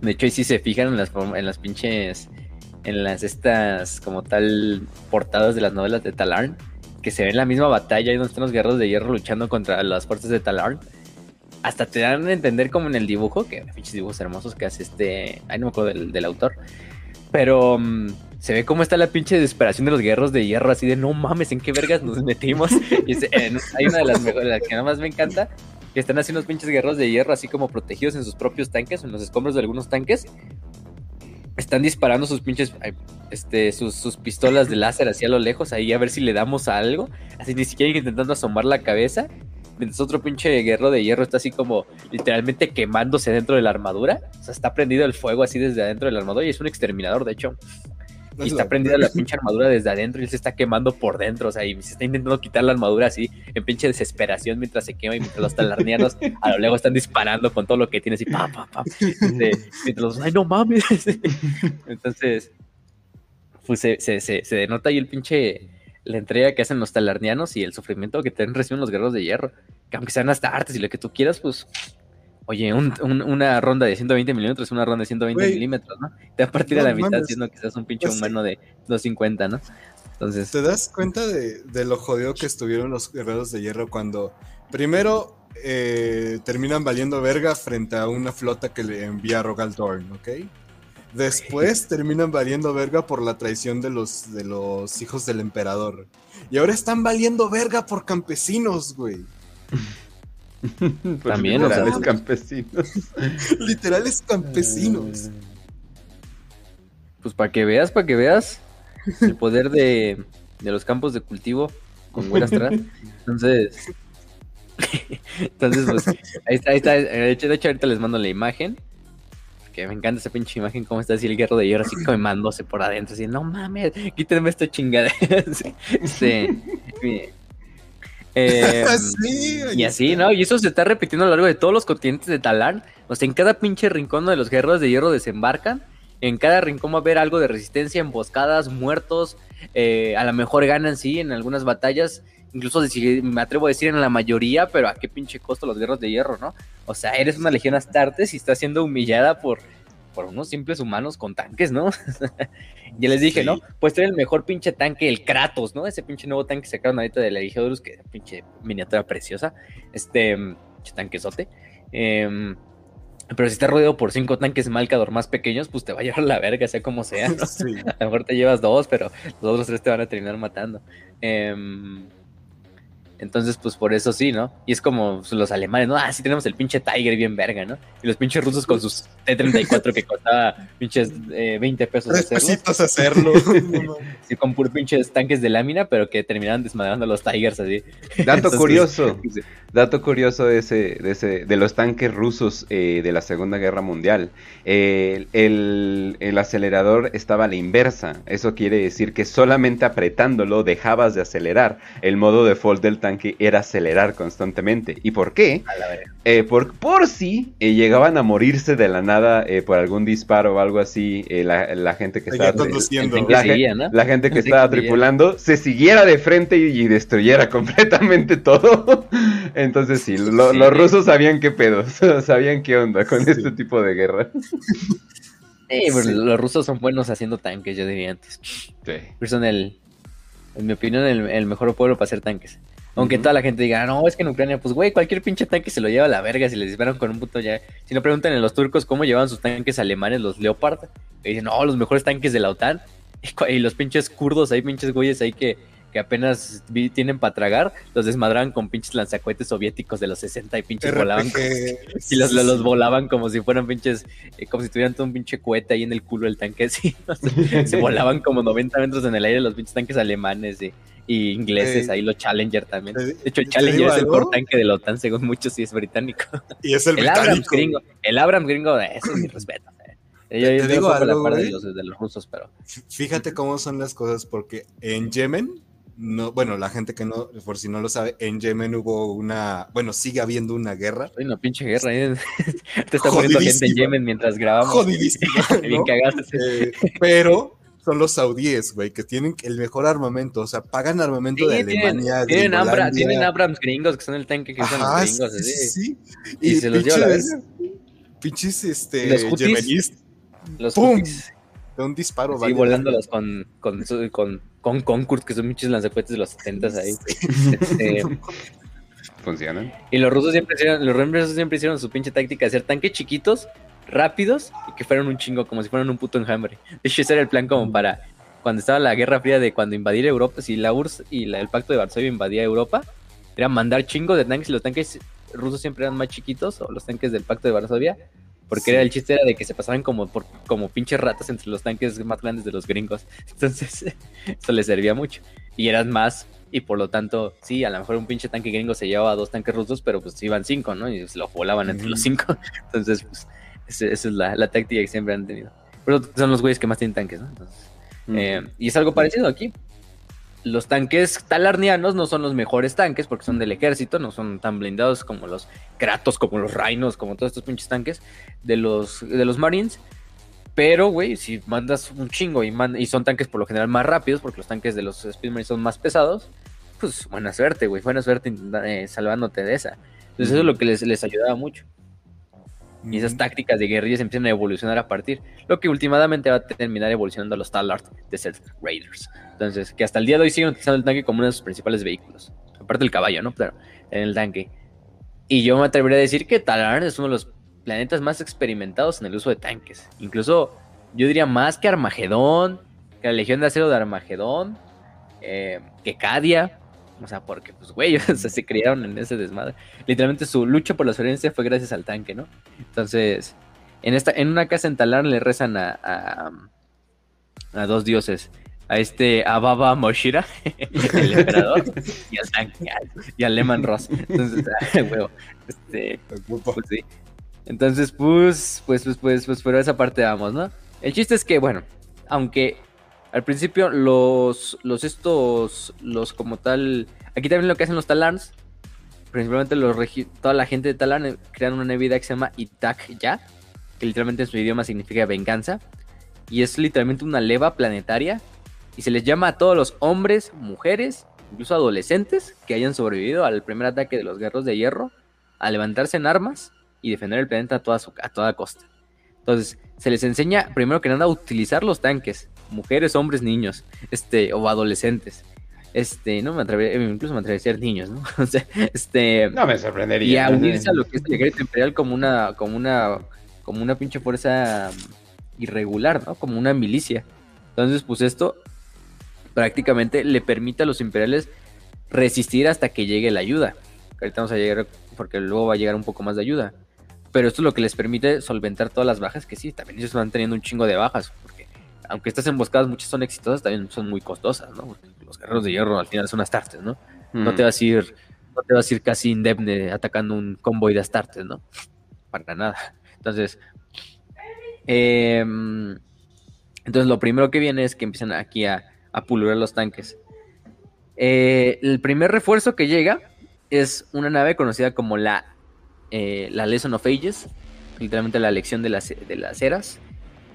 De hecho, ahí sí se fijan en las, en las pinches, en las estas como tal portadas de las novelas de Talarn, que se ve la misma batalla ahí donde están los guerreros de hierro luchando contra las fuerzas de Talarn. Hasta te dan a entender como en el dibujo, que pinches dibujos hermosos que hace este, ahí no me acuerdo del, del autor, pero mm, se ve cómo está la pinche desesperación de los guerreros de hierro, así de no mames, ¿en qué vergas nos metimos? Y hay una de las mejores, que nada más me encanta, que están haciendo unos pinches guerreros de hierro así como protegidos en sus propios tanques, en los escombros de algunos tanques. Están disparando sus pinches, este, sus, pistolas de láser así a lo lejos, ahí a ver si le damos a algo. Así ni siquiera intentando asomar la cabeza. Mientras otro pinche guerrero de hierro está así como literalmente quemándose dentro de la armadura. O sea, está prendido el fuego así desde adentro de la armadura y es un exterminador, de hecho. Y está prendida la pinche armadura desde adentro y él se está quemando por dentro. O sea, y se está intentando quitar la armadura así, en pinche desesperación mientras se quema y mientras los talarnianos a lo lejos están disparando con todo lo que tiene así, pa, pa, pa. mientras los, ay, no mames. Entonces, pues se, se, se, se, denota ahí el pinche, la entrega que hacen los talarnianos y el sufrimiento que tienen reciben los guerreros de hierro. Que aunque sean hasta artes y lo que tú quieras, pues Oye, un, una ronda de 120 milímetros, una ronda de 120 milímetros, ¿no? Te va a partir a la mitad siendo que seas un pinche pues humano de 250, ¿no? Entonces. ¿Te das cuenta de, de, lo jodido que estuvieron los guerreros de hierro cuando primero eh, terminan valiendo verga frente a una flota que le envía Rogal Dorn, ¿ok? Después terminan valiendo verga por la traición de los, de los hijos del emperador. Y ahora están valiendo verga por campesinos, güey. También, literales campesinos. literales campesinos. Pues para que veas, para que veas el poder de, de los campos de cultivo con buenas atrás. Entonces, entonces, pues, ahí está, ahí está. De hecho, de hecho, ahorita les mando la imagen. Que me encanta esa pinche imagen, cómo está así el guerrero de hierro, así quemándose por adentro, así, no mames, quítenme esta chingada. sí, eh, y así, ¿no? Y eso se está repitiendo a lo largo de todos los continentes de Talán. O sea, en cada pinche rincón donde los guerreros de hierro desembarcan, en cada rincón va a haber algo de resistencia, emboscadas, muertos. Eh, a lo mejor ganan, sí, en algunas batallas. Incluso me atrevo a decir en la mayoría, pero a qué pinche costo los guerreros de hierro, ¿no? O sea, eres una legión astartes y estás siendo humillada por por unos simples humanos con tanques, ¿no? ya les dije, ¿no? Pues tener el mejor pinche tanque, el Kratos, ¿no? Ese pinche nuevo tanque que sacaron ahorita de la Legión que es pinche miniatura preciosa. Este, pinche tanquesote. Em, pero si estás rodeado por cinco tanques Malcador más pequeños, pues te va a llevar la verga, sea como sea. ¿no? A lo mejor te llevas dos, pero los otros tres te van a terminar matando. Eh, entonces, pues por eso sí, ¿no? Y es como los alemanes, ¿no? Ah, sí tenemos el pinche Tiger bien verga, ¿no? Y los pinches rusos con sus T-34 que costaba pinches 20 eh, pesos hacerlo. hacerlo. sí, con puros pinches tanques de lámina, pero que terminaban desmadrando a los Tigers así. Dato curioso, dato curioso de ese, de ese, de los tanques rusos eh, de la Segunda Guerra Mundial. el, el acelerador estaba a la inversa. Eso quiere decir que solamente apretándolo dejabas de acelerar. El modo default del tanque era acelerar constantemente. ¿Y por qué? Eh, por, por si eh, llegaban a morirse de la nada eh, por algún disparo o algo así, la, gente que estaba, la, gente que estaba tripulando se siguiera de frente y, destruyera completamente todo. Entonces sí, los rusos sabían qué pedos, sabían qué onda con este tipo de guerra. los rusos son buenos haciendo tanques, yo diría antes. Sí. son el, en mi opinión, el mejor pueblo para hacer tanques. Aunque toda la gente diga, no, es que en Ucrania, pues güey, cualquier pinche tanque se lo lleva a la verga si le disparan con un puto ya. Si no preguntan a los turcos cómo llevan sus tanques alemanes, los Leopard, y dicen, no, los mejores tanques de la OTAN. Y, los pinches kurdos, hay pinches güeyes ahí que, que apenas tienen para tragar, los desmadraban con pinches lanzacohetes soviéticos de los 60 y pinches volaban. y los, los, volaban como si fueran pinches, eh, como si tuvieran todo un pinche cohete ahí en el culo del tanque. se volaban como 90 metros en el aire los pinches tanques alemanes. Y, y ingleses, ahí los Challenger también. De hecho, el Challenger es el core tanque de la OTAN, según muchos, y es británico. Y es el, el Abrams gringo. El Abrams gringo, eso es mi respeto. Eh. Yo, te, digo algo, la de, los, de los rusos, pero. Fíjate cómo son las cosas, porque en Yemen, no, bueno, la gente que no, por si no lo sabe, en Yemen hubo una, bueno, sigue habiendo una guerra. Hay una pinche guerra. ¿eh? Te está poniendo gente en Yemen mientras grabamos. Jodidísima. Bien eh, pero son los saudíes, güey, que tienen el mejor armamento, o sea, pagan armamento de Alemania. Tienen, tienen, Abrams gringos, que son el tanque que usan los gringos, sí, sí, Y, y, se los lleva la verga. Pinches, este, los. Los ¡Pum! De un disparo, Sí, volándolos con, con, con, con Concord, que son pinches lanzacohetes de los 70 ahí. Este, Funcionan. Y los rusos siempre hicieron, los rusos siempre hicieron su pinche táctica de hacer tanques chiquitos rápidos y que fueran un chingo, como si fueran un puto enjambre. De hecho, ese era el plan como para cuando estaba la Guerra Fría de cuando invadir Europa, si la URSS y el Pacto de Varsovia invadía Europa, era mandar chingos de tanques y los tanques rusos siempre eran más chiquitos, o los tanques del Pacto de Varsovia, porque era el chiste era de que se pasaban como por como pinches ratas entre los tanques más grandes de los gringos. Entonces, eso les servía mucho. Y eran más, y por lo tanto, sí, a lo mejor un pinche tanque gringo se llevaba dos tanques rusos, pero pues iban cinco, ¿no? Y se lo volaban entre los cinco. Entonces, pues, esa, es la, la, táctica que siempre han tenido. Pero son los güeyes que más tienen tanques, ¿no? Eh, y es algo parecido aquí. Los tanques talarnianos no son los mejores tanques porque son del ejército, no son tan blindados como los Kratos, como los Rhinos, como todos estos pinches tanques de los, de los Marines. Pero, güey, si mandas un chingo y, y son tanques por lo general más rápidos, porque los tanques de los Speed Marines son más pesados, pues buena suerte, güey, buena suerte eh, salvándote de esa. Entonces eso es lo que les, les ayudaba mucho. Y esas tácticas de guerrillas empiezan a evolucionar a partir, lo que últimamente va a terminar evolucionando a los Talart Desert Raiders. Entonces, que hasta el día de hoy siguen utilizando el tanque como uno de sus principales vehículos. Aparte del caballo, ¿no? Pero en el tanque. Y yo me atrevería a decir que Talart es uno de los planetas más experimentados en el uso de tanques. Incluso, yo diría más que Armagedón, que la Legión de Acero de Armagedón, eh, que Cadia. O sea, porque, pues, güey, se criaron en ese desmadre. Literalmente su lucha por la sobrevivencia fue gracias al tanque, ¿no? Entonces, en, esta, en una casa en Talar le rezan a, a, dos dioses. A este Ababa Moshira, el emperador, y al tanque, y al Lehman Ross. Entonces, huevo. Este, pues sí. Entonces, pues, pues, pues, pues, pues, pero esa parte vamos, ¿no? El chiste es que, bueno, aunque al principio los, los estos, los como tal, aquí también lo que hacen los talans, principalmente toda la gente de Talan eh, crean una nevida que se llama Itak Ya, que literalmente en su idioma significa venganza, y es literalmente una leva planetaria, y se les llama a todos los hombres, mujeres, incluso adolescentes que hayan sobrevivido al primer ataque de los guerreros de hierro, a levantarse en armas y defender el planeta a toda, a toda costa. Entonces, se les enseña primero que nada a utilizar los tanques, mujeres, hombres, niños, este, o adolescentes. Este, no me atrevería, incluso me atrevería a ser niños, ¿no? o sea, este. No me sorprendería. Y a unirse a lo que es el ejército imperial como una, como una, como una pinche fuerza irregular, ¿no? Como una milicia. Entonces, pues esto prácticamente le permite a los imperiales resistir hasta que llegue la ayuda. Ahorita vamos a llegar, porque luego va a llegar un poco más de ayuda. Pero esto es lo que les permite solventar todas las bajas, que sí, también ellos van teniendo un chingo de bajas, aunque estas emboscadas muchas son exitosas, también son muy costosas, ¿no? los guerreros de hierro al final son astartes, ¿no? No te vas a ir, no te vas a ir casi indemne atacando un convoy de astartes, ¿no? Para nada. Entonces, em, entonces lo primero que viene es que empiezan aquí a, a pulular los tanques. Eh, el primer refuerzo que llega es una nave conocida como la eh, la Lesson of Ages, literalmente la lección de las, de las eras.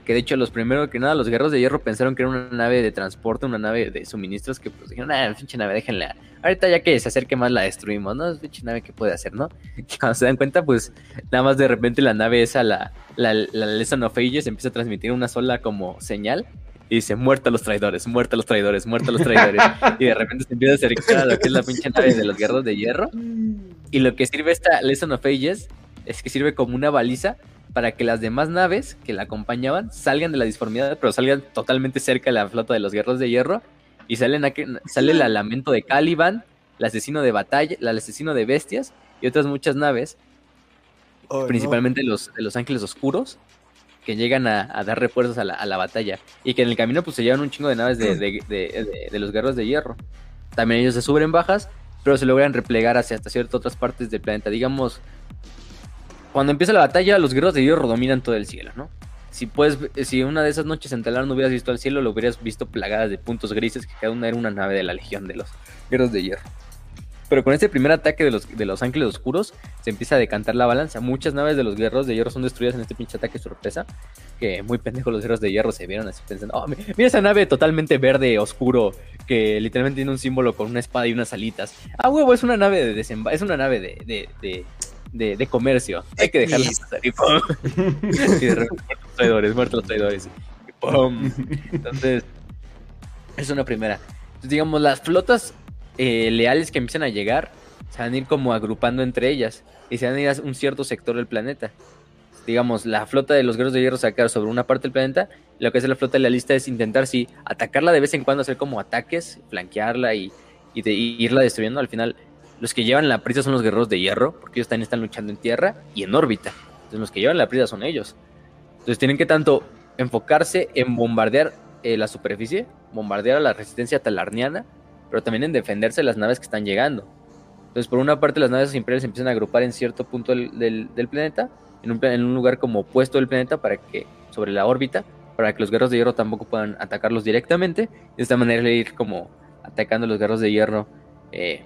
Que de hecho, los primeros que nada, los guerreros de hierro pensaron que era una nave de transporte, una nave de suministros, que pues dijeron, ah, pinche nave, déjenla. Ahorita ya que se acerque más la destruimos, ¿no? Pinche nave que puede hacer, ¿no? Y cuando se dan cuenta, pues nada más de repente la nave esa, la, la, la Lesson of Ages, empieza a transmitir una sola como señal y dice, muerta los traidores, muerta los traidores, muerta los traidores. y de repente se empieza a acercar a lo que es la pinche nave de los guerreros de hierro. Y lo que sirve esta Lesson of Ages es que sirve como una baliza para que las demás naves que la acompañaban salgan de la disformidad, pero salgan totalmente cerca de la flota de los guerreros de hierro. Y salen sale el lamento de Caliban, el asesino de batalla, el asesino de bestias y otras muchas naves. Oh, principalmente los, de los ángeles oscuros, que llegan a, dar refuerzos a la, batalla. Y que en el camino pues se llevan un chingo de naves de, los guerreros de hierro. También ellos se suben bajas, pero se logran replegar hacia hasta ciertas otras partes del planeta. Digamos, cuando empieza la batalla, los guerreros de hierro dominan todo el cielo, ¿no? Si puedes, si una de esas noches en Talar no hubieras visto el cielo, lo hubieras visto plagadas de puntos grises, que cada una era una nave de la Legión de los Guerreros de Hierro. Pero con este primer ataque de los, de los ángeles oscuros, se empieza a decantar la balanza. Muchas naves de los guerreros de hierro son destruidas en este pinche ataque sorpresa. Que muy pendejos los guerreros de hierro se vieron así pensando, oh, mira esa nave totalmente verde, oscuro, que literalmente tiene un símbolo con una espada y unas alitas. Ah, huevo, es una nave de desemba es una nave de comercio. Hay que dejarla pasar. Y, y de repente, los traidores, muertos los traidores. Entonces, es una primera. Entonces, digamos, las flotas eh, leales que empiezan a llegar se van a ir como agrupando entre ellas y se van a ir a un cierto sector del planeta. Digamos, la flota de los guerreros de hierro quedar sobre una parte del planeta. Y lo que hace la flota lealista es intentar, sí, atacarla de vez en cuando, hacer como ataques, flanquearla y, irla destruyendo. Al final, los que llevan la prisa son los guerreros de hierro, porque ellos también están luchando en tierra y en órbita. Entonces los que llevan la prisa son ellos. Entonces tienen que tanto enfocarse en bombardear eh, la superficie, bombardear a la resistencia talarniana, pero también en defenderse de las naves que están llegando. Entonces, por una parte, las naves imperiales se empiezan a agrupar en cierto punto del, planeta, en un, en un, lugar como opuesto del planeta, para que, sobre la órbita, para que los guerreros de hierro tampoco puedan atacarlos directamente. De esta manera, ir como atacando a los guerreros de hierro eh,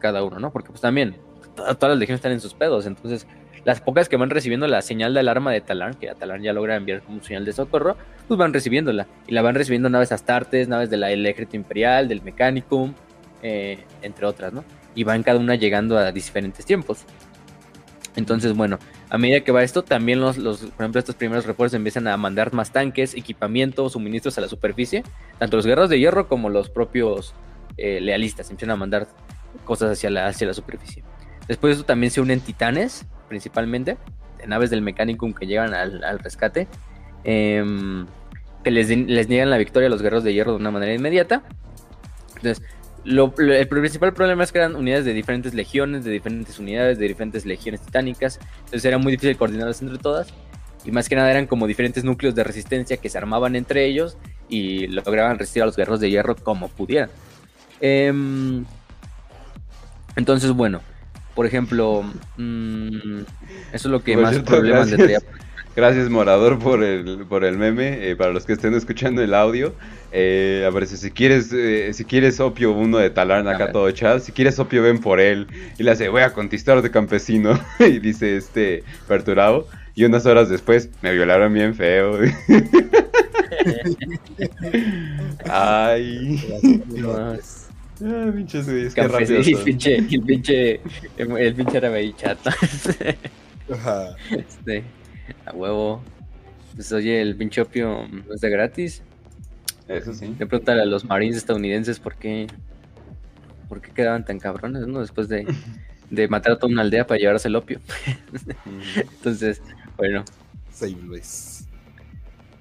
cada uno, ¿no? Porque, pues también, todas las legiones están en sus pedos. Entonces, las pocas que van recibiendo la señal de alarma de Talarn, que Talarn ya logra enviar como señal de socorro, pues van recibiéndola. Y la van recibiendo naves astartes, naves del ejército imperial, del Mechanicum, eh, entre otras, ¿no? Y van cada una llegando a diferentes tiempos. Entonces, bueno, a medida que va esto, también los, los, por ejemplo, estos primeros refuerzos empiezan a mandar más tanques, equipamiento, suministros a la superficie. Tanto los guerreros de hierro como los propios eh, lealistas empiezan a mandar cosas hacia la, hacia la superficie. Después de eso también se unen titanes, principalmente, naves del Mechanicum que llegan al, rescate, em, que les, les, niegan la victoria a los guerreros de hierro de una manera inmediata. Entonces, el principal problema es que eran unidades de diferentes legiones, de diferentes unidades, de diferentes legiones titánicas. Entonces era muy difícil coordinarlas entre todas. Y más que nada eran como diferentes núcleos de resistencia que se armaban entre ellos y lograban resistir a los guerreros de hierro como pudieran. Em, entonces, bueno, por ejemplo, mm, eso es lo que más problemas gracias, Gracias, Morador, por el, por el meme. Eh, para los que estén escuchando el audio, eh, aparece: si quieres eh, si quieres opio, uno de Talarn acá todo chat. Si quieres opio, ven por él. Y le hace: Voy a conquistar de campesino. y dice este Perturado. Y unas horas después, me violaron bien feo. Ay. Ah, pinches güeyes, qué rápido. el pinche, el pinche, el pinche era chato. Ajá. Este, a huevo. Pues oye, el pinche opio no es de gratis. Eso sí. Le preguntan a los marines estadounidenses por qué, por qué quedaban tan cabrones, ¿no? Después de, de matar a toda una aldea para llevarse el opio. Entonces, bueno. Save Luis.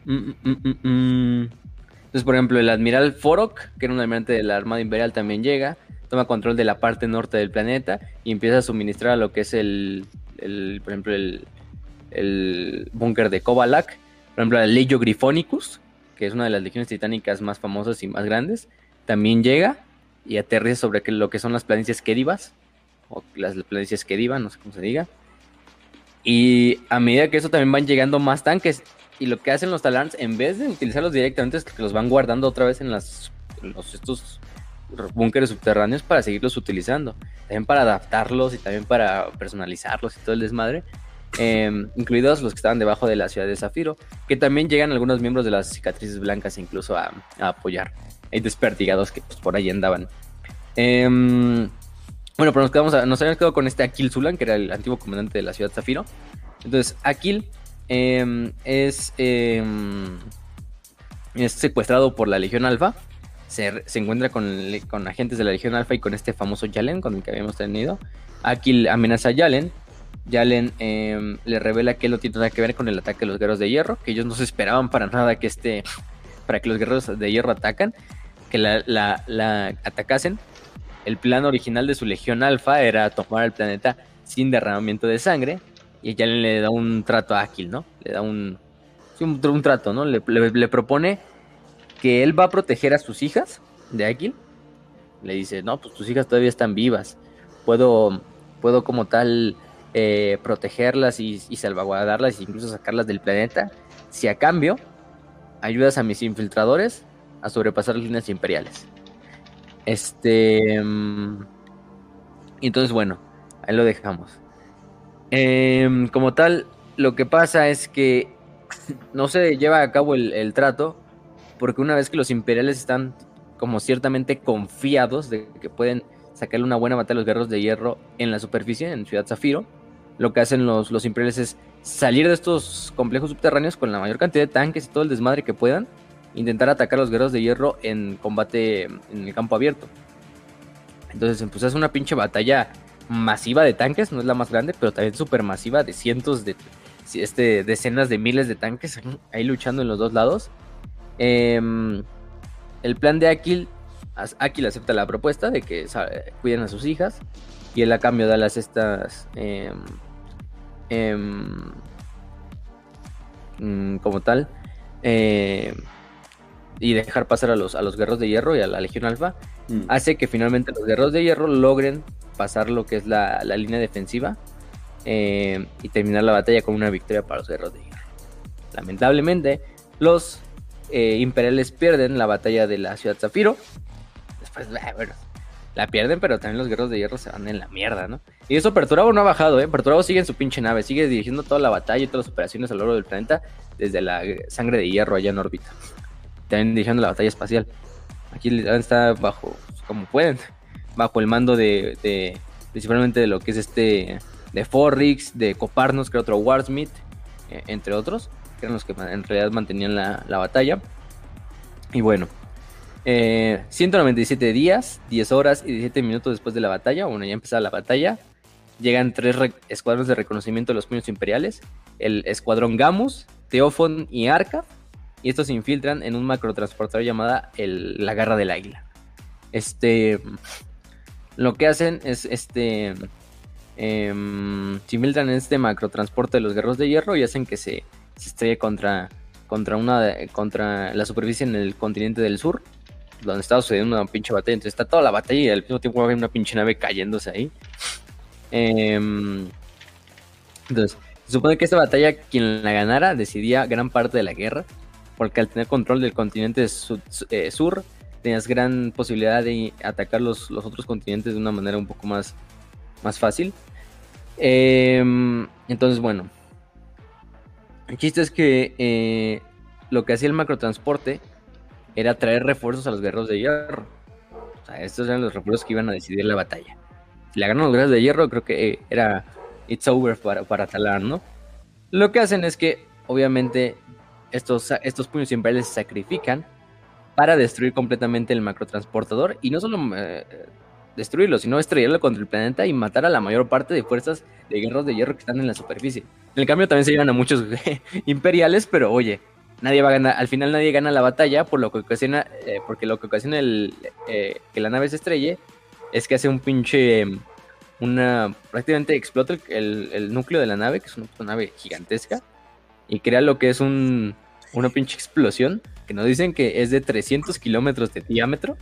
Mm, mm, mm, entonces, por ejemplo, el admiral Forok, que era un almirante de la Armada Imperial, también llega, toma control de la parte norte del planeta y empieza a suministrar a lo que es el, por ejemplo, el, el búnker de Kovalak, por ejemplo, el Legio Grifonicus, que es una de las legiones titánicas más famosas y más grandes, también llega y aterriza sobre lo que son las planicies Kedivas, o las planicies Kediva, no sé cómo se diga. Y a medida que eso también van llegando más tanques, y lo que hacen los Talans, en vez de utilizarlos directamente, es que los van guardando otra vez en, los, estos búnkeres subterráneos para seguirlos utilizando. También para adaptarlos y también para personalizarlos y todo el desmadre. Em, incluidos los que estaban debajo de la ciudad de Zafiro, que también llegan algunos miembros de las cicatrices blancas incluso a, apoyar. Hay despertigados que pues, por ahí andaban. Em, bueno, pero nos, quedamos nos habíamos quedado con este Akil Zulan, que era el antiguo comandante de la ciudad de Zafiro. Entonces, Akil Em, es, em, es secuestrado por la Legión Alfa. Se, encuentra con, agentes de la Legión Alfa y con este famoso Yalen con el que habíamos tenido. Aquí amenaza a Yalen. Yalen em, le revela que él no tiene nada que ver con el ataque de los guerreros de hierro, que ellos no se esperaban para nada que este, para que los guerreros de hierro atacan, que la, la atacasen. El plan original de su Legión Alfa era tomar el planeta sin derramamiento de sangre, y ya le da un trato a Akil, ¿no? Le da un, un, trato, ¿no? Le, propone que él va a proteger a sus hijas de Akil. Le dice, no, pues tus hijas todavía están vivas. Puedo, puedo como tal eh, protegerlas y, y salvaguardarlas e incluso sacarlas del planeta. Si a cambio ayudas a mis infiltradores a sobrepasar líneas imperiales. Este... Mm, entonces, bueno, ahí lo dejamos. Em, como tal, lo que pasa es que no se lleva a cabo el, trato porque una vez que los imperiales están como ciertamente confiados de que pueden sacarle una buena batalla a los guerreros de hierro en la superficie, en Ciudad Zafiro, lo que hacen los, los imperiales es salir de estos complejos subterráneos con la mayor cantidad de tanques y todo el desmadre que puedan, intentar atacar a los guerreros de hierro en combate en el campo abierto. Entonces, pues es una pinche batalla masiva de tanques, no es la más grande, pero también súper masiva de cientos de este, decenas de miles de tanques ahí luchando en los dos lados. Em, el plan de Aquil le acepta la propuesta de que cuiden a sus hijas y él a cambio da las estas em, em, mm, como tal eh, y dejar pasar a los, a los guerreros de hierro y a la Legión Alfa mm. hace que finalmente los guerreros de hierro logren pasar lo que es la, línea defensiva eh, y terminar la batalla con una victoria para los guerreros de hierro. Lamentablemente, los eh, imperiales pierden la batalla de la ciudad Zafiro. Después, bueno, la pierden, pero también los guerreros de hierro se van en la mierda, ¿no? Y eso Perturabo no ha bajado, ¿eh? Perturabo sigue en su pinche nave, sigue dirigiendo toda la batalla y todas las operaciones a lo largo del planeta desde la sangre de hierro allá en órbita. También dirigiendo la batalla espacial. Aquí está bajo, como pueden, bajo el mando de, principalmente de lo que es este, de Forrix, de Coparnos, que era otro Warsmith, eh, entre otros, que eran los que en realidad mantenían la, la batalla. Y bueno, 197 eh, días, 10 horas y 17 minutos después de la batalla, bueno, ya empezaba la batalla, llegan tres escuadrones de reconocimiento de los puños imperiales, el escuadrón Gamus, Teofon y Arca, y estos se infiltran en un macrotransportador llamada la Garra del Águila. Este, lo que hacen es, este, em, se infiltran en este macrotransporte de los guerreros de hierro y hacen que se, se estrelle contra, contra, una, contra la superficie en el continente del sur donde estaba sucediendo una pinche batalla. Entonces está toda la batalla y al mismo tiempo hay una pinche nave cayéndose ahí. Em, entonces, se supone que esta batalla, quien la ganara, decidía gran parte de la guerra. Porque al tener control del continente eh, sur, tenías gran posibilidad de atacar los, los, otros continentes de una manera un poco más, más fácil. Em, entonces, bueno. El chiste es que eh, lo que hacía el macrotransporte era traer refuerzos a los guerreros de hierro. O sea, estos eran los refuerzos que iban a decidir la batalla. Si la ganan los guerreros de hierro, creo que eh, era it's over para, para Talar, ¿no? Lo que hacen es que, obviamente, estos, estos puños imperiales se sacrifican para destruir completamente el macrotransportador y no solo eh, destruirlo, sino estrellarlo contra el planeta y matar a la mayor parte de fuerzas de guerreros de hierro que están en la superficie. En el cambio también se llevan a muchos imperiales, pero oye, nadie va a ganar, al final nadie gana la batalla, por lo que ocasiona, eh, porque lo que ocasiona el, eh, que la nave se estrelle es que hace un pinche, una, prácticamente explota el, núcleo de la nave, que es una, nave gigantesca, y crea lo que es un, una pinche explosión, que nos dicen que es de 300 kilómetros de diámetro,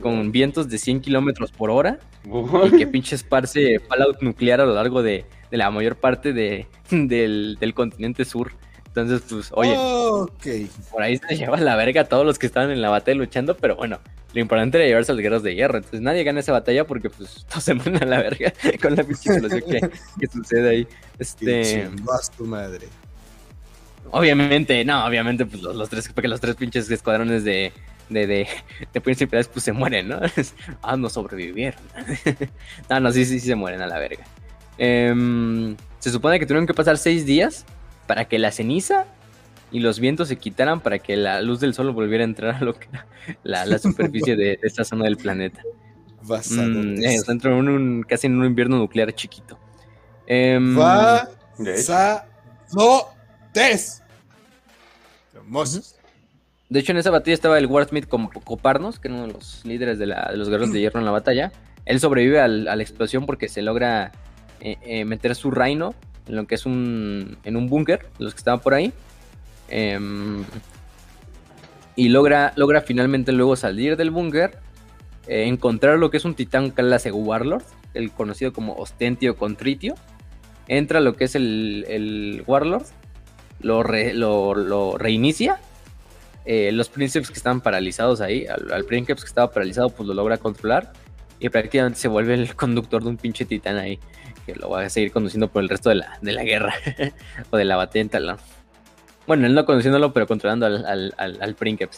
con vientos de 100 kilómetros por hora, y que pinche esparce fallout nuclear a lo largo de, la mayor parte de, del, del continente sur. Entonces, pues, oye, por ahí se lleva la verga a todos los que estaban en la batalla luchando, pero bueno, lo importante era llevarse a los guerreros de hierro. Entonces nadie gana esa batalla porque pues todos se mueren a la verga con la pinche que, que, sucede ahí. Este. Vas tu madre. Obviamente, no, obviamente, pues los, tres, porque los tres pinches escuadrones de, de, de, de principales pues se mueren, ¿no? ah, no sobrevivieron. no, no, sí, sí, sí se mueren a la verga. Em, se supone que tuvieron que pasar seis días para que la ceniza y los vientos se quitaran para que la luz del sol volviera a entrar a lo que la, la superficie de, esta zona del planeta. Mm, eh, en un, casi en un invierno nuclear chiquito. Eh, Va De hecho, en esa batalla estaba el Warsmith como Coparnos, que era uno de los líderes de, los guerreros de hierro en la batalla. Él sobrevive a la explosión porque se logra eh, eh, meter su reino en lo que es un, en un búnker, los que estaban por ahí. Em, y logra, logra finalmente luego salir del búnker, eh, encontrar lo que es un titán clase Warlord, el conocido como Ostentio Contritio. Entra lo que es el Warlord, lo, lo, reinicia. Eh, los príncipes que estaban paralizados ahí, al, al que estaba paralizado, pues lo logra controlar. Y prácticamente se vuelve el conductor de un pinche titán ahí que lo va a seguir conduciendo por el resto de la, de la guerra o de la batalla. Bueno, él no conduciéndolo, pero controlando al, al, al. Y de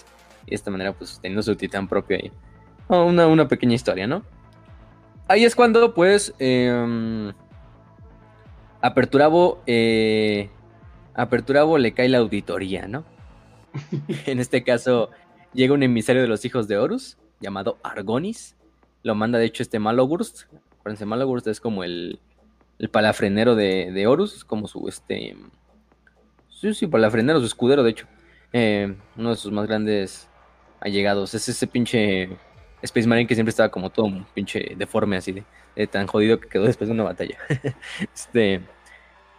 esta manera, pues teniendo su titán propio ahí. una, una, pequeña historia, ¿no? Ahí es cuando, pues, eh, Aperturabo, Aperturabo le cae la auditoría, ¿no? en este caso, llega un emisario de los hijos de Horus, llamado Argonis. Lo manda, de hecho, este Malogurst. Acuérdense, Malogurst es como el, el palafrenero de, de Horus, como su este. Sí, sí, palafrenero, su escudero, de hecho. Eh, uno de sus más grandes allegados. Es ese pinche. Space Marine que siempre estaba como todo un pinche deforme así de, tan jodido que quedó después de una batalla. este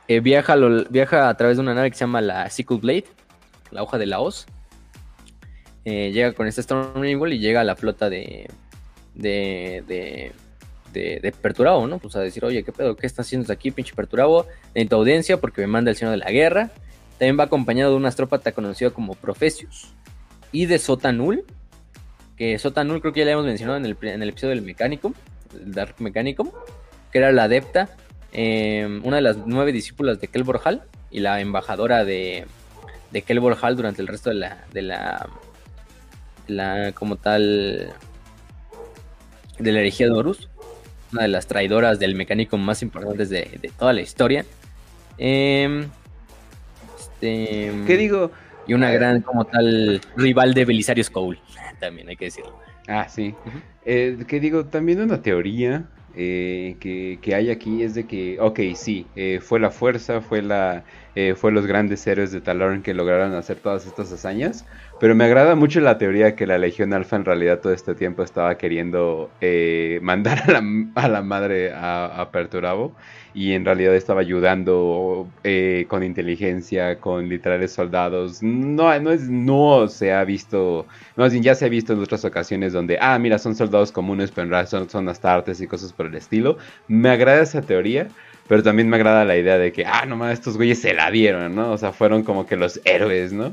eh, viaja, a través de una nave que se llama la Sickle Blade, la hoja de la hoz. Eh, llega con este Storm y llega a la flota de, de, de, de, Perturabo, ¿no? Pues a decir, oye, ¿qué pedo? ¿Qué está haciendo aquí, pinche Perturabo? En tu audiencia, porque me manda el Señor de la Guerra. También va acompañado de un astrópata conocido como Profesius. Y de Sotanul, que Sotanul creo que ya le hemos mencionado en el, en el episodio del Mechanicum, el Dark Mechanicum, que era la adepta, em, una de las nueve discípulas de Kelbor Hall y la embajadora de, de Kelbor Hall durante el resto de la, de la, la como tal, de la herejía de Horus, una de las traidoras del Mechanicum más importantes de, de toda la historia. Eh, este, ¿Qué digo? Y una gran, como tal, rival de Belisario Cole, también hay que decirlo. Ah, sí. Eh, ¿Qué digo? También una teoría eh, que, hay aquí es de que, ok, sí, eh, fue la fuerza, fue la, fue los grandes héroes de Talorn que lograron hacer todas estas hazañas, pero me agrada mucho la teoría que la Legión Alfa en realidad todo este tiempo estaba queriendo mandar a la, a la madre a, a Perturabo y en realidad estaba ayudando eh, con inteligencia, con literales soldados. No, no, es, no se ha visto, bien ya se ha visto en otras ocasiones donde, ah, mira, son soldados comunes, pero en realidad son, son astartes y cosas por el estilo. Me agrada esa teoría. Pero también me agrada la idea de que, ah, nomás estos güeyes se la dieron, ¿no? O sea, fueron como que los héroes, ¿no?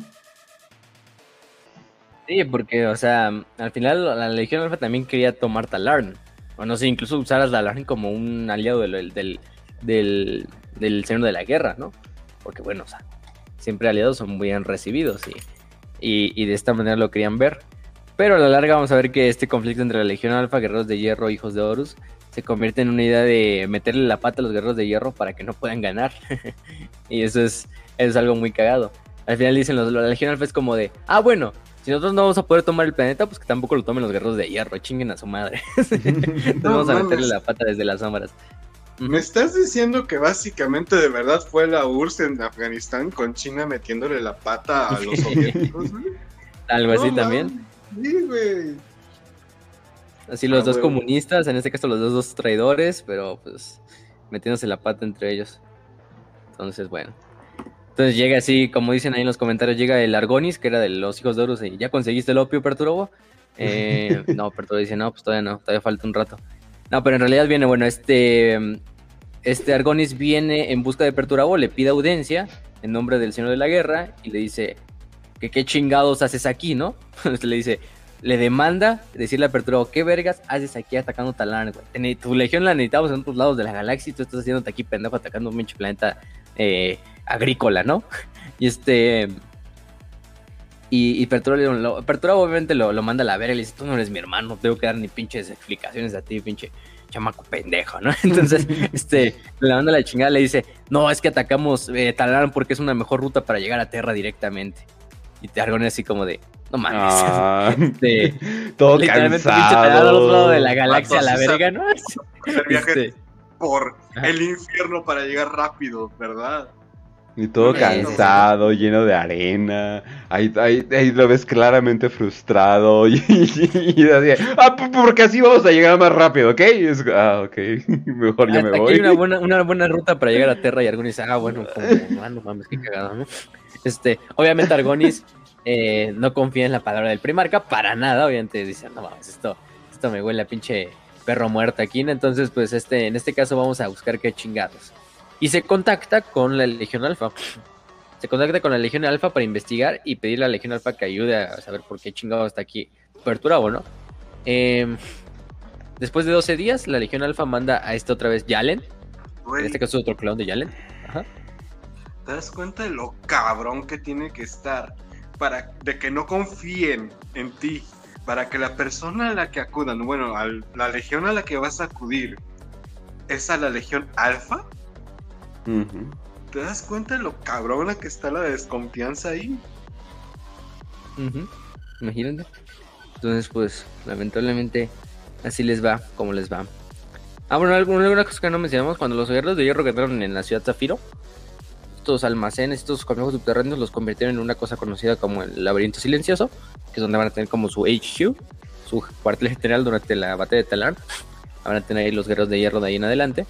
Sí, porque, o sea, al final la Legión Alfa también quería tomar Talarn. O no sé, incluso usar a Talarn como un aliado del, del, del Señor de la Guerra, ¿no? Porque bueno, o sea, siempre aliados son muy bien recibidos y, y, de esta manera lo querían ver. Pero a la larga vamos a ver que este conflicto entre la Legión Alfa, Guerreros de Hierro, Hijos de Horus, se convierte en una idea de meterle la pata a los Guerreros de Hierro para que no puedan ganar. y eso es, es algo muy cagado. Al final dicen los, la Legión Alfa es como de, ah, bueno, si nosotros no vamos a poder tomar el planeta, pues que tampoco lo tomen los guerreros de hierro, chinguen a su madre. Entonces vamos a meterle la pata desde las sombras. ¿Me estás diciendo que básicamente de verdad fue la URSS en Afganistán con China metiéndole la pata a los soviéticos, Algo así también. Sí, güey. Así los ah, dos comunistas, en este caso los dos, dos traidores, pero pues metiéndose la pata entre ellos. Entonces, bueno. Entonces llega así, como dicen ahí en los comentarios, llega el Argonis, que era de los hijos de Horus, y ya conseguiste el opio, Perturbo. Eh, no, Perturbo dice, no, pues todavía no, todavía falta un rato. No, pero en realidad viene, bueno, este, este Argonis viene en busca de Perturabo, le pide audiencia en nombre del Señor de la Guerra y le dice que qué chingados haces aquí, ¿no? le dice, le demanda decirle a Perturabo, ¿qué vergas haces aquí atacando Talán, güey? Tu legión la necesitamos en otros lados de la galaxia y tú estás haciéndote aquí pendejo atacando un pinche planeta eh, agrícola, ¿no? Y este... Y, y Perturabo, obviamente lo, manda a la verga y le dice, tú no eres mi hermano, tengo que dar ni pinches explicaciones a ti, pinche chamaco pendejo, ¿no? Entonces, este, le manda la chingada, le dice, no, es que atacamos eh, porque es una mejor ruta para llegar a Tierra directamente. Y te argone así como de, no mames. Ah, este, todo literalmente cansado. al otro lado de la galaxia a la verga, ¿no? El viaje este, por el infierno para llegar rápido, ¿verdad? Y todo cansado, lleno de arena. Ahí, ahí, ahí, lo ves claramente frustrado. Y, así, ah, porque así vamos a llegar más rápido, ¿ok? ah, ok, mejor ya me voy. Hay una buena, una buena ruta para llegar a Terra y Argonis, ah, bueno, como, ah, no mames, qué cagado, ¿no? Este, obviamente Argonis eh, no confía en la palabra del primarca para nada, obviamente dice, no mames, esto, esto me huele a pinche perro muerto aquí, entonces pues este, en este caso vamos a buscar qué chingados y se contacta con la Legión Alfa. Se contacta con la Legión Alfa para investigar y pedirle a la Legión Alfa que ayude a saber por qué chingado está aquí Perturabo, ¿no? Em, después de 12 días, la Legión Alfa manda a este otra vez Yalen. En este caso, otro clon de Yalen. Ajá. ¿Te das cuenta de lo cabrón que tiene que estar para de que no confíen en ti? Para que la persona a la que acudan, bueno, a la legión a la que vas a acudir, es a la legión alfa. ¿Te das cuenta de lo cabrona que está la desconfianza ahí? Imagínate. Entonces, pues, lamentablemente, así les va como les va. Ah, bueno, alguna cosa que no mencionamos, cuando los guerreros de hierro quedaron en la ciudad Zafiro, estos almacenes, estos complejos subterráneos los convirtieron en una cosa conocida como el laberinto silencioso, que es donde van a tener como su HQ. su cuartel general durante la batalla de Talar. Van a tener ahí los guerreros de hierro de ahí en adelante.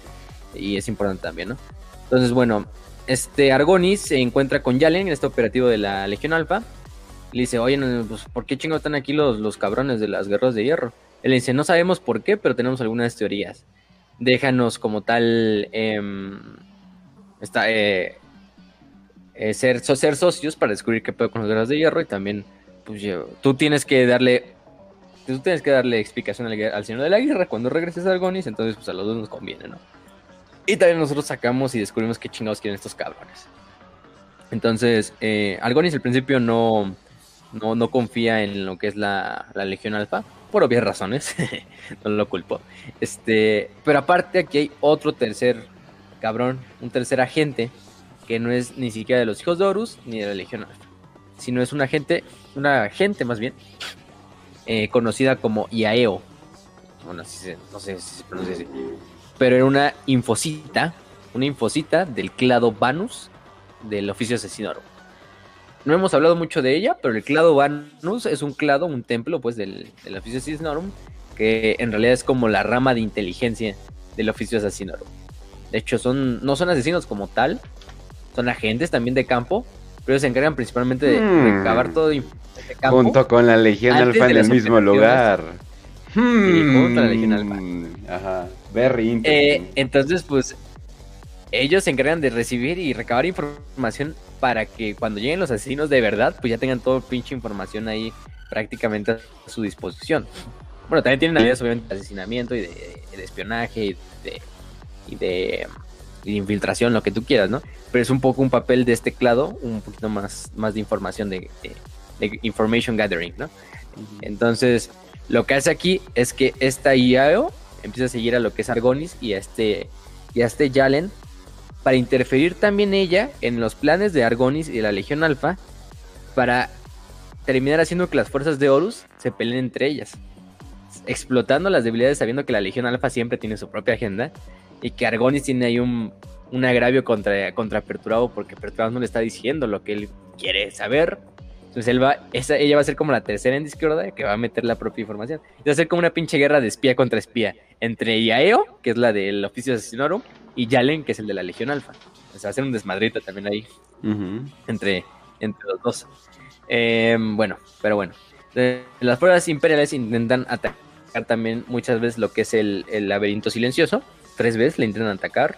Y es importante también, ¿no? Entonces, bueno, este Argonis se encuentra con Yalen en este operativo de la Legión Alfa. Le dice, oye, pues, ¿por qué chingados están aquí los, los cabrones de las guerreros de hierro? Él dice, no sabemos por qué, pero tenemos algunas teorías. Déjanos como tal em, está, eh, eh, ser, socios para descubrir qué pedo con los guerreros de hierro y también pues, tú tienes que darle tú tienes que darle explicación al, Señor de la Guerra cuando regreses a Argonis, entonces pues a los dos nos conviene, ¿no? Y también nosotros sacamos y descubrimos qué chingados quieren estos cabrones. Entonces, eh, Argonis al principio no, no, confía en lo que es la, la Legión Alfa, por obvias razones, no lo culpo. Este, pero aparte aquí hay otro tercer cabrón, un tercer agente, que no es ni siquiera de los hijos de Horus ni de la Legión Alfa, sino es un agente, una agente más bien, eh, conocida como Iaeo. Bueno, no sé si se pronuncia así. Pero era una infosita, una infosita del clado Vanus del oficio asesino. No hemos hablado mucho de ella, pero el clado Vanus es un clado, un templo, pues, del, del oficio asesinorum, que en realidad es como la rama de inteligencia del oficio asesinorum. De hecho, son, no son asesinos como tal, son agentes también de campo, pero se encargan principalmente de hmm. recabar todo de campo. Junto con la Legión Alfa en el mismo lugar. Junto a la Legión Alfa. Hmm. Ajá, very eh, entonces, pues, ellos se encargan de recibir y recabar información para que cuando lleguen los asesinos de verdad, pues ya tengan todo pinche información ahí prácticamente a su disposición. Bueno, también tienen habilidades obviamente de asesinamiento y de, espionaje y de, y de, infiltración, lo que tú quieras, ¿no? Pero es un poco un papel de este clado, un poquito más, más de información de information gathering, ¿no? Entonces, lo que hace aquí es que esta IAO empieza a seguir a lo que es Argonis y a este, y a este Yalen para interferir también ella en los planes de Argonis y de la Legión Alfa para terminar haciendo que las fuerzas de Horus se peleen entre ellas, explotando las debilidades sabiendo que la Legión Alfa siempre tiene su propia agenda y que Argonis tiene ahí un, agravio contra, contra Perturabo porque Perturabo no le está diciendo lo que él quiere saber. Entonces él va, ella va a ser como la tercera en discordia que va a meter la propia información. va a ser como una pinche guerra de espía contra espía entre Iaeo, que es la del oficio asesinorum, y Yalen, que es el de la Legión Alfa. O sea, va a ser un desmadrito también ahí entre, entre los dos. Em, bueno, pero bueno. las fuerzas imperiales intentan atacar también muchas veces lo que es el, laberinto silencioso. Tres veces le intentan atacar.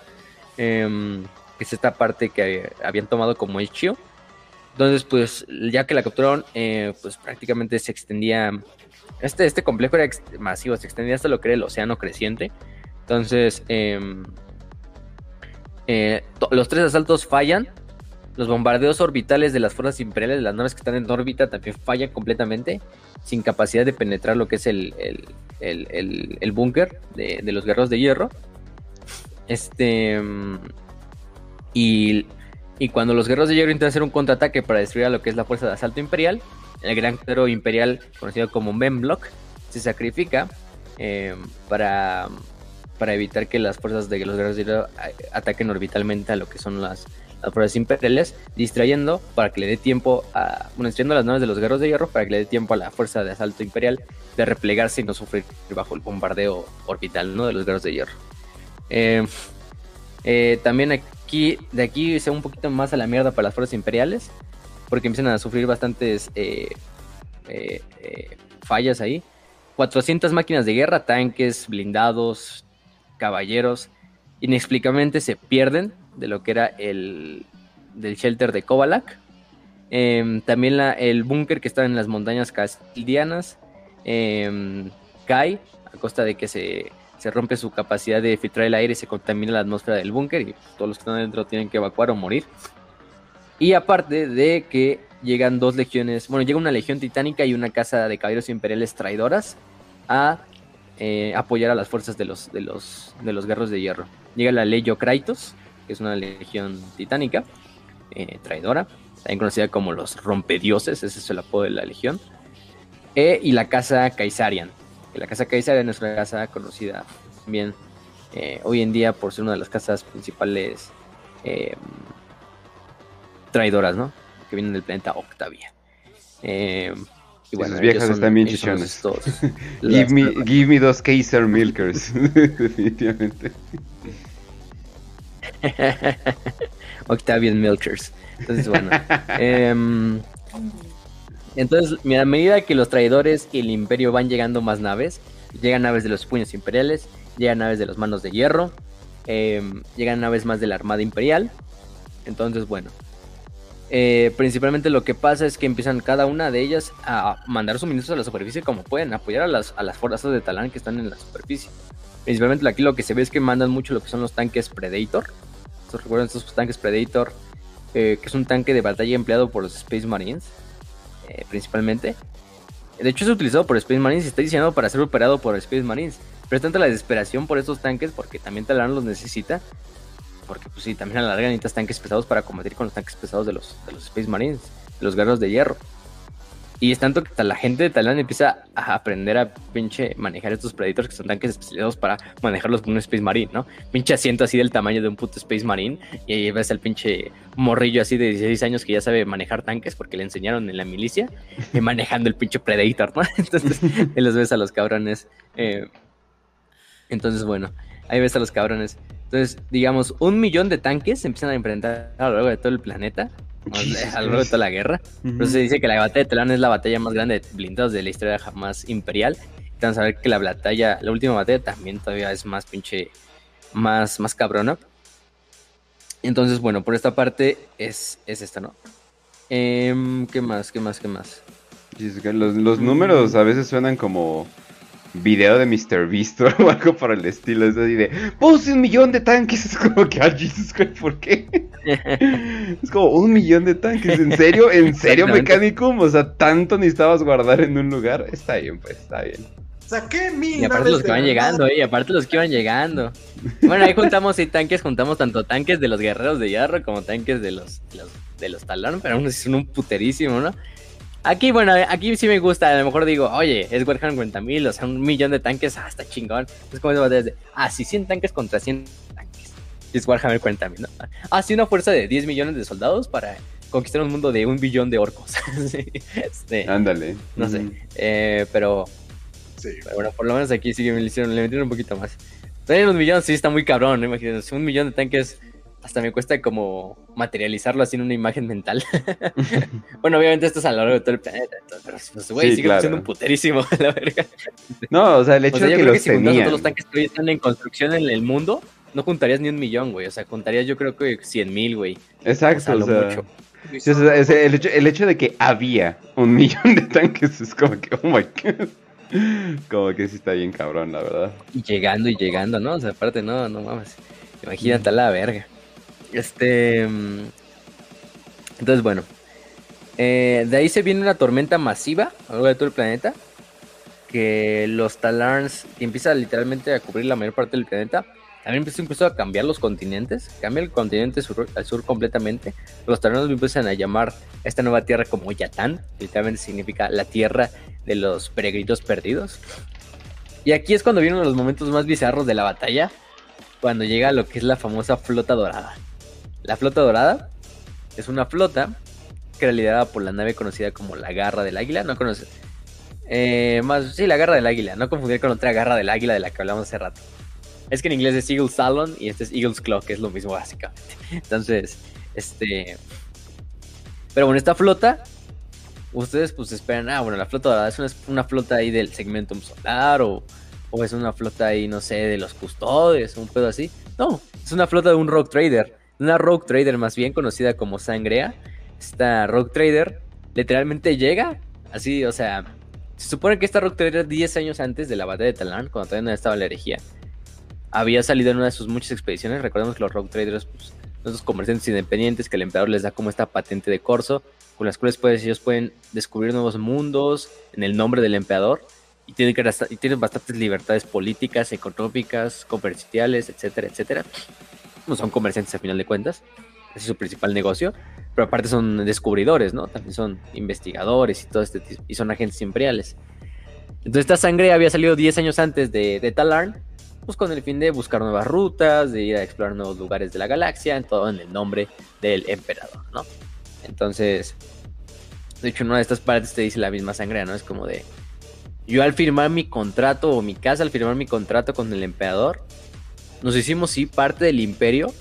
Em, que es esta parte que habían tomado como hecho. Entonces, pues, ya que la capturaron, eh, pues prácticamente se extendía. Este, este complejo era masivo, se extendía hasta lo que era el océano creciente. Entonces, eh, eh, los tres asaltos fallan. Los bombardeos orbitales de las fuerzas imperiales de las naves que están en órbita también fallan completamente, sin capacidad de penetrar lo que es el, el, búnker de, los guerreros de hierro. Este. Y, cuando los guerreros de hierro intentan hacer un contraataque para destruir a lo que es la fuerza de asalto imperial, el gran guerrero imperial, conocido como Memblock, se sacrifica eh, para para evitar que las fuerzas de los guerreros de hierro ataquen orbitalmente a lo que son las, fuerzas imperiales, distrayendo para que le dé tiempo a, bueno, distrayendo las naves de los guerreros de hierro para que le dé tiempo a la fuerza de asalto imperial de replegarse y no sufrir bajo el bombardeo orbital, ¿no? De los guerreros de hierro. Eh, eh, también aquí, de aquí se un poquito más a la mierda para las fuerzas imperiales, porque empiezan a sufrir bastantes eh, fallas ahí. 400 máquinas de guerra, tanques, blindados, caballeros inexplicablemente se pierden de lo que era el del shelter de Kovalak. Em, también la, el búnker que está en las montañas castildianas em, cae a costa de que se, se, rompe su capacidad de filtrar el aire y se contamina la atmósfera del búnker y todos los que están dentro tienen que evacuar o morir. Y aparte de que llegan dos legiones, bueno, llega una legión titánica y una casa de caballeros imperiales traidoras a eh, apoyar a las fuerzas de los, de los, de los guerreros de hierro. Llega la Kraitos, que es una legión titánica, eh, traidora, también conocida como los rompedioses, ese es el apodo de la legión. E, y la casa Kaisarian, que la casa Kaisarian es una casa conocida bien eh, hoy en día por ser una de las casas principales traidoras, ¿no? Que vienen del planeta Octavia. y Y bueno, sus viejas están bien chichones. give, me, give me those Kaiser Milkers. Definitivamente. Octavian Milkers. Entonces, bueno. Entonces, a medida que los traidores y el imperio van llegando más naves, llegan naves de los puños imperiales, llegan naves de los manos de hierro, em, llegan naves más de la armada imperial. Entonces, bueno, eh, principalmente lo que pasa es que empiezan cada una de ellas a mandar suministros a la superficie como pueden, apoyar a las, las fuerzas de Talán que están en la superficie. Principalmente aquí lo que se ve es que mandan mucho lo que son los tanques Predator. recuerdan estos tanques Predator, eh, que es un tanque de batalla empleado por los Space Marines, eh, principalmente. De hecho es utilizado por Space Marines y está diseñado para ser operado por Space Marines. Pero es tanta la desesperación por estos tanques, porque también Talán los necesita, porque pues sí, también a la larga necesitas tanques pesados para combatir con los tanques pesados de los, de los Space Marines, de los guerreros de hierro. Y es tanto que la gente de Talán empieza a aprender a pinche manejar estos Predators que son tanques especializados para manejarlos con un Space Marine, ¿no? Pinche asiento así del tamaño de un puto Space Marine. Y ahí ves al pinche morrillo así de 16 años que ya sabe manejar tanques porque le enseñaron en la milicia y manejando el pinche Predator, ¿no? Entonces, ahí los ves a los cabrones. Eh, entonces, bueno, ahí ves a los cabrones. Entonces, digamos, un millón de tanques se empiezan a enfrentar a lo largo de todo el planeta a lo largo de toda la guerra. Entonces se dice que la batalla de Talán es la batalla más grande de blindados de la historia jamás imperial. Vamos a ver que la batalla, la última batalla también todavía es más pinche, más, más cabrona. Entonces, bueno, por esta parte es, es esta, ¿no? Em, ¿Qué más? ¿Qué más? ¿Qué más? Los, los números a veces suenan como video de Mr. Beast o algo por el estilo. Es así de, puse un millón de tanques. Es como que, ah, Jesus ¿por qué? es como un millón de tanques. ¿En serio? ¿En serio, mecánico? O sea, tanto necesitabas guardar en un lugar. Está bien, pues, está bien. Saqué mil. Y aparte los que van llegando, y aparte los que iban llegando. Bueno, ahí juntamos y tanques, juntamos tanto tanques de los guerreros de hierro como tanques de los, de los, de los talón, pero aún así son un puterísimo, ¿no? Aquí, bueno, aquí sí me gusta. A lo mejor digo, oye, es Warhammer 40.000, o sea, un millón de tanques, ah, está chingón. Es como desde, ah, sí, 100 tanques contra 100 tanques. Es Warhammer 40.000, ¿no? Ah, sí, una fuerza de 10 millones de soldados para conquistar un mundo de un billón de orcos. este, Ándale. No sé, eh, pero, sí. pero, bueno, por lo menos aquí sí que me le hicieron, le metieron un poquito más. Pero un millón sí está muy cabrón, ¿no? Imagínense, un millón de tanques hasta me cuesta como materializarlo así en una imagen mental. bueno, obviamente esto es a lo largo de todo el planeta, pero pues, güey, sigue siendo un puterísimo, la verga. No, o sea, el hecho de que los que si todos los tanques que hoy están en construcción en el mundo, no juntarías ni un millón, güey. O sea, juntarías yo creo que 100 mil, güey. Exacto, o sea, mucho. el, hecho, el hecho de que había un millón de tanques es como que, oh my god. Como que sí está bien cabrón, la verdad. Y llegando y llegando, ¿no? O sea, aparte, no, no mames. Imagínate a la verga. Este. Mm, entonces, bueno. Eh, de ahí se viene una tormenta masiva a lo largo de todo el planeta. Que los Talarns empieza literalmente a cubrir la mayor parte del planeta. También empieza incluso a cambiar los continentes. Cambia el continente sur, al sur completamente. Los Talarns empiezan a llamar esta nueva tierra como Yatán. Literalmente significa la tierra de los peregrinos perdidos. Y aquí es cuando vienen los momentos más bizarros de la batalla. Cuando llega lo que es la famosa flota dorada. La flota dorada es una flota que era liderada por la nave conocida como la Garra del Águila. No conoces. Eh, más, sí, la Garra del Águila. No confundir con otra Garra del Águila de la que hablamos hace rato. Es que en inglés es Eagle's Salon y este es Eagle's Claw, que es lo mismo básicamente. Entonces, este. Pero bueno, esta flota. Ustedes pues esperan, ah, bueno, la flota dorada es una, flota ahí del segmentum solar o, o es una flota ahí, no sé, de los custodes, un pedo así. No, es una flota de un rock trader una Rogue Trader más bien conocida como Sangrea. Esta Rogue Trader literalmente llega así, o sea, se supone que esta Rogue Trader 10 años antes de la batalla de Talán, cuando todavía no estaba la herejía, había salido en una de sus muchas expediciones. Recordemos que los Rogue Traders, pues, esos comerciantes independientes que el emperador les da como esta patente de corso, con las cuales pues, ellos pueden descubrir nuevos mundos en el nombre del emperador. Y tienen, que, y tienen bastantes libertades políticas, económicas, comerciales, etcétera, etcétera no son comerciantes a final de cuentas, es su principal negocio, pero aparte son descubridores, ¿no? También son investigadores y todo este y son agentes imperiales. Entonces esta sangre había salido 10 años antes de, de Talarn, pues con el fin de buscar nuevas rutas, de ir a explorar nuevos lugares de la galaxia, en todo en el nombre del emperador, ¿no? Entonces, De hecho, en una de estas partes te dice la misma sangre, ¿no? Es como de. Yo al firmar mi contrato, o mi casa al firmar mi contrato con el emperador, nos hicimos sí parte del imperio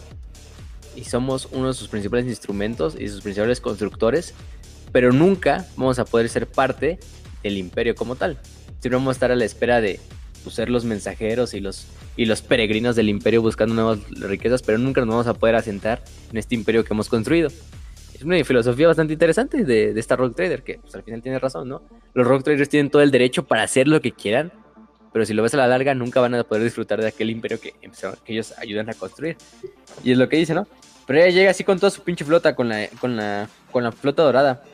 y somos uno de sus principales instrumentos y sus principales constructores, pero nunca vamos a poder ser parte del imperio como tal. Siempre vamos a estar a la espera de pues, ser los mensajeros y los, y los peregrinos del imperio buscando nuevas riquezas, pero nunca nos vamos a poder asentar en este imperio que hemos construido. Es una filosofía bastante interesante de, esta Rock Trader, que pues, al final tiene razón, ¿no? Los Rock Traders tienen todo el derecho para hacer lo que quieran, pero si lo ves a la larga nunca van a poder disfrutar de aquel imperio que, que ellos ayudan a construir. Y es lo que dice, ¿no? Pero ella llega así con toda su pinche flota, con la, con la, con la flota dorada.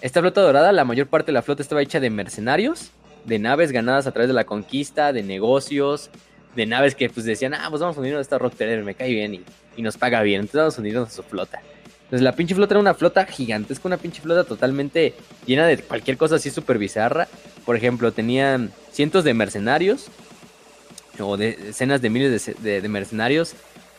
Esta flota dorada, la mayor parte de la flota estaba hecha de mercenarios, de naves ganadas a través de la conquista, de negocios, de naves que pues decían, ah, pues vamos a unirnos a esta Rock Trader, me cae bien y, y, nos paga bien, entonces vamos a unirnos a su flota. Entonces la pinche flota era una flota gigantesca, una pinche flota totalmente llena de cualquier cosa así súper bizarra. Por ejemplo, tenían cientos de mercenarios, o de decenas de miles de, mercenarios.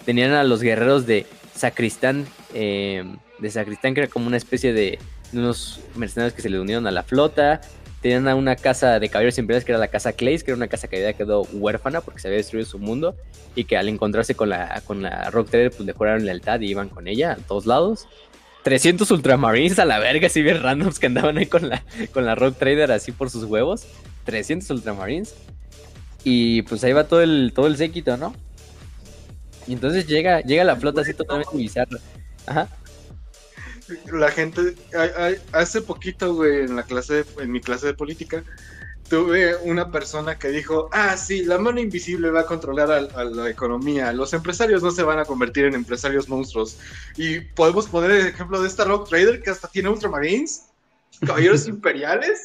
Tenían a los guerreros de sacristán, eh, de sacristán que era como una especie de, unos mercenarios que se le unieron a la flota. Tenían a una casa de caballeros imperiales que era la casa Clays, que era una casa que había quedado huérfana porque se había destruido su mundo y que al encontrarse con la, con la Rock Trader pues le juraron lealtad y iban con ella a todos lados. 300 Ultramarines a la verga, así bien randoms que andaban ahí con la, con la Rock Trader así por sus huevos. 300 Ultramarines. Y pues ahí va todo el, todo el séquito, ¿no? Y entonces llega, llega la flota así totalmente bizarra. Ajá. La gente, hace poquito, güey, en la clase, en mi clase de política, tuve una persona que dijo, ah, sí, la mano invisible va a controlar a, la economía, los empresarios no se van a convertir en empresarios monstruos. Y podemos poner el ejemplo de esta Rock Trader que hasta tiene Ultramarines, caballeros imperiales.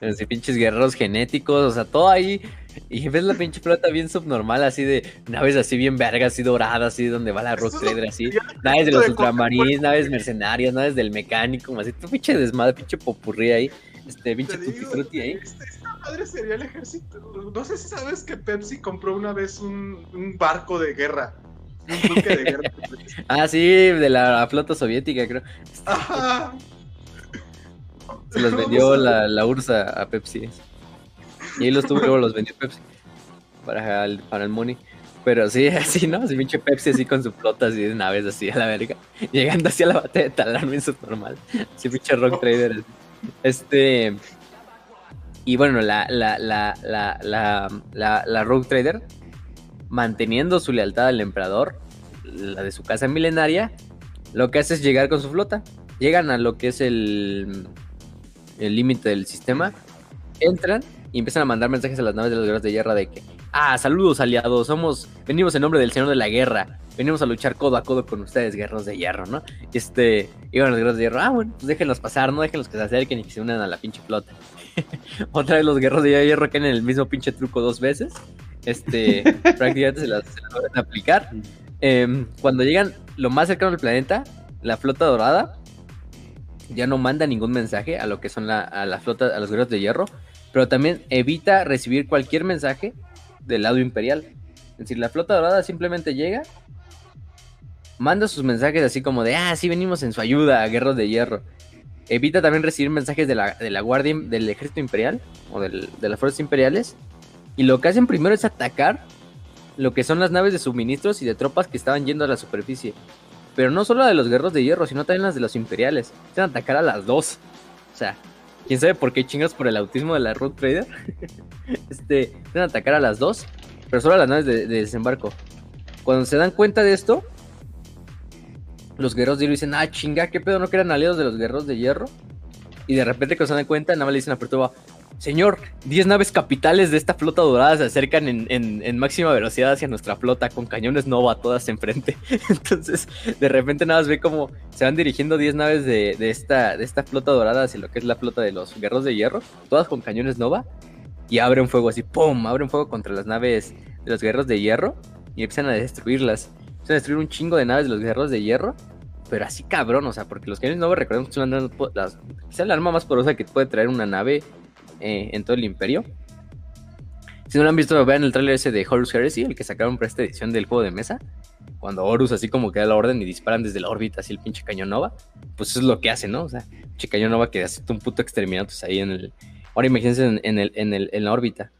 Los pinches guerreros genéticos, o sea, todo ahí y ves la pinche flota bien subnormal, así de naves así bien vergas, así doradas, así donde va la Rock Trader, así. Naves de los ultramarines, naves mercenarias, naves del mecánico, así. Tu pinche desmadre, pinche popurrí ahí. Este pinche tutti ahí. Esta, madre sería el ejército. No sé si sabes que Pepsi compró una vez un, un barco de guerra. Un buque de guerra. ah, sí, de la flota soviética, creo. Ajá. Se los vendió la, la URSA a Pepsi. Y ahí los tuvo, luego los vendió Pepsi para el, para el money. Pero sí, así, ¿no? Así pinche Pepsi así con su flota así de naves así a la verga. Llegando así a la batalla de Talarno en su normal. Así pinche Rock Trader. Este. Y bueno, la, la, la, la, la, la, la Rogue Trader, manteniendo su lealtad al emperador, la de su casa milenaria, lo que hace es llegar con su flota. Llegan a lo que es el el límite del sistema, entran y empiezan a mandar mensajes a las naves de los guerreros de guerra de que, ah, saludos aliados, somos, venimos en nombre del Señor de la Guerra, venimos a luchar codo a codo con ustedes, guerreros de hierro, ¿no? Y este, iban los guerreros de hierro, ah, bueno, pues déjenlos pasar, no déjenlos que se acerquen y que se unan a la pinche flota. Otra vez los guerreros de hierro caen en el mismo pinche truco dos veces. Este, prácticamente se las, van a aplicar. Em, cuando llegan lo más cercano al planeta, la flota dorada ya no manda ningún mensaje a lo que son la, a la flota, a los guerreros de hierro, pero también evita recibir cualquier mensaje del lado imperial. Es decir, la flota dorada simplemente llega, manda sus mensajes así como de, ah, sí venimos en su ayuda, a guerreros de hierro. Evita también recibir mensajes de la, de la guardia, del ejército imperial o de las fuerzas imperiales. Y lo que hacen primero es atacar lo que son las naves de suministros y de tropas que estaban yendo a la superficie. Pero no solo de los guerreros de hierro, sino también las de los imperiales. Quieren atacar a las dos. O sea, quién sabe por qué chingas por el autismo de la Road Trader. este, van a atacar a las dos, pero solo a las naves de, desembarco. Cuando se dan cuenta de esto, los guerreros de hierro dicen, ah, chinga, qué pedo, no que eran aliados de los guerreros de hierro. Y de repente cuando se dan cuenta, nada más le dicen a Señor, 10 naves capitales de esta flota dorada se acercan en, máxima velocidad hacia nuestra flota con cañones Nova todas enfrente. Entonces, de repente nada más ve como se van dirigiendo 10 naves de, esta, esta flota dorada hacia lo que es la flota de los guerreros de hierro, todas con cañones Nova, y abren fuego así, ¡pum! Abren fuego contra las naves de los guerreros de hierro y empiezan a destruirlas. Empiezan a destruir un chingo de naves de los guerreros de hierro pero así cabrón, o sea, porque los cañones Nova recordemos que son las, la arma más poderosa que puede traer una nave eh, en todo el imperio. Si no lo han visto, vean el trailer ese de Horus Heresy, el que sacaron para esta edición del juego de mesa. cuando Horus así como que da la orden y disparan desde la órbita así el pinche cañón Nova, pues eso es lo que hace, ¿no? O sea, pinche cañón Nova que hace un puto exterminatus ahí en el... Ahora imagínense en, el, en, el, en la órbita.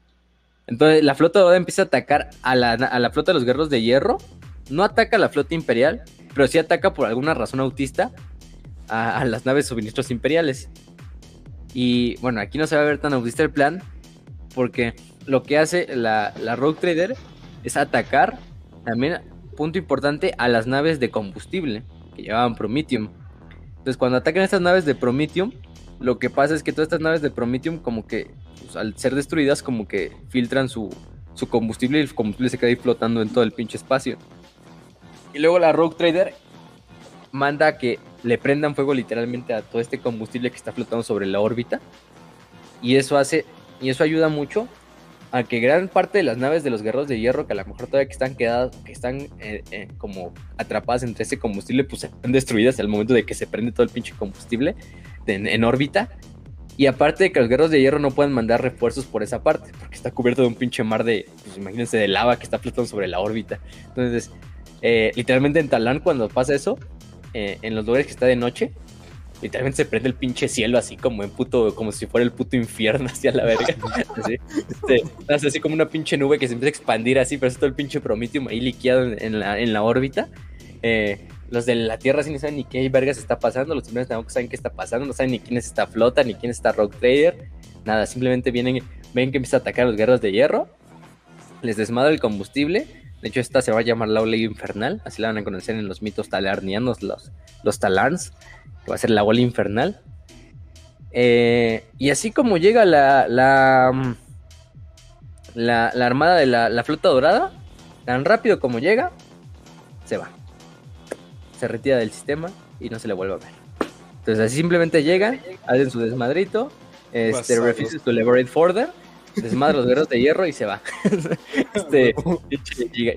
Entonces la flota dorada empieza a atacar a la, a la flota de los guerreros de hierro. No ataca a la flota imperial, pero sí ataca por alguna razón autista a, las naves suministros imperiales. Y bueno, aquí no se va a ver tan autista el plan, porque lo que hace la, la Rogue Trader es atacar también, punto importante, a las naves de combustible que llevaban Prometheum. Entonces, cuando atacan estas naves de Prometheum, lo que pasa es que todas estas naves de Prometheum, como que pues, al ser destruidas, como que filtran su, su combustible y el combustible se queda ahí flotando en todo el pinche espacio. Y luego la Rogue Trader manda que le prendan fuego literalmente a todo este combustible que está flotando sobre la órbita. Y eso hace, y eso ayuda mucho a que gran parte de las naves de los guerreros de hierro, que a lo mejor todavía que están quedadas, que están eh, eh, como atrapadas entre ese combustible, pues se destruidas al momento de que se prende todo el pinche combustible en, órbita. Y aparte de que los guerreros de hierro no pueden mandar refuerzos por esa parte, porque está cubierto de un pinche mar de, pues imagínense, de lava que está flotando sobre la órbita. Entonces, eh, literalmente en Talán, cuando pasa eso, eh, en los lugares que está de noche, literalmente se prende el pinche cielo así como en puto, como si fuera el puto infierno hacia la verga. así, este, así como una pinche nube que se empieza a expandir así, pero es todo el pinche Prometheum ahí liqueado en, la, en la órbita. Eh, los de la Tierra sí no saben ni qué vergas está pasando, los primeros tampoco saben qué está pasando, no saben ni quién es esta flota, ni quién es esta Rock Trader, nada, simplemente vienen, ven que empieza a atacar a los guerreros de hierro, les desmadra el combustible de hecho, esta se va a llamar la ola infernal, así la van a conocer en los mitos talarnianos, los, los talans, que va a ser la ola infernal. Eh, y así como llega la, la, la, armada de la, flota dorada, tan rápido como llega, se va. Se retira del sistema y no se le vuelve a ver. Entonces así simplemente llegan, hacen su desmadrito, este, refuses to liberate further desmadra los guerreros de hierro y se va. este,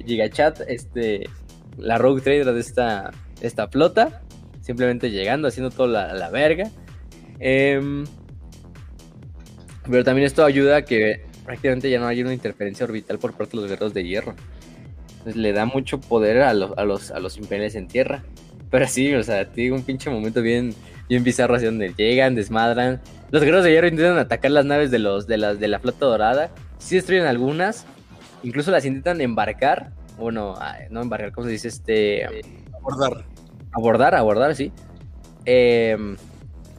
Gigachat, este, la Rogue Trader de esta, esta flota, simplemente llegando, haciendo toda la, verga. Em, pero también esto ayuda a que prácticamente ya no haya una interferencia orbital por parte de los guerreros de hierro. Entonces le da mucho poder a, los, a, los, a los imperiales en tierra. Pero sí, o sea, tiene un pinche momento bien, bien bizarro así donde llegan, desmadran, los guerreros de hierro intentan atacar las naves de los de las de la flota dorada. Sí destruyen algunas. Incluso las intentan embarcar. Bueno, no embarcar, ¿cómo se dice? Este. Abordar. Abordar, abordar, sí. Em,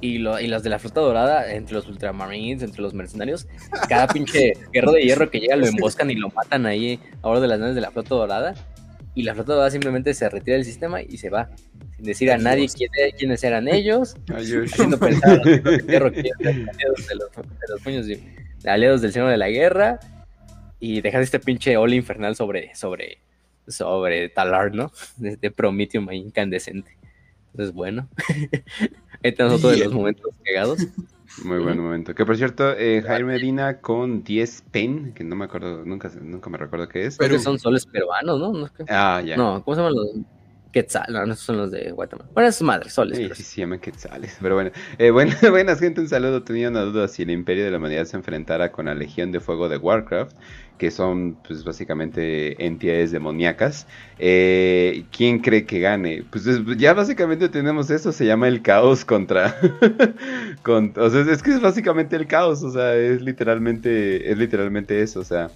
y, lo, y las de la flota dorada, entre los ultramarines, entre los mercenarios, cada pinche guerrero de hierro que llega lo emboscan y lo matan ahí a bordo de las naves de la flota dorada. Y la flota dorada simplemente se retira del sistema y se va sin decir a nadie quiénes eran ellos, haciendo pensar a los aliados de los, de aliados del Señor de la Guerra, y dejar este pinche ola infernal sobre, sobre, sobre Talar, ¿no? De, de ahí incandescente. Entonces, bueno, ahí tenemos otro de los momentos cagados. Muy buen momento. Que por cierto, eh, Jaime Medina con 10 pen, que no me acuerdo, nunca, nunca me recuerdo qué es. Pero son soles peruanos, ¿no? ah, ya. No, ¿cómo se llaman los? Quetzal, no, no son los de Guatemala. Bueno, es madre, soles. Sí, sí, se llaman Quetzales. Pero bueno, eh, bueno, buenas gente, un saludo. Tenía una duda si el Imperio de la Humanidad se enfrentara con la Legión de Fuego de Warcraft, que son pues básicamente entidades demoníacas. Eh, ¿Quién cree que gane? Pues ya básicamente tenemos eso, se llama el caos contra... con, o sea, es que es básicamente el caos, o sea, es literalmente, es literalmente eso, o sea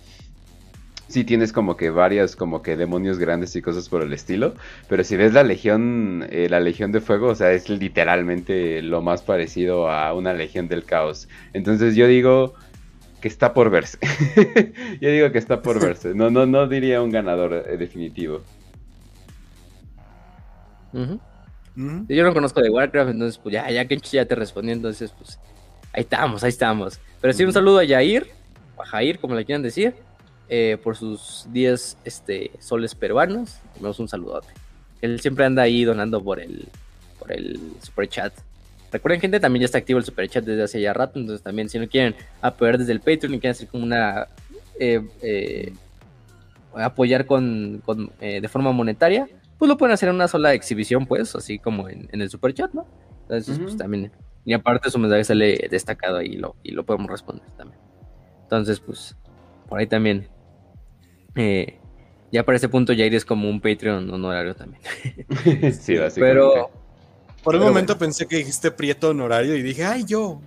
sí tienes como que varias como que demonios grandes y cosas por el estilo, pero si ves la legión eh, la legión de fuego, o sea, es literalmente lo más parecido a una legión del caos. Entonces yo digo que está por verse. yo digo que está por verse. No no no diría un ganador eh, definitivo. Yo no conozco de Warcraft, entonces pues ya ya que ya te respondí, entonces pues ahí estamos, ahí estamos. Pero sí un saludo a Yair, a Jair, como le quieran decir. Eh, por sus 10 este, soles peruanos. Tenemos un saludote. Él siempre anda ahí donando por el, por el super chat. Recuerden, gente, también ya está activo el super chat desde hace ya rato. Entonces, también, si no quieren apoyar desde el Patreon y quieren hacer como una. Eh, eh, apoyar con, de forma monetaria, pues lo pueden hacer en una sola exhibición, pues, así como en, el super chat, ¿no? Entonces, pues también. Y aparte, su mensaje sale destacado ahí lo, y lo podemos responder también. Entonces, pues, por ahí también eh, Ya para ese punto Jair es como un Patreon honorario también. sí, básicamente. Pero Por un Pero momento pensé que dijiste prieto honorario y dije, ay, yo.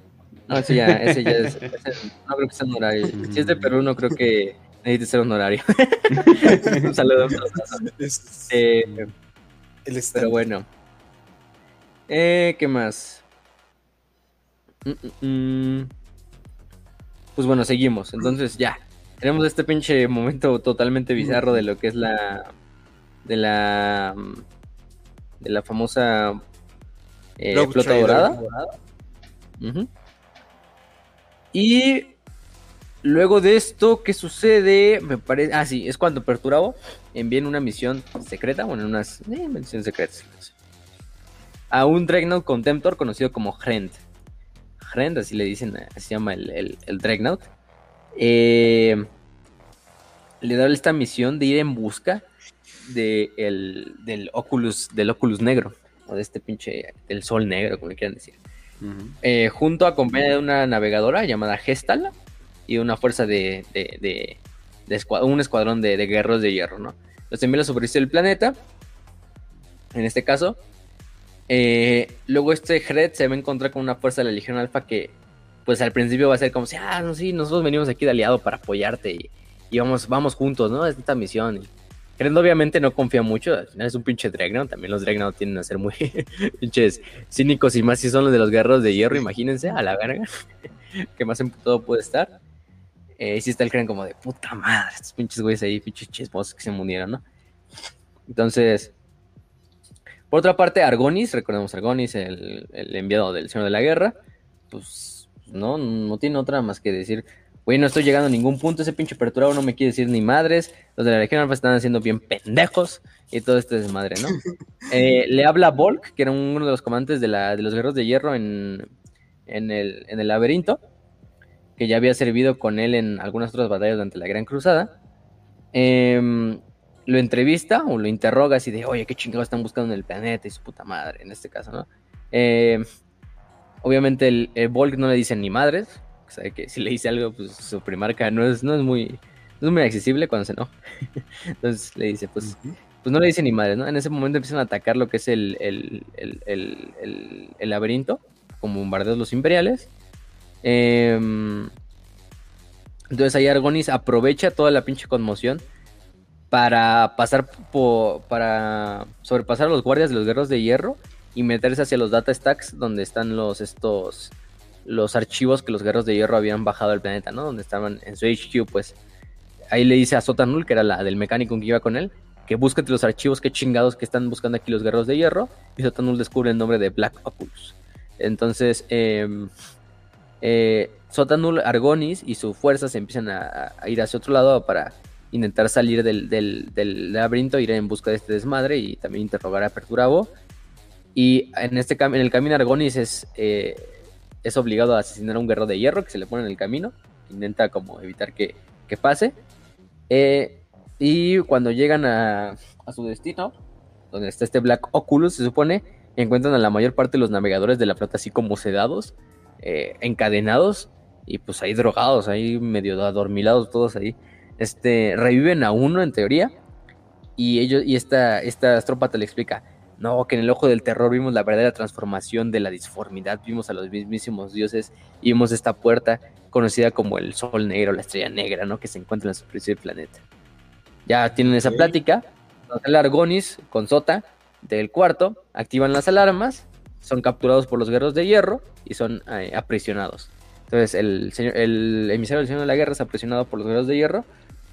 no, ese ya, ese ya es, ese no creo que sea honorario. Si es de Perú no creo que necesite ser honorario. un saludo. Es Eh, el Pero bueno. Eh, ¿Qué más? Mm, mm, mm. Pues bueno, seguimos. Entonces ya. Tenemos este pinche momento totalmente bizarro de lo que es la. De la. mm, De la famosa. Eh, dorada. Y. Luego de esto, ¿qué sucede? Me parece. Ah, sí, es cuando Perturabo envían una misión secreta, bueno, unas eh, misiones secretas. A un Dreadnought Contemptor conocido como Hrend. Hrend, así le dicen, así se llama el, el, el Dreadnought. Eh, le da esta misión de ir en busca de el- del, Oculus, del Oculus negro, o de este pinche, del Sol negro, como le quieran decir. Eh, junto acompañada de una navegadora llamada Gestal y una fuerza de, de, de- un escuadrón de, de guerreros de hierro, ¿no? Los envía a la superficie del planeta, en este caso. Eh, luego este Hred se va a encontrar con una fuerza de la Legión Alfa que, pues al principio va a ser como si, ah, no, sí, nosotros venimos aquí de aliado para apoyarte y, y vamos, vamos juntos, ¿no? Es esta misión. Y Hred obviamente no confía mucho, al final es un pinche Dreadnought, también los Dreadnought tienden a ser muy pinches cínicos y más si son los de los guerreros de hierro, imagínense, a la verga. que más emputado puede estar. Eh, si está el creen como de puta madre, estos pinches güeyes ahí, pinches chismosos que se murieron, ¿no? Entonces, por otra parte, Argonis, recordemos Argonis, el, el enviado del Señor de la Guerra, pues no, no tiene otra más que decir, güey, no estoy llegando a ningún punto, ese pinche perturbado no me quiere decir ni madres, los de la Legión Alfa están haciendo bien pendejos y todo este desmadre, ¿no? Eh, le habla Volk, que era uno de los comandantes de, la, de los guerreros de hierro en, en, el, en el laberinto, que ya había servido con él en algunas otras batallas durante la Gran Cruzada. Em, lo entrevista o lo interroga así de, oye, qué chingados están buscando en el planeta y su puta madre, en este caso, ¿no? Em, obviamente el, el Volk no le dice ni madres, o sea que si le dice algo, pues su primarca no es, no es muy... No es muy accesible cuando se no. Entonces le dice, pues, pues no le dice ni madre, ¿no? En ese momento empiezan a atacar lo que es el, el, el, el, laberinto, como bombardeos los imperiales. Em, entonces ahí Argonis aprovecha toda la pinche conmoción para pasar por, para sobrepasar a los guardias de los guerreros de hierro y meterse hacia los data stacks donde están los estos los archivos que los guerreros de hierro habían bajado al planeta, ¿no? Donde estaban en su HQ, pues ahí le dice a Sotanul, que era la del mecánico que iba con él, que búsquete los archivos, qué chingados que están buscando aquí los guerreros de hierro. Y Sotanul descubre el nombre de Black Oculus. Entonces, eh, eh, Sotanul, Argonis y su fuerza se empiezan a, ir hacia otro lado para intentar salir del, laberinto, ir en busca de este desmadre y también interrogar a Perturabo. Y en, este, en el camino Argonis es, eh, es obligado a asesinar a un guerrero de hierro que se le pone en el camino. Intenta como evitar que, que pase. Eh, y cuando llegan a, a su destino, donde está este Black Oculus, se supone, encuentran a la mayor parte de los navegadores de la flota así como sedados, eh, encadenados y pues ahí drogados, ahí medio adormilados todos ahí. Este, reviven a uno en teoría y ellos y esta, esta astrópata le explica, no, que en el ojo del terror vimos la verdadera transformación de la disformidad, vimos a los mismísimos dioses y vimos esta puerta conocida como el Sol Negro, la Estrella Negra, ¿no? Que se encuentra en la superficie del planeta. Ya tienen esa plática. El Argonis con Sota del cuarto activan las alarmas, son capturados por los guerreros de hierro y son eh, aprisionados. Entonces el, señor, el emisario del Señor de la Guerra es aprisionado por los guerreros de hierro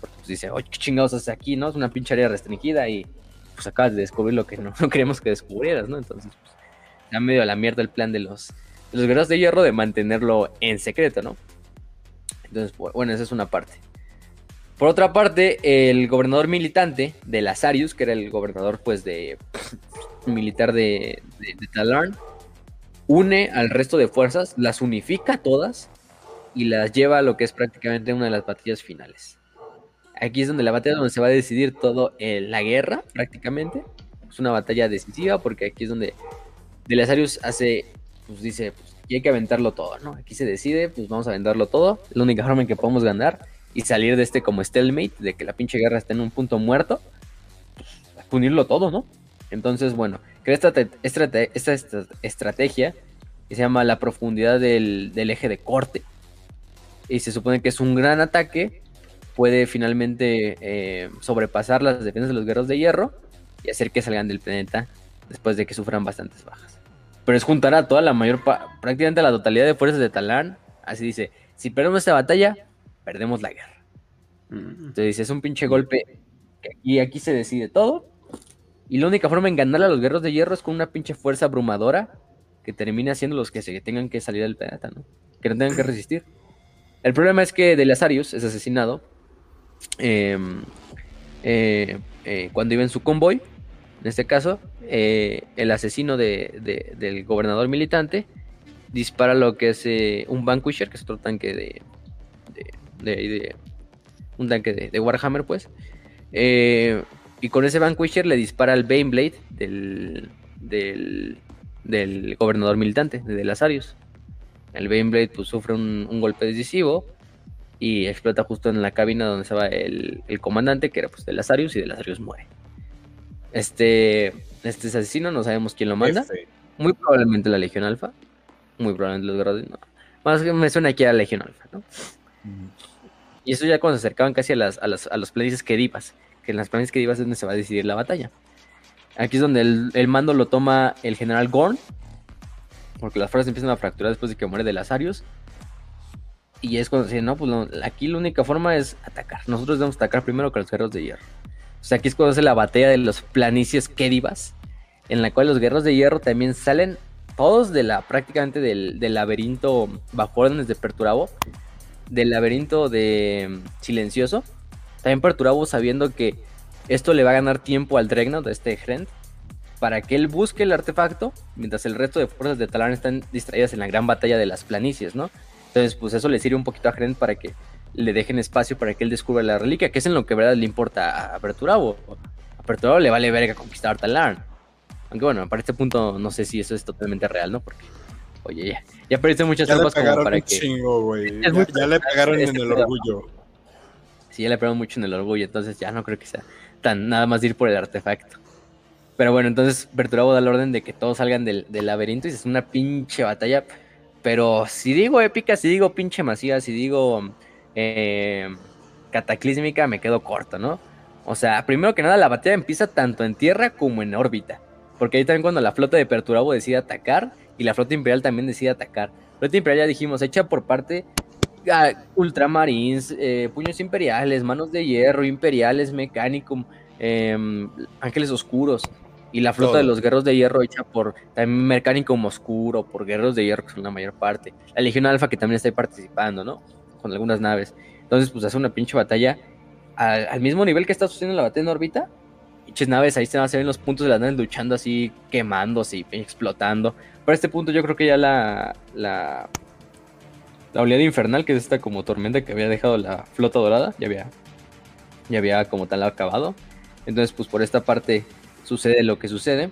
porque pues, dice, oye, qué chingados haces aquí, ¿no? Es una pinche área restringida y pues acabas de descubrir lo que no, no queríamos que descubrieras, ¿no? Entonces, pues, da medio a la mierda el plan de los, de los guerreros de hierro de mantenerlo en secreto, ¿no? Entonces, bu- bueno, esa es una parte. Por otra parte, el gobernador militante de Lazarius, que era el gobernador, pues, de militar de, de, de Talarn, une al resto de fuerzas, las unifica todas y las lleva a lo que es prácticamente una de las batallas finales. Aquí es donde la batalla donde se va a decidir todo eh, la guerra, prácticamente. Es una batalla decisiva porque aquí es donde Delasarius hace, pues dice, pues aquí hay que aventarlo todo, ¿no? Aquí se decide, pues vamos a aventarlo todo. La única forma en que podemos ganar. y salir de este como stalemate, de que la pinche guerra está en un punto muerto, pues, unirlo todo, ¿no? Entonces, bueno, crea esta, esta, estrategia que se llama la profundidad del, eje de corte. Y se supone que es un gran ataque, puede finalmente eh, sobrepasar las defensas de los guerreros de hierro y hacer que salgan del planeta después de que sufran bastantes bajas. Pero es juntar a toda la mayor, prácticamente la totalidad de fuerzas de Talán. Así dice, si perdemos esta batalla, perdemos la guerra. Mm. Entonces es un pinche golpe y aquí se decide todo. Y la única forma en ganar a los guerreros de hierro es con una pinche fuerza abrumadora que termine siendo los que se tengan que salir del planeta, ¿no? Que no tengan que resistir. El problema es que Delasarius es asesinado cuando iba en su convoy. En este caso, eh, el asesino del gobernador militante dispara lo que es un Vanquisher, que es otro tanque de, un tanque de, Warhammer, pues. Eh, y con ese Vanquisher le dispara al Baneblade del, del, del gobernador militante, de Lazarius. El Baneblade pues, sufre un, golpe decisivo y explota justo en la cabina donde estaba el, el comandante, que era pues de Lazarius, y de Lazarius muere. Este, este asesino, no sabemos quién lo manda. Muy probablemente la Legión Alfa. Muy probablemente los guerreros. No. Más que me suena aquí a la Legión Alfa, ¿no? Y eso ya cuando se acercaban casi a, las, a, las, a los planicies Kedivas, que en las planicies Kedivas es donde se va a decidir la batalla. Aquí es donde el, mando lo toma el general Gorn, porque las fuerzas empiezan a fracturar después de que muere de Lazarius. Y es cuando dicen, no, pues aquí la única forma es atacar. Nosotros debemos atacar primero con los guerreros de hierro. O sea, aquí es cuando hace la batalla de los planicies Kedivas, en la cual los guerreros de hierro también salen todos de la prácticamente del, del laberinto bajo órdenes de Perturabo del laberinto de mm, Silencioso. También Perturabo sabiendo que esto le va a ganar tiempo al Dregnot, de este Hrend, para que él busque el artefacto, mientras el resto de fuerzas de Talarn están distraídas en la gran batalla de las planicies, ¿no? Entonces, pues eso le sirve un poquito a Hrend para que le dejen espacio para que él descubra la reliquia, que es en lo que verdad le importa a Perturabo. A Perturabo le vale verga conquistar Talarn. Aunque bueno, para este punto no sé si eso es totalmente real, ¿no? Porque Oye, ya, ya perdiste muchas tropas como para que. ya, le pegaron en el orgullo. Sí, ya le pegaron mucho en el orgullo, entonces ya no creo que sea tan nada más ir por el artefacto. Pero bueno, entonces Berturabo da la orden de que todos salgan del, laberinto y es una pinche batalla. Pero si digo épica, si digo pinche masiva, si digo eh, cataclísmica, me quedo corto, ¿no? O sea, primero que nada, la batalla empieza tanto en tierra como en órbita. Porque ahí también cuando la flota de Perturabo decide atacar, y la flota imperial también decide atacar. Flota imperial ya dijimos, hecha por parte a ultramarines, eh, puños imperiales, manos de hierro, imperiales, mecánico, em, ángeles oscuros. Y la flota de los guerreros de hierro hecha por también mecánico oscuro, por guerreros de hierro, que son la mayor parte. La Legión Alfa que también está ahí participando, ¿no? Con algunas naves. Entonces, pues hace una pinche batalla al, al mismo nivel que está sucediendo la batalla en órbita, pinches naves, ahí se van a ver los puntos de las naves luchando así, quemándose y explotando. Para este punto yo creo que ya la, la, la oleada infernal, que es esta como tormenta que había dejado la flota dorada, ya había, ya había como tal acabado. Entonces pues por esta parte sucede lo que sucede.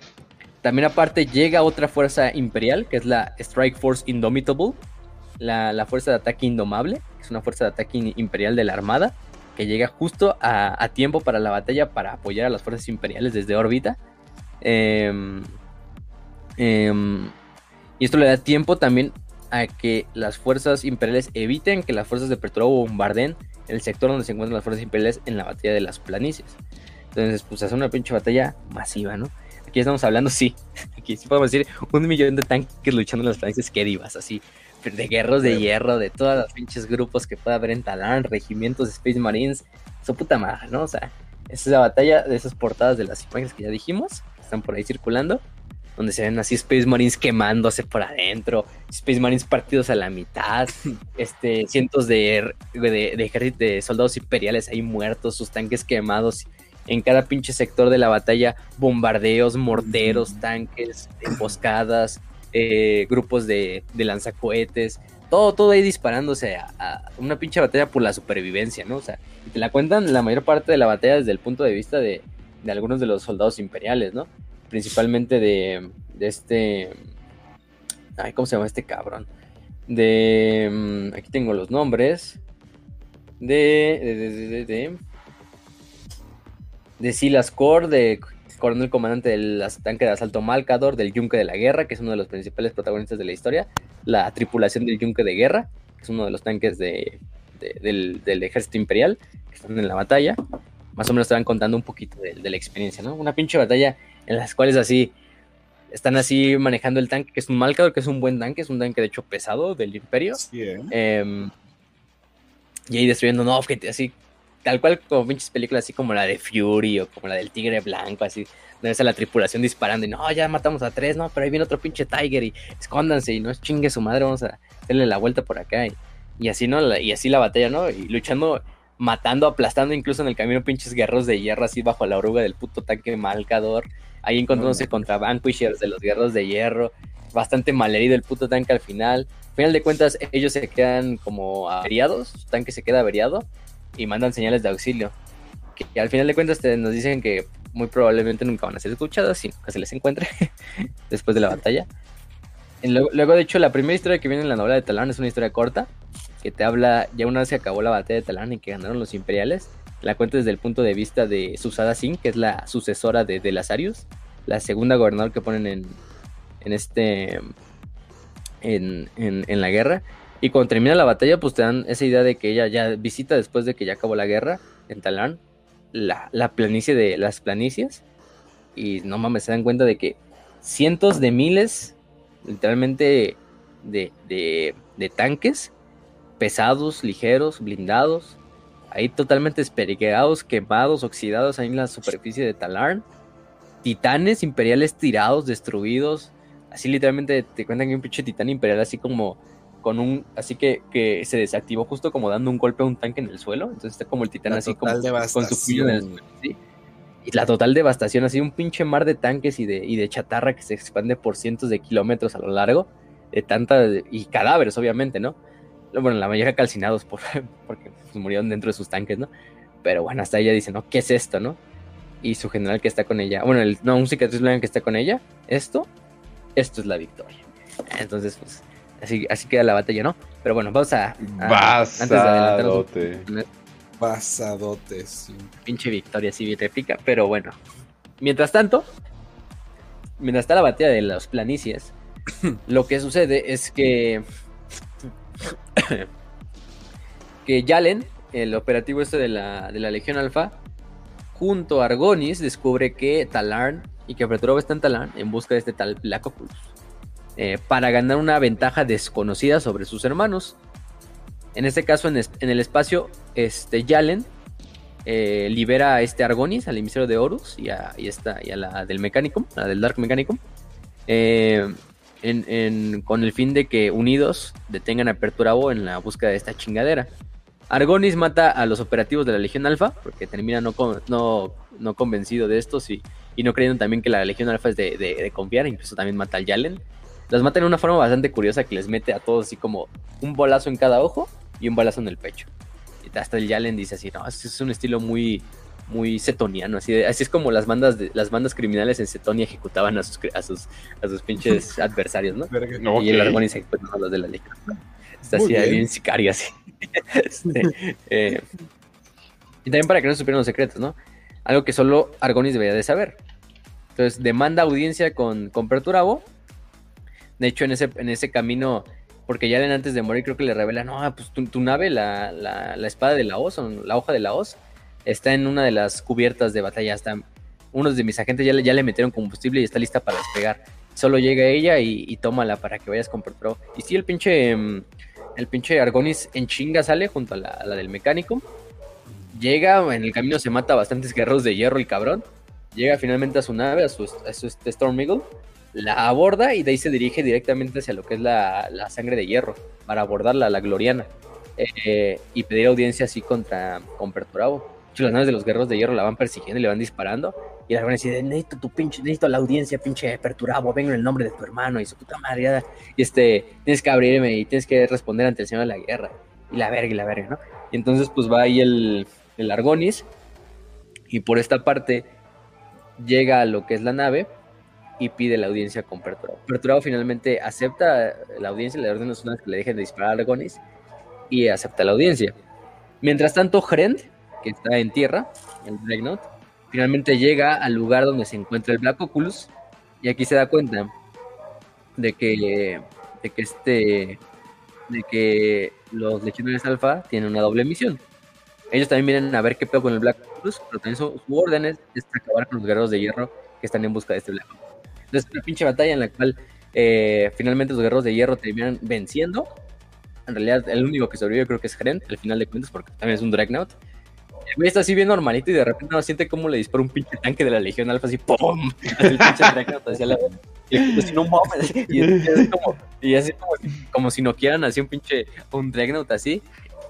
También aparte llega otra fuerza imperial, que es la Strike Force Indomitable, la, la fuerza de ataque indomable, que es una fuerza de ataque imperial de la Armada que llega justo a, tiempo para la batalla para apoyar a las fuerzas imperiales desde órbita. Em, em, y esto le da tiempo también a que las fuerzas imperiales eviten que las fuerzas de Perturabo bombarden el sector donde se encuentran las fuerzas imperiales en la batalla de las planicies. Entonces, pues hace una pinche batalla masiva, ¿no? Aquí estamos hablando, sí, aquí sí podemos decir un millón de tanques luchando en las planicies que divas, así de guerros de hierro, de todos los pinches grupos que pueda haber en Talán, regimientos de Space Marines, su puta madre, ¿no? O sea, esa es la batalla de esas portadas de las imágenes que ya dijimos, que están por ahí circulando, donde se ven así Space Marines quemándose por adentro, Space Marines partidos a la mitad, este, cientos de, de, ejércitos de soldados imperiales ahí muertos, sus tanques quemados. En cada pinche sector de la batalla, bombardeos, morteros, tanques, emboscadas, eh, grupos de, lanzacohetes, todo, todo ahí disparándose a, una pinche batalla por la supervivencia, ¿no? O sea, te la cuentan la mayor parte de la batalla desde el punto de vista de, algunos de los soldados imperiales, ¿no? Principalmente de, de este... Ay, ¿cómo se llama este cabrón? De... Mm, aquí tengo los nombres. de, de, de, Silas Core, de coronel comandante del tanque de asalto Malcador, del Yunque de la Guerra, que es uno de los principales protagonistas de la historia, la tripulación del Yunque de Guerra, que es uno de los tanques de, del, del, ejército imperial, que están en la batalla. Más o menos te van contando un poquito de, de la experiencia, ¿no? Una pinche batalla en las cuales así están así manejando el tanque, que es un Malcador, que es un buen tanque, es un tanque de hecho pesado del Imperio. eh, y ahí destruyendo, no, así, tal cual como pinches películas así como la de Fury o como la del Tigre Blanco, así, donde a la tripulación disparando y no, ya matamos a tres, no, pero ahí viene otro pinche Tiger y escóndanse y no chingue su madre, vamos a hacerle la vuelta por acá. Y, y así, ¿no? Y así la batalla, ¿no? Y luchando, matando, aplastando incluso en el camino pinches guerros de hierro así bajo la oruga del puto tanque Malcador. Ahí encontrándose contra Vanquishers de los guerros de hierro. Bastante malherido el puto tanque al final. Al final de cuentas, ellos se quedan como averiados. Tanque se queda averiado y mandan señales de auxilio. Que, al final de cuentas nos dicen que muy probablemente nunca van a ser escuchados y nunca se les encuentre después de la batalla. Luego, luego, de hecho, la primera historia que viene en la novela de Talán es una historia corta que te habla ya una vez que acabó la batalla de Talán y que ganaron los imperiales la cuenta desde el punto de vista de Susada Singh, que es la sucesora de, de Lazarius, la segunda gobernador que ponen en, en este. En, en, la guerra. Y cuando termina la batalla, pues te dan esa idea de que ella ya visita después de que ya acabó la guerra en Talán, la, la planicie de las planicias. Y no mames, se dan cuenta de que cientos de miles, literalmente, de, de, de tanques pesados, ligeros, blindados, ahí totalmente espergueados, quemados, oxidados ahí en la superficie de Talarn. Titanes imperiales tirados, destruidos. Así literalmente te cuentan que un pinche titán imperial así como con un así que, que se desactivó justo como dando un golpe a un tanque en el suelo. Entonces está como el titán así como con su en el suelo. Y la total devastación, así un pinche mar de tanques y de, y de chatarra que se expande por cientos de kilómetros a lo largo. De tanta. y cadáveres, obviamente, ¿no? bueno, la mayoría calcinados por, porque pues, murieron dentro de sus tanques, ¿no? Pero bueno, hasta ella dice, ¿no? ¿Qué es esto, no? Y su general que está con ella, bueno, el, no, un cicatriz blanca que está con ella, esto, esto es la victoria. Entonces, pues, así, así queda la batalla, ¿no? Pero bueno, vamos a... Basadote. Basadote, sí. Pinche victoria, sí, réplica, pero bueno. Mientras tanto, mientras está la batalla de los planicies, lo que sucede es que que Yalen, el operativo este de la, Legión Alfa, junto a Argonis, descubre que Talarn y que Petrov está en Talarn en busca de este tal Black eh, para ganar una ventaja desconocida sobre sus hermanos. En este caso, en, el espacio, este Yalen eh, libera a este Argonis, al emisario de Horus y a, esta, y a la del Mechanicum, la del Dark Mechanicum. Eh, con el fin de que unidos detengan a Perturabo en la búsqueda de esta chingadera. Argonis mata a los operativos de la Legión Alfa, porque termina no, no, no convencido de estos y, no creyendo también que la Legión Alfa es de, confiar, incluso también mata al Yalen. Las mata de una forma bastante curiosa que les mete a todos así como un bolazo en cada ojo y un balazo en el pecho. Y hasta el Yalen dice así, no, es un estilo muy, muy setoniano, así, así es como las bandas de, las bandas criminales en Setonia ejecutaban a sus a sus, a sus pinches adversarios, ¿no? Y el Argonis ejecutaba a los de la liga. Está así bien sicario así. Este, eh, y también para que no supieran los secretos, ¿no? Algo que solo Argonis debería de saber. Entonces demanda audiencia con, con Perturabo. De hecho, en ese, en ese camino, porque ya antes de morir creo que le revela, no, pues tu, nave, la, la, la, espada de la hoz, la hoja de la hoz, está en una de las cubiertas de batalla. Hasta unos de mis agentes ya le, ya le metieron combustible y está lista para despegar. Solo llega ella y, tómala para que vayas con Pro. Y sí, el pinche, mm, el pinche Argonis en chinga sale junto a la, del mecánico. Llega, en el camino se mata bastantes guerreros de hierro el cabrón. Llega finalmente a su nave, a su, a su este Storm Eagle. La aborda y de ahí se dirige directamente hacia lo que es la, sangre de hierro. Para abordarla, la gloriana. Eh, y pedir audiencia así contra con Perturabo las naves de los guerreros de hierro la van persiguiendo y le van disparando. Y la van a decir, necesito tu pinche, necesito la audiencia, pinche perturabo, vengo en el nombre de tu hermano y su puta madre. Y este, tienes que abrirme y tienes que responder ante el señor de la guerra. Y la verga y la verga, ¿no? Y entonces pues va ahí el, el Argonis. Y por esta parte llega a lo que es la nave y pide la audiencia con Perturabo. Perturabo finalmente acepta la audiencia, le ordena a sus que le dejen de disparar a Argonis y acepta la audiencia. Mientras tanto, Hrend, que está en tierra, el Dreadnought, finalmente llega al lugar donde se encuentra el Black Oculus y aquí se da cuenta de que, de que este de que los legionarios alfa tienen una doble misión. Ellos también vienen a ver qué pedo con el Black Oculus, pero también su, orden es, acabar con los guerreros de hierro que están en busca de este Black Oculus. Entonces, una pinche batalla en la cual eh, finalmente los guerreros de hierro terminan venciendo. En realidad, el único que sobrevive creo que es Hren, al final de cuentas, porque también es un Dreadnought. El güey está así bien normalito y de repente no siente como le dispara un pinche tanque de la Legión Alfa así ¡pum! el pinche Dreadnought hacia la... Y así, como, y así como, como si no quieran así un pinche un Dreadnought así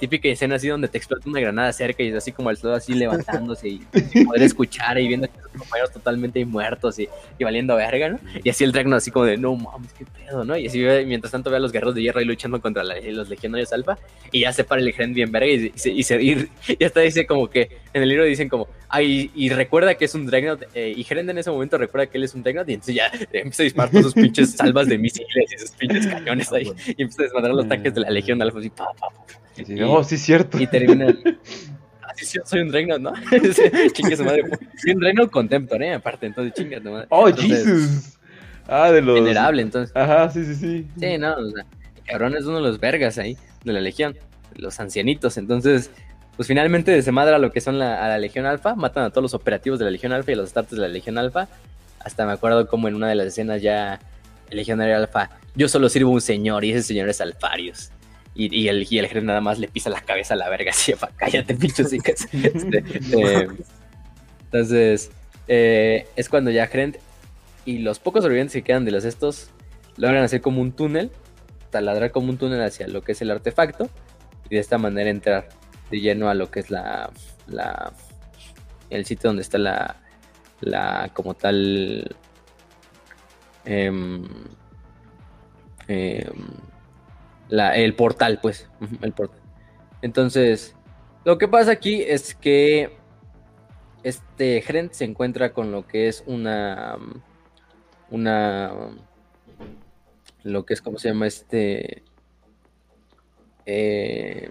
típica escena así donde te explota una granada cerca y es así como el todo así levantándose y, poder escuchar y viendo que los compañeros totalmente muertos y, y, valiendo verga, ¿no? Y así el Dragno así como de, no mames, qué pedo, ¿no? Y así mientras tanto ve a los guerreros de hierro ahí luchando contra los legionarios alfa y ya se para el ejército bien verga y, y, se, y, hasta dice como que en el libro dicen como, ay, y recuerda que es un Dreadnought, eh, y Gerend en ese momento recuerda que él es un Dreadnought, y entonces ya empieza a disparar todos sus pinches salvas de misiles y sus pinches cañones ahí, y empieza a desmadrar los tanques de la Legión Alfa, así, pa, pa, pa, y, oh, sí, cierto. Y termina. Ah, sí, soy un Dreadnought, ¿no? chingue su madre. Soy un Dreadnought Contemptor, ¿eh? Aparte, entonces chinga tu madre. Oh, Jesus. Ah, de los. Venerable, entonces. Ajá, sí, sí, sí. Sí, no, o sea, cabrón es uno de los vergas ahí, de la Legión, los ancianitos. Entonces, pues finalmente desemadra lo que son la, a la Legión Alfa, matan a todos los operativos de la Legión Alfa y los starters de la Legión Alfa. Hasta me acuerdo como en una de las escenas ya el Legionario Alfa, yo solo sirvo un señor y ese señor es Alfarius. Y, y, el, y el nada más le pisa la cabeza a la verga así, cállate, pinche este, eh, entonces, eh, es cuando ya Hren y los pocos sobrevivientes que quedan de los estos logran hacer como un túnel, taladrar como un túnel hacia lo que es el artefacto y de esta manera entrar de lleno a lo que es la, la el sitio donde está la, la como tal eh, el portal, pues, el portal. Entonces, lo que pasa aquí es que este gerente se encuentra con lo que es una, una, lo que es, ¿cómo se llama? Este, eh,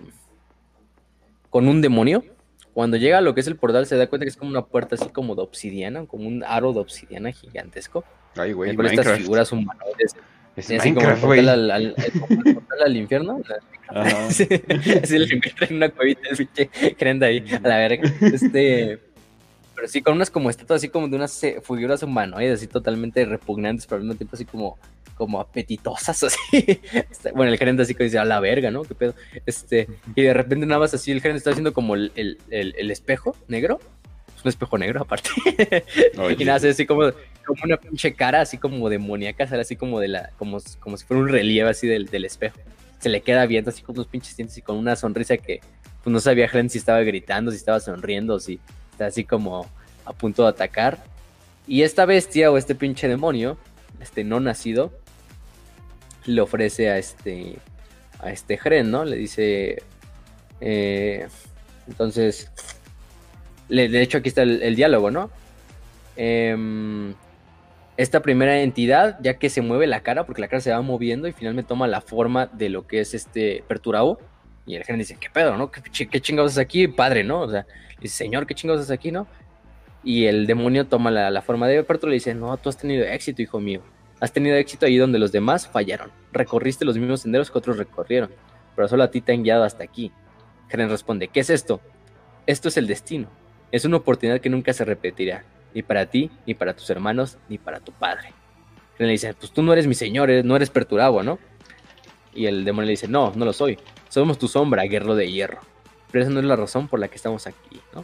con un demonio. Cuando llega a lo que es el portal, se da cuenta que es como una puerta así como de obsidiana, como un aro de obsidiana gigantesco. Ay, güey, con estas figuras humanoides es así como el portal al, al, el portal al infierno. Así le encuentra en una cuevita el pinche crenda ahí, a la verga. Este, pero sí, con unas como estatuas así como de unas eh, figuras humanoides, así totalmente repugnantes, pero al mismo tiempo así como, como apetitosas, así. Este, bueno, el gerente así que dice, a la verga, ¿no? ¿Qué pedo? Este, y de repente nada más así el gerente está haciendo como el, el, el espejo negro un espejo negro aparte. y nada, así como, como una pinche cara así como demoníaca, sale así como de la, como, como si fuera un relieve así del, del espejo. Se le queda viendo así con unos pinches dientes y con una sonrisa que pues no sabía Glenn si estaba gritando, si estaba sonriendo, si está así como a punto de atacar. Y esta bestia o este pinche demonio, este no nacido, le ofrece a este a este Gren, ¿no? Le dice eh, entonces de hecho, aquí está el, diálogo, ¿no? Em, esta primera entidad, ya que se mueve la cara, porque la cara se va moviendo y finalmente toma la forma de lo que es este Perturabo. Y el gerente dice, ¿qué pedo, no? ¿Qué, chingados es aquí, padre, no? O sea, dice, señor, ¿qué chingados es aquí, no? Y el demonio toma la, forma de Perturabo y le dice, no, tú has tenido éxito, hijo mío. Has tenido éxito ahí donde los demás fallaron. Recorriste los mismos senderos que otros recorrieron, pero solo a ti te han guiado hasta aquí. Geren responde, ¿qué es esto? Esto es el destino. Es una oportunidad que nunca se repetirá, ni para ti, ni para tus hermanos, ni para tu padre. le dice, pues tú no eres mi señor, no eres perturabo, ¿no? Y el demonio le dice, no, no lo soy. Somos tu sombra, guerrero de hierro. Pero esa no es la razón por la que estamos aquí, ¿no?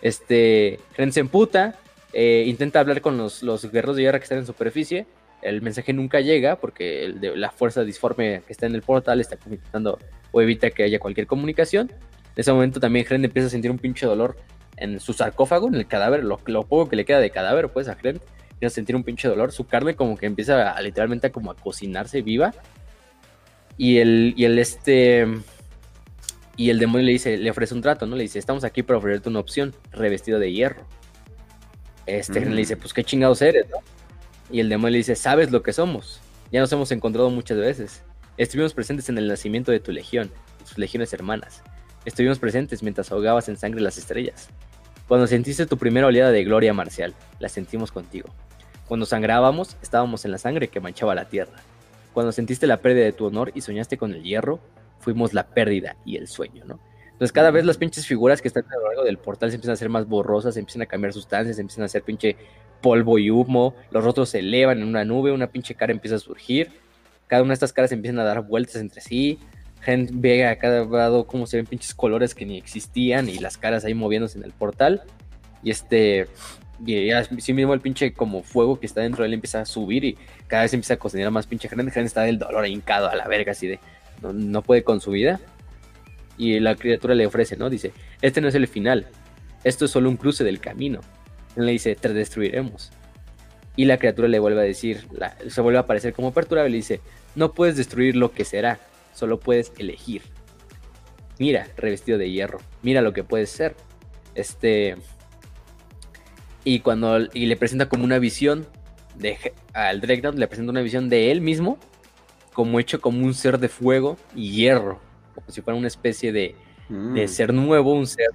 Este, Ren se emputa, eh, intenta hablar con los, los guerreros de hierro que están en superficie. El mensaje nunca llega porque la fuerza disforme que está en el portal está intentando o evita que haya cualquier comunicación. En ese momento también Ren empieza a sentir un pinche dolor en su sarcófago, en el cadáver, lo, poco que le queda de cadáver, pues a Clint, empieza a sentir un pinche dolor, su carne como que empieza a, literalmente a como a cocinarse viva. Y el, y el este y el demonio le dice, le ofrece un trato, ¿no? Le dice, estamos aquí para ofrecerte una opción, revestido de hierro. Este le dice, pues qué chingados eres, ¿no? Y el demonio le dice, sabes lo que somos. Ya nos hemos encontrado muchas veces. Estuvimos presentes en el nacimiento de tu legión, tus legiones hermanas. Estuvimos presentes mientras ahogabas en sangre las estrellas. Cuando sentiste tu primera oleada de gloria marcial, la sentimos contigo. Cuando sangrábamos, estábamos en la sangre que manchaba la tierra. Cuando sentiste la pérdida de tu honor y soñaste con el hierro, fuimos la pérdida y el sueño, ¿no? Entonces cada vez las pinches figuras que están a lo largo del portal se empiezan a hacer más borrosas, se empiezan a cambiar sustancias, se empiezan a hacer pinche polvo y humo, los rostros se elevan en una nube, una pinche cara empieza a surgir, cada una de estas caras empiezan a dar vueltas entre sí, gente ve a cada lado cómo se ven pinches colores que ni existían y las caras ahí moviéndose en el portal, y este, y así mismo el pinche como fuego que está dentro de él empieza a subir y cada vez empieza a cocinar más pinche gente, gente está del dolor hincado a la verga así de, no, puede con su vida. Y la criatura le ofrece, ¿no? Dice, este no es el final, esto es solo un cruce del camino. Le dice, te destruiremos. Y la criatura le vuelve a decir, se vuelve a aparecer como apertura y le dice, no puedes destruir lo que será, solo puedes elegir. Mira, revestido de hierro, mira lo que puedes ser. Este... Y cuando y le presenta como una visión de, al Dreadnought, le presenta una visión de él mismo, como hecho como un ser de fuego y hierro como si fuera una especie de, de mm. ser nuevo, un ser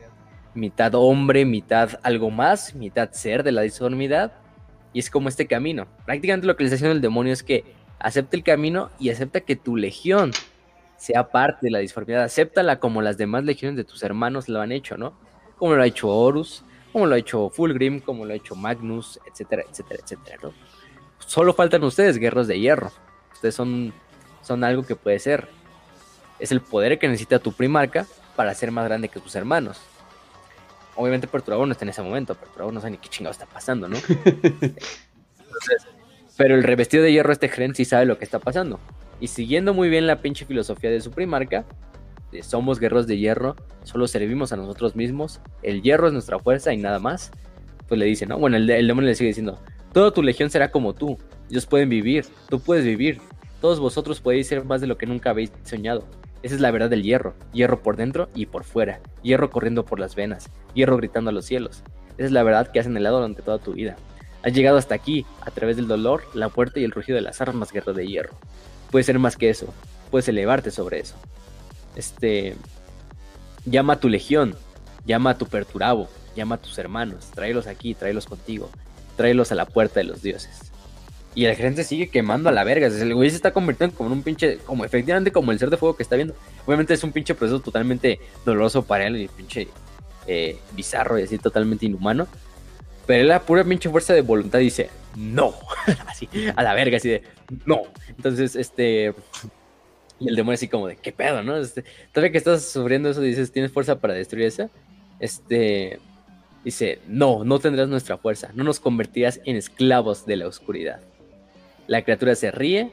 mitad hombre, mitad algo más, mitad ser de la disformidad. Y es como este camino. Prácticamente lo que le está diciendo el demonio es que acepta el camino y acepta que tu legión sea parte de la disformidad. Acéptala como las demás legiones de tus hermanos lo han hecho, ¿no? Como lo ha hecho Horus, como lo ha hecho Fulgrim, como lo ha hecho Magnus, etcétera, etcétera, etcétera, ¿no? Solo faltan ustedes, guerreros de hierro. Ustedes son, son algo que puede ser es el poder que necesita tu primarca para ser más grande que tus hermanos. Obviamente Perturbador no está en ese momento, Perturbador no sabe ni qué chingado está pasando, ¿no? pero el revestido de hierro, este Gren sí sabe lo que está pasando. Y siguiendo muy bien la pinche filosofía de su primarca, somos guerreros de hierro, solo servimos a nosotros mismos, el hierro es nuestra fuerza y nada más, pues le dice, ¿no? Bueno, el, el demonio le sigue diciendo, toda tu legión será como tú, ellos pueden vivir, tú puedes vivir, todos vosotros podéis ser más de lo que nunca habéis soñado. Esa es la verdad del hierro, hierro por dentro y por fuera, hierro corriendo por las venas, hierro gritando a los cielos. Esa es la verdad que has anhelado durante toda tu vida. Has llegado hasta aquí, a través del dolor, la puerta y el rugido de las armas, guerra de hierro. Puedes ser más que eso, puedes elevarte sobre eso. Este. Llama a tu legión, llama a tu perturabo, llama a tus hermanos, tráelos aquí, tráelos contigo, tráelos a la puerta de los dioses. Y el gente sigue quemando a la verga. El güey se está convirtiendo como en un pinche, como efectivamente como el ser de fuego que está viendo. Obviamente es un pinche proceso totalmente doloroso para él y pinche eh, bizarro y así totalmente inhumano. Pero él la pura pinche fuerza de voluntad dice, no. así, a la verga, así de, no. Entonces, este... Y el demonio así como de, ¿qué pedo, no? Este, todavía que estás sufriendo eso, dices, ¿tienes fuerza para destruir esa? Este... Dice, no, no tendrás nuestra fuerza, no nos convertirás en esclavos de la oscuridad. La criatura se ríe,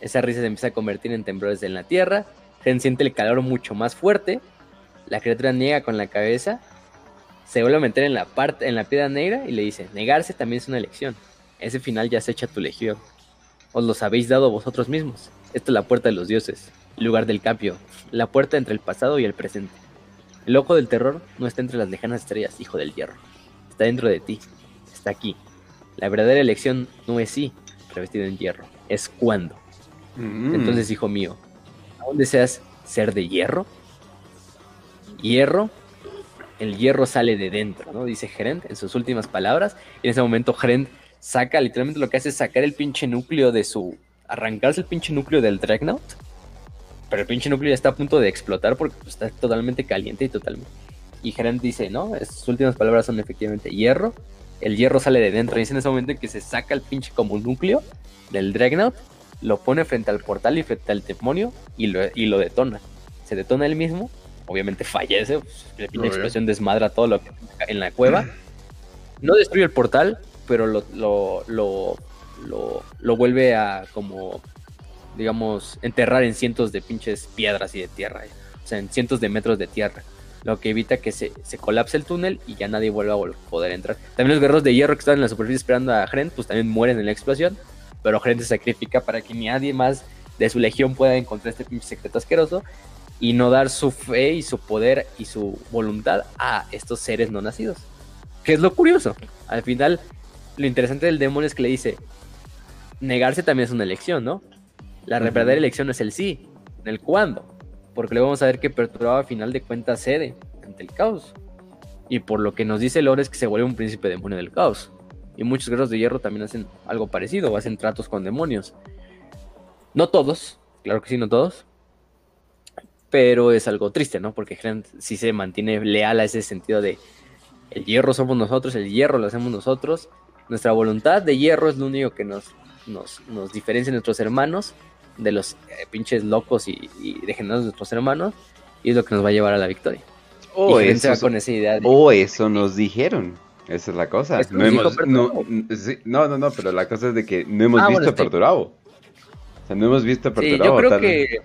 esa risa se empieza a convertir en temblores en la tierra, Gen siente el calor mucho más fuerte, la criatura niega con la cabeza, se vuelve a meter en la, parte, en la piedra negra y le dice, negarse también es una elección, ese final ya se echa tu legión, os los habéis dado vosotros mismos, esta es la puerta de los dioses, el lugar del cambio, la puerta entre el pasado y el presente. El ojo del terror no está entre las lejanas estrellas, hijo del hierro, está dentro de ti, está aquí. La verdadera elección no es sí, revestido en hierro, es cuando. Mm. Entonces, hijo mío, ¿aún deseas ser de hierro? Hierro, el hierro sale de dentro, ¿no? Dice Gerent en sus últimas palabras. Y en ese momento Gerent saca, literalmente lo que hace es sacar el pinche núcleo de su... Arrancarse el pinche núcleo del Dreadnought. Pero el pinche núcleo ya está a punto de explotar porque pues, está totalmente caliente y totalmente... Y Gerent dice, ¿no? Sus últimas palabras son efectivamente hierro, el hierro sale de dentro. Y es en ese momento en que se saca el pinche como núcleo del Dreadnought, lo pone frente al portal y frente al demonio y lo, y lo detona. Se detona él mismo, obviamente fallece, pues, la pinche explosión desmadra todo lo que en la cueva. No destruye el portal, pero lo, lo, lo, lo, vuelve a como, digamos, enterrar en cientos de pinches piedras y de tierra. O sea, en cientos de metros de tierra lo que evita que se, colapse el túnel y ya nadie vuelva a poder entrar. También los guerreros de hierro que están en la superficie esperando a Hren, pues también mueren en la explosión, pero Hren se sacrifica para que nadie más de su legión pueda encontrar este pinche secreto asqueroso y no dar su fe y su poder y su voluntad a estos seres no nacidos. Que es lo curioso. Al final, lo interesante del demonio es que le dice, negarse también es una elección, ¿no? La verdadera elección es el sí, el cuándo. porque luego vamos a ver que Perturabo a final de cuentas cede ante el caos. Y por lo que nos dice Lore es que se vuelve un príncipe demonio del caos. Y muchos guerreros de hierro también hacen algo parecido, hacen tratos con demonios. No todos, claro que sí, no todos. Pero es algo triste, ¿no? Porque Grant sí se mantiene leal a ese sentido de el hierro somos nosotros, el hierro lo hacemos nosotros. Nuestra voluntad de hierro es lo único que nos, nos, nos diferencia de nuestros hermanos, de los eh, pinches locos y, y degenerados de nuestros hermanos, y es lo que nos va a llevar a la victoria. O va eso, con esa idea de- o eso nos dijeron. Esa es la cosa. Es que No, hemos- no, sí, no, no, no, pero la cosa es de que no hemos Ah, visto bueno, a sí. Perturabo. O sea, no hemos visto a Sí, Perturabo. yo creo tal- que.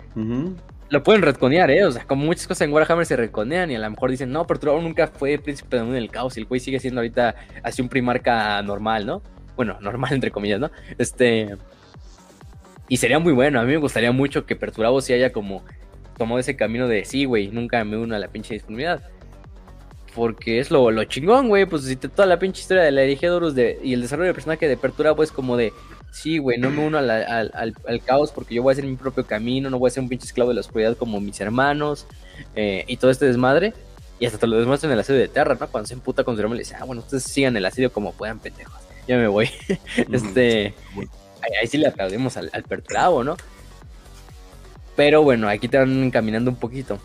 Lo pueden retconear, ¿eh? O sea, como muchas cosas en Warhammer se retconean y a lo mejor dicen, no, Perturbador nunca fue príncipe demonio del caos y el güey sigue siendo ahorita así un primarca normal, ¿no? Bueno, normal entre comillas, ¿no? Este... Y sería muy bueno, a mí me gustaría mucho que Perturbado sí haya como tomado ese camino de, sí, güey, nunca me uno a la pinche disponibilidad. Porque es lo, lo chingón, güey, pues si te- toda la pinche historia de la de Horus de, y el desarrollo del personaje de Perturabo es como de, sí, güey, no me uno al, al- al caos porque yo voy a hacer mi propio camino, no voy a ser un pinche esclavo de la oscuridad como mis hermanos, eh, y todo este desmadre. Y hasta te lo demuestran en el asedio de Terra, ¿no? Cuando se emputa con su hermano le dice, ah, bueno, ustedes sigan el asedio como puedan, pendejos. Ya me voy. este, ahí, ahí sí le aplaudimos al, al Perturabo, ¿no? Pero bueno, aquí te van encaminando un poquito.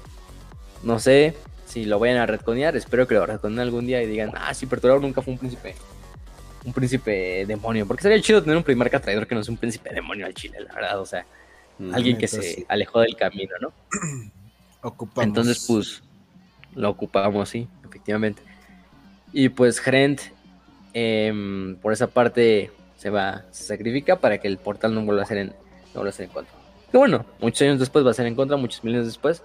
No sé si lo vayan a retconear, espero que lo retconeen algún día y digan, ah, sí, Perturabo nunca fue un príncipe. Un príncipe demonio. Porque sería chido tener un primarca traidor que no es un príncipe demonio al chile, la verdad. O sea, Ujú. alguien que se sí. alejó del camino, ¿no? Ocupamos. Entonces, pues, lo ocupamos, sí, efectivamente. Y pues Grant, em, por esa parte, se va, se sacrifica para que el portal no vuelva a ser en, no vuelva a ser en contra. Que bueno, muchos años después va a ser en contra, muchos milenios después,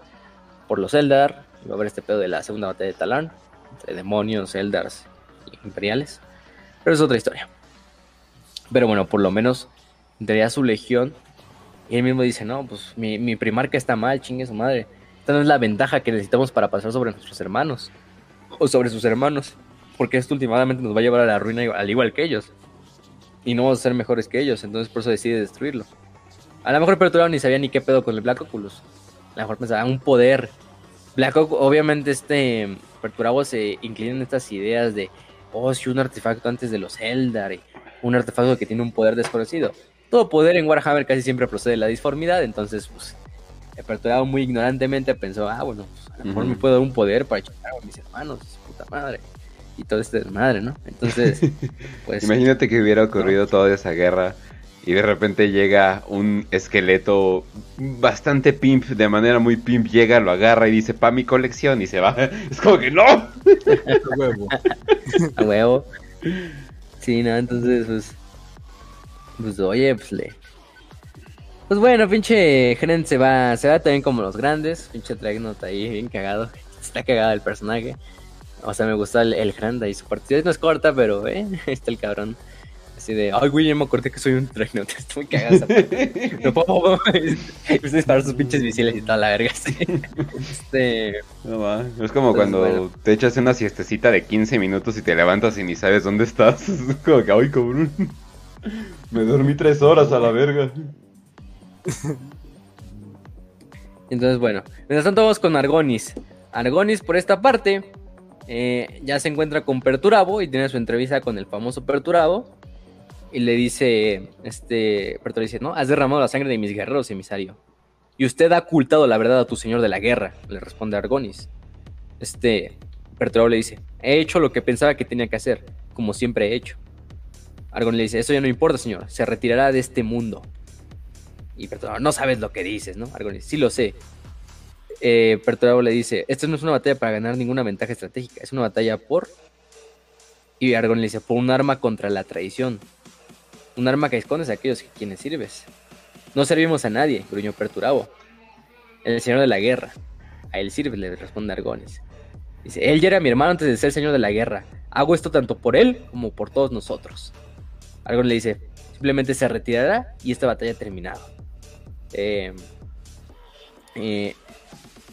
por los Eldar, y va a haber este pedo de la segunda batalla de Talán, entre demonios, Eldars y imperiales. Pero es otra historia. Pero bueno, por lo menos tendría su legión. Y él mismo dice, no, pues mi, mi primarca está mal, chingue su madre. Esta no es la ventaja que necesitamos para pasar sobre nuestros hermanos. O sobre sus hermanos. Porque esto últimamente nos va a llevar a la ruina al igual que ellos. Y no vamos a ser mejores que ellos. Entonces por eso decide destruirlo. A lo mejor Perturbado ni sabía ni qué pedo con el Black Oculus. A lo mejor pensaba, un poder. Black Oculus, obviamente este Perturabo se inclina en estas ideas de, oh, si un artefacto antes de los Eldar. Y un artefacto que tiene un poder desconocido. Todo poder en Warhammer casi siempre procede de la disformidad. Entonces, pues, el Perturbado muy ignorantemente pensó, ah, bueno, pues, a lo mejor me puedo dar un poder para chingar a mis hermanos, puta madre. Y todo este desmadre, ¿no? Entonces, pues... Imagínate que hubiera ocurrido toda esa guerra y de repente llega un esqueleto bastante pimp, de manera muy pimp, llega, lo agarra y dice, pa' mi colección y se va. Es como que no. Huevo. a huevo. Sí, no, entonces, pues. Pues oye, pues le. Pues bueno, pinche Gren se va, se va también como los grandes. Pinche Dragnot ahí, bien cagado. Está cagado el personaje. O sea, me gusta el, el Grand ahí. Su partida no es corta, pero, eh, está el cabrón. Así de, ay, güey, ya me acordé que soy un cagado esa parte. No, po, po, po. Empieza a disparar sus pinches misiles y toda la verga. así. Este. No va. Es como cuando bueno. te echas una siestecita de 15 minutos y te levantas y ni sabes dónde estás. Es como que, ay, cabrón. Me dormí tres horas a la verga. Entonces, bueno, mientras tanto vamos con Argonis. Argonis, por esta parte, eh, ya se encuentra con Perturabo y tiene su entrevista con el famoso Perturabo. Y le dice, este, Perturabo dice, ¿no? Has derramado la sangre de mis guerreros, emisario. Y usted ha ocultado la verdad a tu señor de la guerra, le responde Argonis. Este, Perturabo le dice, he hecho lo que pensaba que tenía que hacer, como siempre he hecho. Argonis le dice, eso ya no importa, señor, se retirará de este mundo. Y Perturabo, no sabes lo que dices, ¿no? Argonis, sí lo sé. Eh, Perturabo le dice, esto no es una batalla para ganar ninguna ventaja estratégica, es una batalla por... Y Argonis le dice, por un arma contra la traición. Un arma que escondes a aquellos a quienes sirves. No servimos a nadie, gruñó Perturabo. El señor de la guerra. A él sirve, le responde Argonis. Dice, él ya era mi hermano antes de ser señor de la guerra. Hago esto tanto por él como por todos nosotros. Argonis le dice, simplemente se retirará y esta batalla terminado. Eh, eh,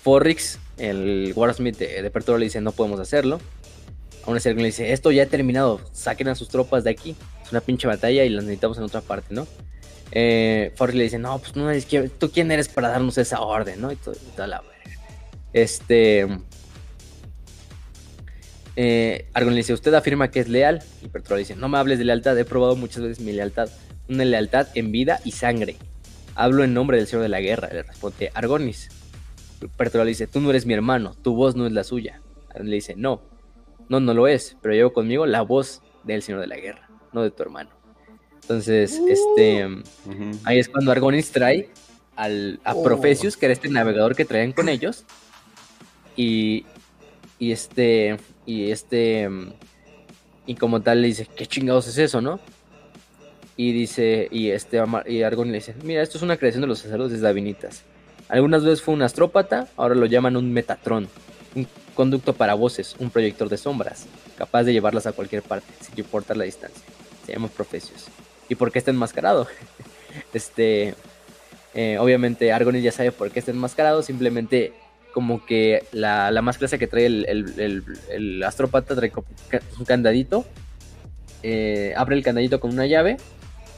Forrix, el Warsmith de, de Perturbo le dice no podemos hacerlo. Aún así alguien le dice, esto ya ha terminado, saquen a sus tropas de aquí. Es una pinche batalla y las necesitamos en otra parte, ¿no? Eh, le dice, no, pues no tú quién eres para darnos esa orden, ¿no? Y, todo- y toda la. Este. Eh, Argon le dice: Usted afirma que es leal. Y Perturabo dice: No me hables de lealtad. He probado muchas veces mi lealtad. Una lealtad en vida y sangre. Hablo en nombre del Señor de la Guerra. Le responde Argonis. Perturabo le dice: Tú no eres mi hermano. Tu voz no es la suya. Argon le dice: No. No, no lo es. Pero llevo conmigo la voz del Señor de la Guerra. No de tu hermano. Entonces, este. Ujú. Ahí es cuando Argonis trae al, a Oh. Profesius, que era este navegador que traían con ellos. Y, y este. Y este. Y como tal le dice, ¿qué chingados es eso, no? Y dice, y este y Argonis le dice, mira, esto es una creación de los sacerdotes davinitas. Algunas veces fue un astrópata, ahora lo llaman un metatrón, un conducto para voces, un proyector de sombras, capaz de llevarlas a cualquier parte, sin importar la distancia. Se llama Profesius. ¿Y por qué está enmascarado? Este, eh, obviamente Argonis ya sabe por qué está enmascarado, simplemente como que la, la máscara que trae el, el, el- astrópata trae un candadito, eh, abre el candadito con una llave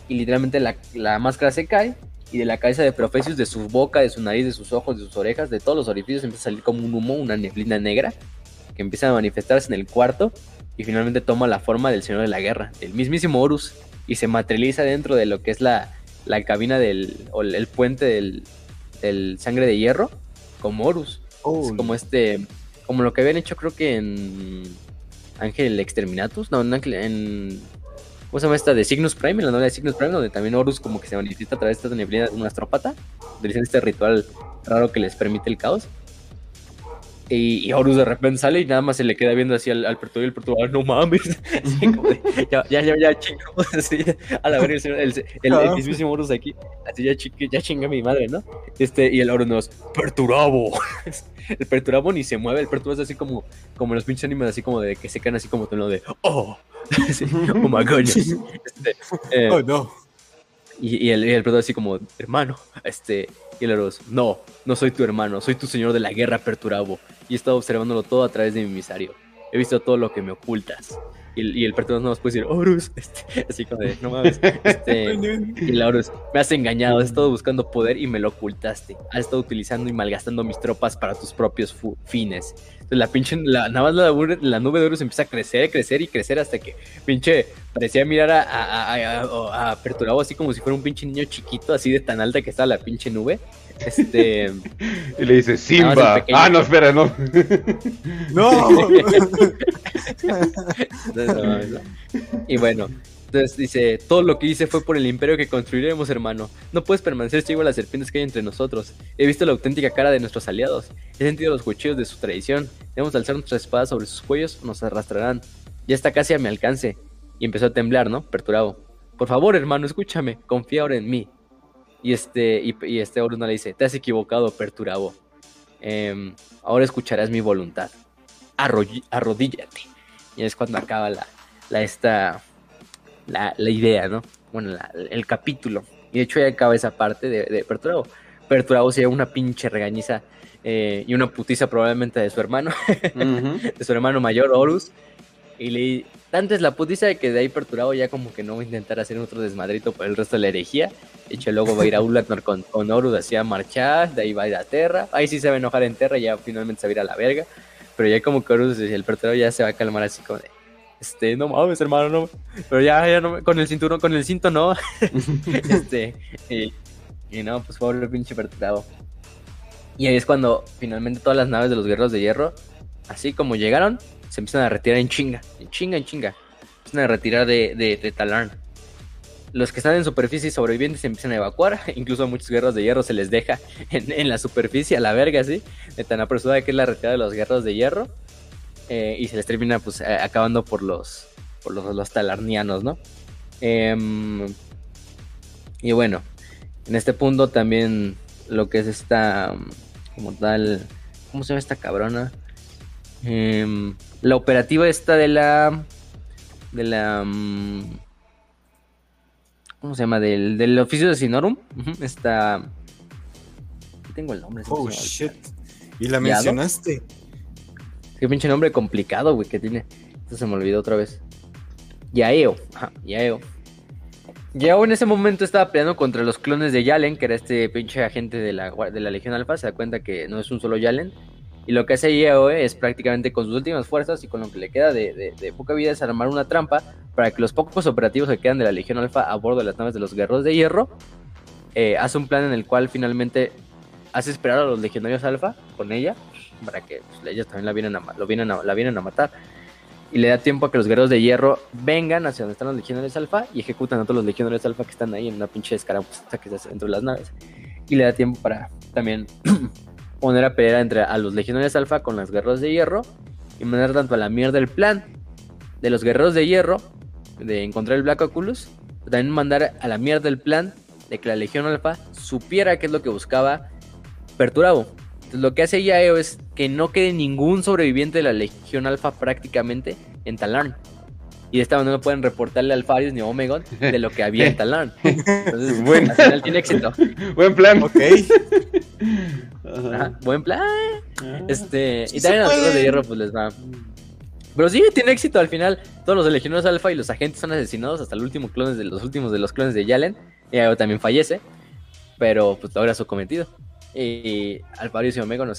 y literalmente la, la máscara se cae y de la cabeza de Profesius, de su boca, de su nariz, de sus ojos, de sus orejas, de todos los orificios empieza a salir como un humo, una neblina negra que empieza a manifestarse en el cuarto y finalmente toma la forma del Señor de la Guerra, del mismísimo Horus, y se materializa dentro de lo que es la, la cabina del, o el, el puente del, del sangre de hierro, como Horus. Oh, Es como este, como lo que habían hecho creo que en Ángel Exterminatus, no, en, en ¿cómo se llama esta? De Cygnus Prime, en la novela de Cygnus Prime, donde también Horus como que se manifiesta a través de esta neblina de una astrópata, utilizan este ritual raro que les permite el caos. Y, y Horus de repente sale y nada más se le queda viendo así al, al y el perturbador, no mames. Así como de, ya, ya, ya, ya chingo. Así, a la verga, el, el, el, el mismísimo Horus aquí. Así ya, chingue, ya chinga mi madre, ¿no? Este, y el Horus nos, perturabo. El perturabo ni se mueve, el perturabo es así como, como los pinches animes, así como de que se caen así como tono de, oh, Así, oh my goodness. Este, eh, oh, no. y, y el, y el así como, hermano, este, y no, no soy tu hermano, soy tu señor de la guerra, perturabo. Y he estado observándolo todo a través de mi emisario. He visto todo lo que me ocultas. Y, y el perturabo no nos puede decir, Horus, este, así como de, no mames, este, y la Horus, me has engañado, has estado buscando poder y me lo ocultaste. Has estado utilizando y malgastando mis tropas para tus propios fines. Entonces la pinche, la, nada más la, nube- la nube de Horus empieza a crecer, crecer y crecer hasta que pinche parecía mirar a, a, a, a- a Perturabo así como si fuera un pinche niño chiquito, así de tan alta que estaba la pinche nube. Este, Y le dice, Simba. Ah, no, espera, no. No. y bueno, entonces dice, todo lo que hice fue por el imperio que construiremos, hermano. No puedes permanecer ciego a las serpientes que hay entre nosotros. He visto la auténtica cara de nuestros aliados. He sentido los cuchillos de su tradición. Debemos alzar nuestras espadas sobre sus cuellos o nos arrastrarán. Ya está casi a mi alcance. Y empezó a temblar, ¿no? Perturado. Por favor, hermano, escúchame. Confía ahora en mí. Y este, y, este Horus no le dice, te has equivocado, Perturabo. Em, ahora escucharás mi voluntad. Arrodíllate. Y es cuando acaba la, la esta, la, la idea, ¿no? Bueno, la- el capítulo. Y de hecho ya acaba esa parte de, de Perturabo. Perturabo se lleva una pinche regañiza eh, y una putiza probablemente de su hermano, Ujú. de su hermano mayor, Horus. Y le tanto es la putiza de que de ahí Perturabo ya como que no va a intentar hacer otro desmadrito por el resto de la herejía. De hecho, luego va a ir a Ulatnor con, con Horus así a marchar, de ahí va a ir a Terra. Ahí sí se va a enojar en Terra, ya finalmente se va a ir a la verga. Pero ya como que el Perturabo ya se va a calmar así como de, este, no mames, hermano, no. Pero ya, ya no, con el cinturón, con el cinto no. este, y, y no, pues pobre pinche Perturabo. Y ahí es cuando finalmente todas las naves de los guerreros de hierro, así como llegaron, se empiezan a retirar en chinga, en chinga, en chinga. Empiezan a retirar de, de, de Talarn. Los que están en superficie y sobrevivientes se empiezan a evacuar. Incluso a muchos guerreros de hierro se les deja en, la superficie a la verga, así. De tan apresurada que es la retirada de los guerreros de hierro. Eh, y se les termina pues acabando por los, por los, los talarnianos, ¿no? Em, y bueno, en este punto también lo que es esta, um, como tal, ¿cómo se llama esta cabrona? Em, la operativa esta de la, de la, mm, ¿cómo se llama? Del, del oficio de Sinorum. ¿qué tengo el nombre? Oh, shit. ¿Y la mencionaste? Qué pinche nombre complicado, güey, que tiene. Esto se me olvidó otra vez. Yaeo. Ajá, Yaeo. Yao en ese momento estaba peleando contra los clones de Yalen, que era este pinche agente de la, de la Legión Alpha. Se da cuenta que no es un solo Yalen. Y lo que hace IAOE es prácticamente con sus últimas fuerzas y con lo que le queda de, poca vida es armar una trampa para que los pocos operativos que quedan de la Legión Alfa a bordo de las naves de los guerreros de hierro eh, un plan en el cual finalmente hace esperar a los legionarios Alfa con ella para que pues, ellos también la vienen, a, lo vienen la vienen a matar. Y le da tiempo a que los guerreros de hierro vengan hacia donde están los legionarios alfa y ejecutan a todos los legionarios alfa que están ahí en una pinche escaramuza que se hace dentro de las naves. Y le da tiempo para también poner a pelear entre a los legionarios alfa con los guerreros de hierro y mandar tanto a la mierda el plan de los guerreros de hierro de encontrar el Black Oculus, también mandar a la mierda el plan de que la legión alfa supiera qué es lo que buscaba Perturabo. Entonces, lo que hace Yaeo es que no quede ningún sobreviviente de la Legión Alfa prácticamente en Talarn. Y de esta manera no pueden reportarle al Farius ni a Omegon de lo que había en Talarn. Entonces, bueno. al final tiene éxito. Buen plan. Ok. buen plan. Ah. Este, y también a los de hierro pues les va. Pero sí, tiene éxito al final. Todos los legionarios alfa y los agentes son asesinados hasta el último clones de los últimos de los clones de Yalen. Y también fallece. Pero pues logra su cometido. Y Alfarius y Omega no,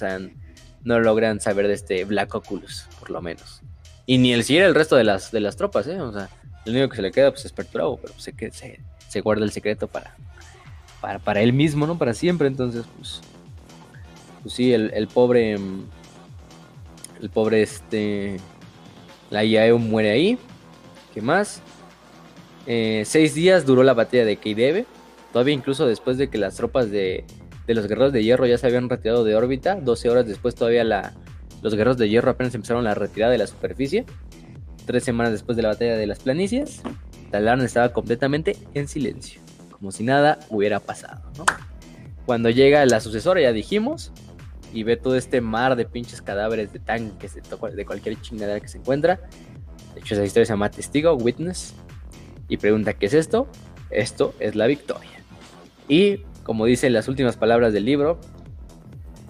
no logran saber de este Black Oculus, por lo menos. Y ni el sigue el resto de las, de las tropas, ¿eh? O sea, el único que se le queda pues, es Perturabo, pero se, se, se guarda el secreto para, para, para, él mismo, ¿no? Para siempre. Entonces, pues, pues sí, el, el pobre. El pobre este. La IAEO muere ahí. ¿Qué más? Eh, seis días duró la batalla de Keidebe. Todavía incluso después de que las tropas de, de los guerreros de hierro ya se habían retirado de órbita. 12 horas después todavía la, los guerreros de hierro apenas empezaron la retirada de la superficie. Tres semanas después de la batalla de las planicies, Talarn estaba completamente en silencio, como si nada hubiera pasado. Cuando llega la sucesora, ya dijimos, y ve todo este mar de pinches cadáveres de tanques, de, de cualquier chingadera que se encuentra. De hecho, esa historia se llama Testigo, Witness, y pregunta: ¿qué es esto? Esto es la victoria. Y como dicen las últimas palabras del libro,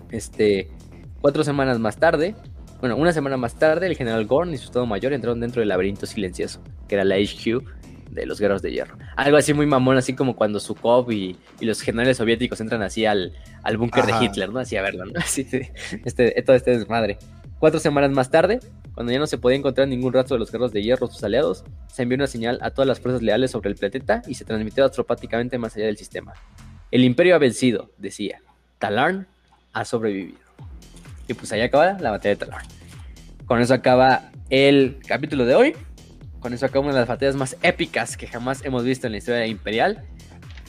este, cuatro semanas más tarde, bueno, una semana más tarde, el general Gorn y su estado mayor entraron dentro del laberinto silencioso, que era la HQ de los guerreros de hierro. Algo así muy mamón, así como cuando Sukov y, y los generales soviéticos entran así al, al búnker de Hitler, ¿no? Así a verlo, ¿no? Así, este, todo este desmadre. Cuatro semanas más tarde, cuando ya no se podía encontrar ningún rastro de los guerreros de hierro, sus aliados, se envió una señal a todas las fuerzas leales sobre el planeta y se transmitió astropáticamente más allá del sistema. El imperio ha vencido, decía. Talarn ha sobrevivido. Y pues ahí acaba la batalla de Talarn. Con eso acaba el capítulo de hoy. Con eso acaba una de las batallas más épicas que jamás hemos visto en la historia imperial.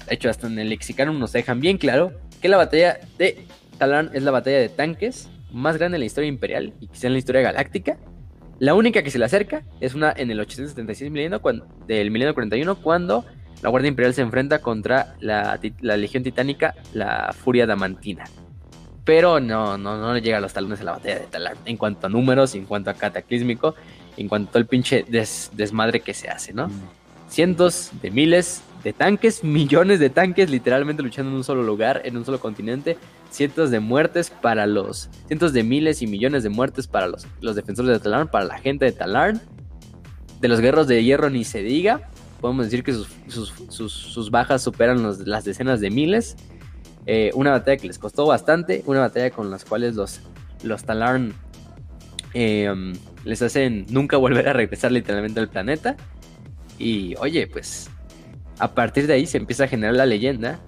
De hecho, hasta en el Lexicanum nos dejan bien claro que la batalla de Talarn es la batalla de tanques más grande en la historia imperial y quizá en la historia galáctica. La única que se le acerca es una en el 876 milenio, del milenio 41, cuando la Guardia Imperial se enfrenta contra la, Legión Titánica, la Furia Damantina. Pero no, no, no le llega a los talones a la batalla de Talar. En cuanto a números, en cuanto a cataclísmico, en cuanto a todo el pinche desmadre que se hace, ¿no? Mm. Cientos de miles de tanques, millones de tanques literalmente luchando en un solo lugar, en un solo continente. Cientos de muertes para los. Cientos de miles y millones de muertes para los, los defensores de Talarn, para la gente de Talarn. De los guerreros de hierro ni se diga podemos decir que sus, bajas superan las decenas de miles. Eh, una batalla que les costó bastante, una batalla con las cuales los, los Talarn em, les hacen nunca volver a regresar literalmente al planeta. Y oye, pues a partir de ahí se empieza a generar la leyenda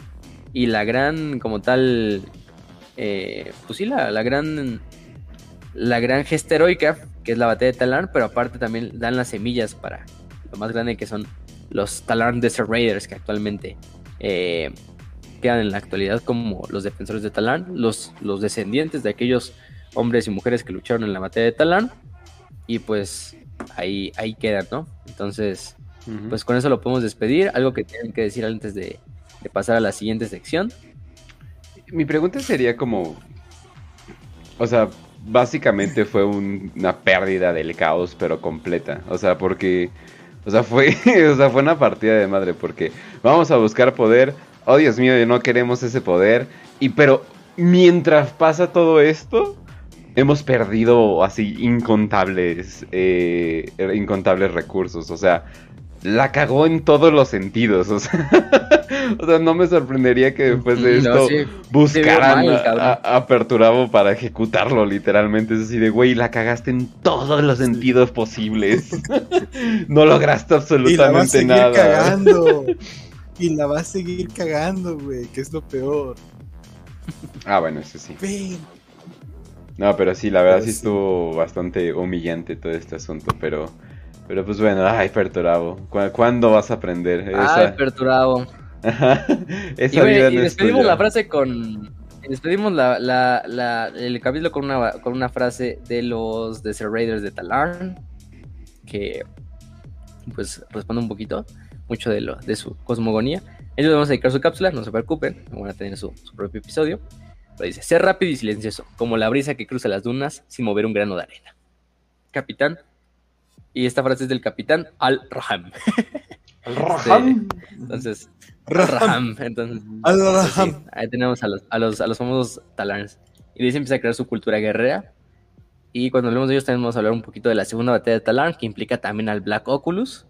y la gran, como tal, eh, pues sí, la, gran, la gran gesta heroica, que es la batalla de Talarn, pero aparte también dan las semillas para lo más grande que son los Talarn Desert Raiders que actualmente eh, quedan en la actualidad como los defensores de Talarn, los, los descendientes de aquellos hombres y mujeres que lucharon en la batalla de Talarn y pues ahí, ahí quedan, ¿no? Entonces, pues con eso lo podemos despedir. Algo que tienen que decir antes de, pasar a la siguiente sección. Mi pregunta sería como, o sea, básicamente fue una pérdida del caos, pero completa. O sea, porque o sea, fue, o sea, fue una partida de madre porque vamos a buscar poder. Oh, Dios mío, no queremos ese poder. Y pero mientras pasa todo esto, hemos perdido así incontables, eh, incontables recursos. O sea, la cagó en todos los sentidos. O sea, no me sorprendería que después de esto buscaran a, Perturabo para ejecutarlo, literalmente. Es así de, güey, la cagaste en todos los sentidos posibles. no lograste absolutamente y la nada. Cagando. Y la va a seguir cagando, güey, que es lo peor. Ah, bueno, eso sí. No, pero sí, la verdad sí estuvo bastante humillante todo este asunto, pero... Pero pues bueno, ay, Perturabo. ¿Cuándo vas a aprender? Esa... Ay, Perturabo. Esa y, y despedimos la frase con. Despedimos la, la, la, el capítulo con una, con una frase de los Desert Raiders de Talarn. Que pues responde un poquito, mucho de, lo, de su cosmogonía. Ellos vamos a dedicar su cápsula, no se preocupen, van a tener su, su propio episodio. Pero dice: Ser rápido y silencioso, como la brisa que cruza las dunas sin mover un grano de arena. Capitán, y esta frase es del capitán Al-Raham. Al-Raham. Este, entonces, Al-Raham. Entonces, Al-Raham. Pues ahí tenemos a los, a los, a los famosos Talans. Y de ahí se empieza a crear su cultura guerrera. Y cuando hablemos de ellos, también vamos a hablar un poquito de la segunda batalla de Talarn, que implica también al Black Oculus,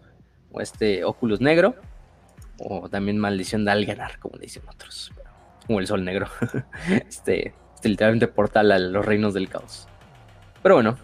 o este Oculus negro, o también Maldición de Alganar, como le dicen otros, como el Sol Negro. este, este literalmente portal a los reinos del caos. Pero bueno,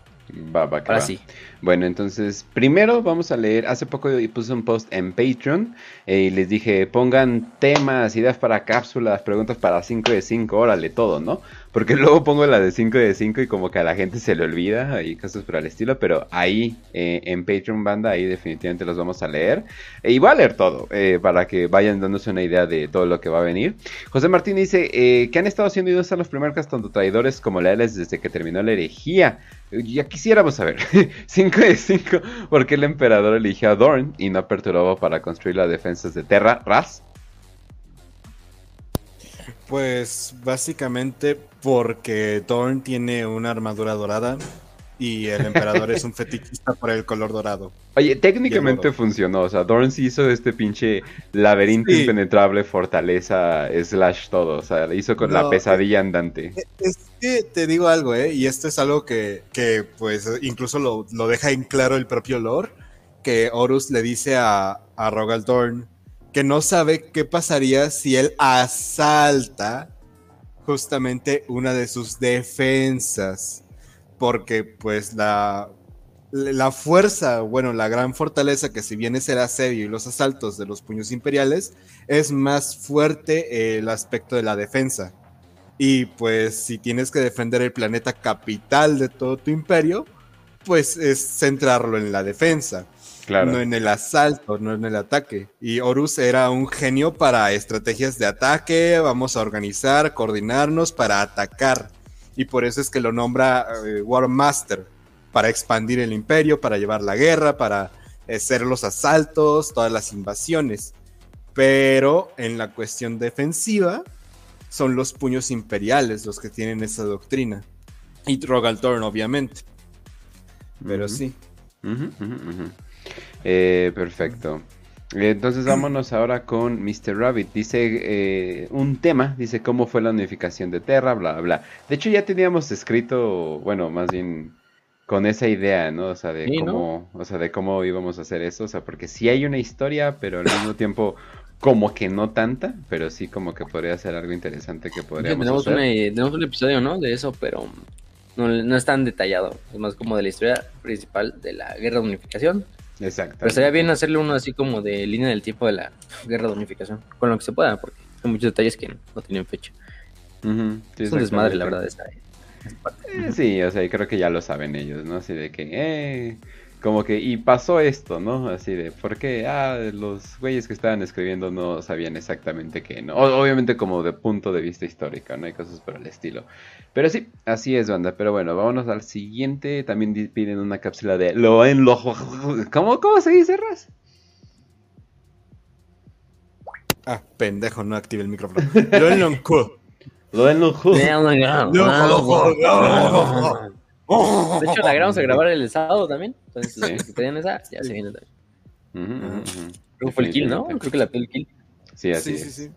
Va, va, Ahora sí. Bueno, entonces, primero vamos a leer. Hace poco puse un post en Patreon eh, y les dije: pongan temas, ideas para cápsulas, preguntas para 5 de 5, órale, todo, ¿no? Porque luego pongo la de 5 de 5 y como que a la gente se le olvida y cosas por el estilo. Pero ahí, eh, en Patreon Banda, ahí definitivamente los vamos a leer. E, y voy a leer todo eh, para que vayan dándose una idea de todo lo que va a venir. José Martín dice: que han estado haciendo a los primeros tanto traidores como leales desde que terminó la herejía. Ya quisiéramos saber. 5 de 5. ¿Por qué el emperador eligió a Dorn y no perturbó para construir las defensas de Terra? ¿Ras? Pues básicamente porque Dorn tiene una armadura dorada y el emperador es un fetichista por el color dorado. Oye, técnicamente funcionó, o sea, Dorn sí hizo este pinche laberinto impenetrable, fortaleza, slash todo, o sea, hizo con la pesadilla andante. E, es que te digo algo, ¿eh? Y esto es algo que, que pues, incluso lo, lo, deja en claro el propio lore, que Horus le dice a, a Rogal Dorn que no sabe qué pasaría si él asalta justamente una de sus defensas porque pues la, la fuerza, bueno, la gran fortaleza que si bien es el asedio y los asaltos de los puños imperiales, es más fuerte el aspecto de la defensa. Y pues si tienes que defender el planeta capital de todo tu imperio, pues es centrarlo en la defensa. Claro. No en el asalto, no en el ataque. Y Horus era un genio para estrategias de ataque, vamos a organizar, coordinarnos para atacar y por eso es que lo nombra eh, War Master, para expandir el imperio, para llevar la guerra, para hacer los asaltos, todas las invasiones. Pero en la cuestión defensiva, son los puños imperiales los que tienen esa doctrina. Y Rogaltorn, obviamente. Pero sí. Eh, perfecto. Entonces vámonos ahora con Mr. Rabbit. Dice eh, un tema, dice cómo fue la unificación de Terra, bla, bla. De hecho ya teníamos escrito, bueno, más bien con esa idea, ¿no? O sea, de cómo, o sea, de cómo íbamos a hacer eso, o sea, porque sí hay una historia, pero al mismo tiempo como que no tanta, pero sí como que podría ser algo interesante que podríamos tenemos hacer. tenemos un episodio, ¿no? De eso, pero no, no es tan detallado, es más como de la historia principal de la guerra de unificación Exacto. Pero sería bien hacerle uno así como de línea del tiempo de la guerra de unificación, con lo que se pueda, porque hay muchos detalles que no tienen fecha. es un desmadre, la verdad, esta, eh, sí, o sea, creo que ya lo saben ellos, ¿no? Así de que, eh, como que, y pasó esto, ¿no? Así de, ¿por qué? Ah, los güeyes que estaban escribiendo no sabían exactamente qué, ¿no? obviamente como de punto de vista histórico, ¿no? Hay cosas por el estilo. Pero sí, así es, banda. Pero bueno, vámonos al siguiente. También piden una cápsula de lo en lo... ¿Cómo, cómo se dice, Raz? Ah, pendejo, no active el micrófono. Lo en lo Lo en lo de hecho, la grabamos a grabar el sábado también. Entonces, si pedían esa, ya se viene también. Creo que fue el kill, ¿no? Creo que la pidió el kill. Sí, así sí, es. Sí, sí.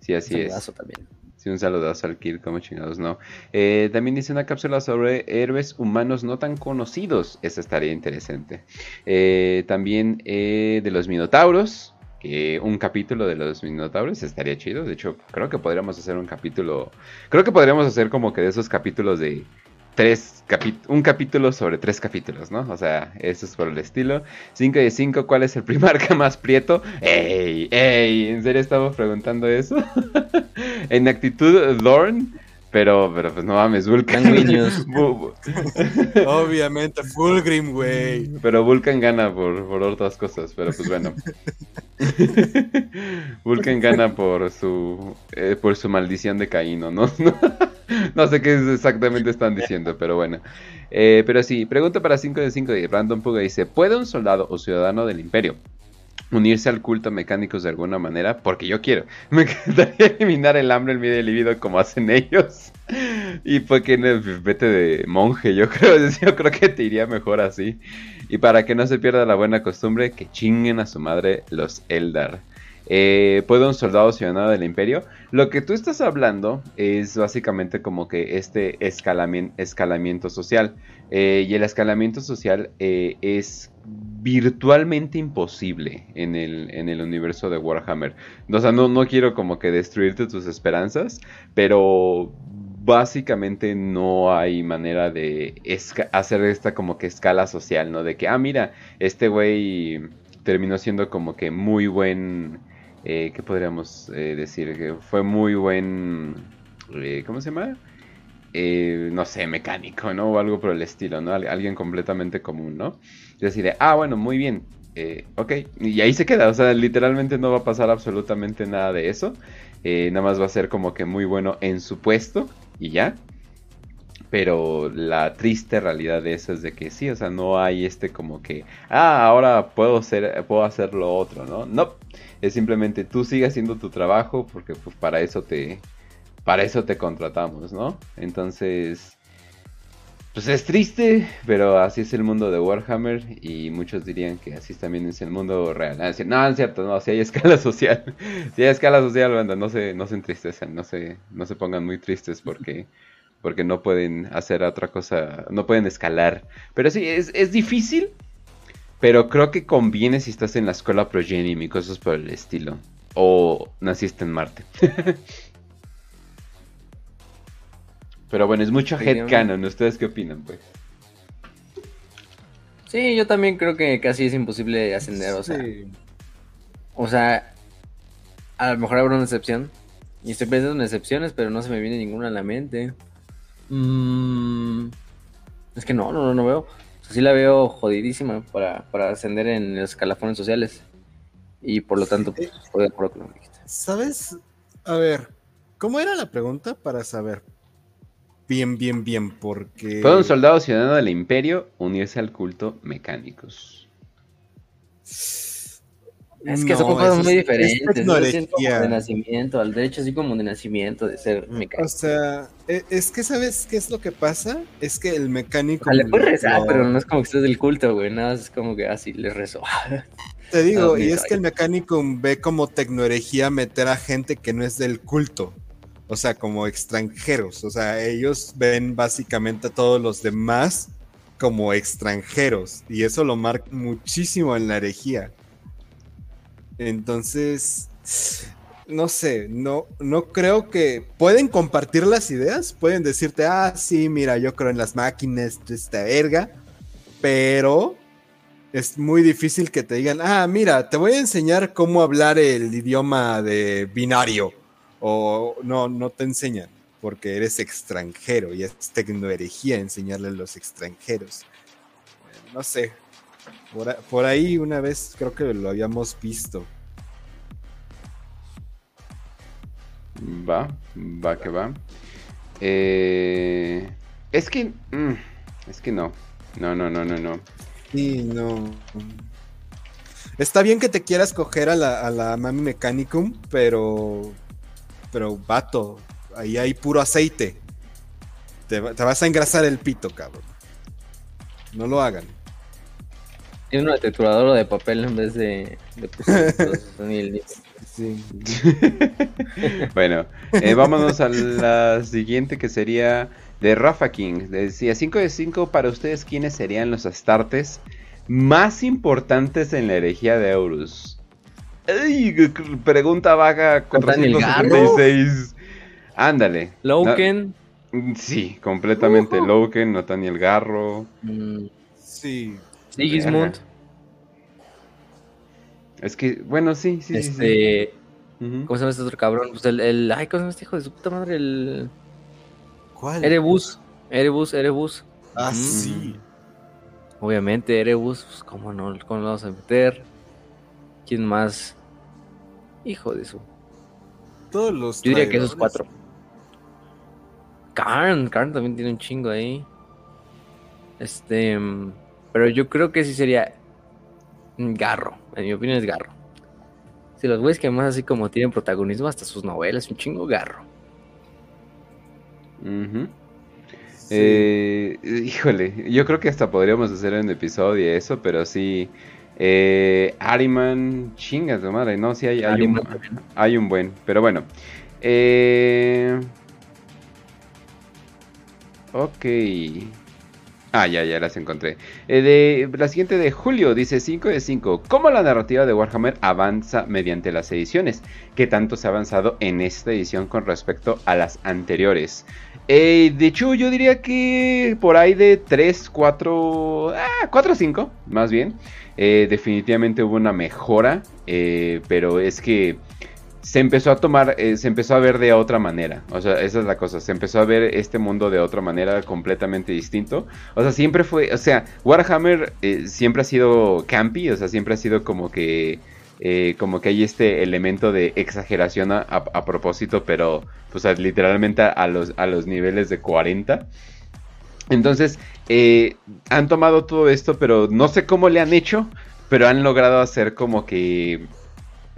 Sí, así es. También. Sí, Sí, un saludazo al Kill, como chingados, no. Eh, también dice una cápsula sobre héroes humanos no tan conocidos. Esa estaría interesante. Eh, también eh, de los Minotauros. Que un capítulo de los Minotauros estaría chido. De hecho, creo que podríamos hacer un capítulo. Creo que podríamos hacer como que de esos capítulos de tres un capítulo sobre tres capítulos, ¿no? O sea, eso es por el estilo. 5 de 5, ¿cuál es el primarca más prieto? ¡Ey! ¡Ey! ¿En serio estamos preguntando eso? en actitud, Lorne. Pero, pero pues no mames, Vulcan. Obviamente, Fulgrim, güey. Pero Vulcan gana por, por otras cosas, pero pues bueno. Vulcan gana por su eh, por su maldición de Caíno, ¿no? no sé qué exactamente están diciendo, pero bueno. Eh, pero sí, pregunta para 5 de 5 de Random Puga dice, ¿puede un soldado o ciudadano del imperio unirse al culto mecánicos de alguna manera? Porque yo quiero. Me encantaría eliminar el hambre, el miedo y el libido como hacen ellos. Y pues que vete de monje, yo creo, yo creo que te iría mejor así. Y para que no se pierda la buena costumbre, que chinguen a su madre los Eldar. Eh, ¿Puede un soldado ciudadano del imperio? Lo que tú estás hablando es básicamente como que este escalamiento, social. Eh, y el escalamiento social eh, es virtualmente imposible en el, en el, universo de Warhammer. O sea, no, no quiero como que destruirte tus esperanzas, pero básicamente no hay manera de hacer esta como que escala social, ¿no? De que, ah, mira, este güey terminó siendo como que muy buen eh, ¿qué podríamos decir? Que fue muy buen, eh, ¿cómo se llama? Eh, no sé, mecánico, ¿no? O algo por el estilo, ¿no? alguien completamente común, ¿no? Y decir, ah, bueno, muy bien, ok, y ahí se queda, o sea, literalmente no va a pasar absolutamente nada de eso, nada más va a ser como que muy bueno en su puesto y ya. Pero la triste realidad de eso es de que sí, o sea, no hay este como que, ah, ahora puedo, ser, puedo hacer lo otro, ¿no? No, es simplemente tú sigas haciendo tu trabajo porque pues para eso te para eso te contratamos, ¿no? Entonces pues es triste, pero así es el mundo de Warhammer y muchos dirían que así también es el mundo real. Ah, no, es cierto, no, si hay escala social. si hay escala social, banda, no se no se no se no se pongan muy tristes porque porque no pueden hacer otra cosa, no pueden escalar. Pero sí, es, es difícil, pero creo que conviene si estás en la escuela Progenium y cosas por el estilo. O naciste en Marte. Pero bueno, es mucho headcanon. ¿Ustedes qué opinan, pues? Sí, yo también creo que casi es imposible ascender, o sea. O sea, a lo mejor habrá una excepción. Y estoy pensando en excepciones, pero no se me viene ninguna a la mente. Mm, es que no, no, no veo sí la veo jodidísima para, para ascender en los escalafones sociales. Y por lo tanto, pues, estoy de acuerdo con lo que dijiste. ¿Sabes? A ver, ¿cómo era la pregunta para saber? Bien, bien, bien, porque... ¿Puede un soldado ciudadano del imperio unirse al culto mecánicos? Es que son cosas muy diferentes. ¿no? de nacimiento, al derecho así como de nacimiento, de ser mecánico. O sea, e, es que ¿sabes qué es lo que pasa? Es que el mecánico... le puedes rezar, pero no es como que estés del culto, güey. Nada, es como que así le rezo. Te digo, y es que el mecánico ve como tecnoherejía meter a gente que no es del culto. O sea, como extranjeros. O sea, ellos ven básicamente a todos los demás como extranjeros. Y eso lo marca muchísimo en la herejía. Entonces, no sé, no, no creo que pueden compartir las ideas, pueden decirte, ah, sí, mira, yo creo en las máquinas de esta verga, pero es muy difícil que te digan, ah, mira, te voy a enseñar cómo hablar el idioma de binario, o no, no te enseñan, porque eres extranjero y es tecnoherejía enseñarle a los extranjeros. No sé, por, ahí una vez creo que lo habíamos visto. Va, va que va. Eh, es que... Mm, es que no. No, no, no, no, no. Sí, no. Está bien que te quieras coger a la, a la Mami Mechanicum, pero... Pero, vato, ahí hay puro aceite. Te, te vas a engrasar el pito, cabrón. No lo hagan. Tiene una trituradora de papel en vez de, de Sí. bueno, eh, vámonos a la siguiente que sería de Rafa King. Decía 5 de 5 para ustedes, ¿quiénes serían los astartes más importantes en la herejía de Eurus? pregunta vaga 476. Ándale. Loken. sí, completamente. Loken, Nathaniel Garro. Mm, sí. Sigismund. Es que, bueno, sí, sí, este... sí. ¿Cómo se llama este otro cabrón? Pues el, el... Ay, ¿cómo se llama este hijo de su puta madre? El... ¿Cuál? Erebus. Erebus, Erebus. Ah, sí. Obviamente, Erebus, pues, ¿cómo no? ¿Cómo lo vamos a meter? ¿Quién más? Hijo de su. Todos los. Yo diría que esos cuatro. Karn, Karn también tiene un chingo ahí. Este. Pero yo creo que sí sería. Garro. En mi opinión es Garro. Si los güeyes que más así como tienen protagonismo, hasta sus novelas, un chingo Garro. Eh, híjole, yo creo que hasta podríamos hacer un episodio eso, pero sí. Eh, Ariman, chingas de madre, no, sí hay, hay, un, hay un buen, pero bueno. Eh, ok. Ah, ya, ya las encontré. Eh, de, la siguiente de Julio dice 5 de 5. ¿Cómo la narrativa de Warhammer avanza mediante las ediciones? ¿Qué tanto se ha avanzado en esta edición con respecto a las anteriores? Eh, de hecho, yo diría que por ahí de 3, 4, ah, 4 o 5, más bien. Eh, definitivamente hubo una mejora, eh, pero es que se empezó a tomar, se empezó a ver de otra manera. O sea, esa es la cosa. Se empezó a ver este mundo de otra manera completamente distinto. O sea, siempre fue, o sea, Warhammer siempre ha sido campy, o sea, siempre ha sido como que eh, como que hay este elemento de exageración a, propósito, pero pues literalmente a los, a los niveles de 40. Entonces, eh, han tomado todo esto, pero no sé cómo le han hecho, pero han logrado hacer como que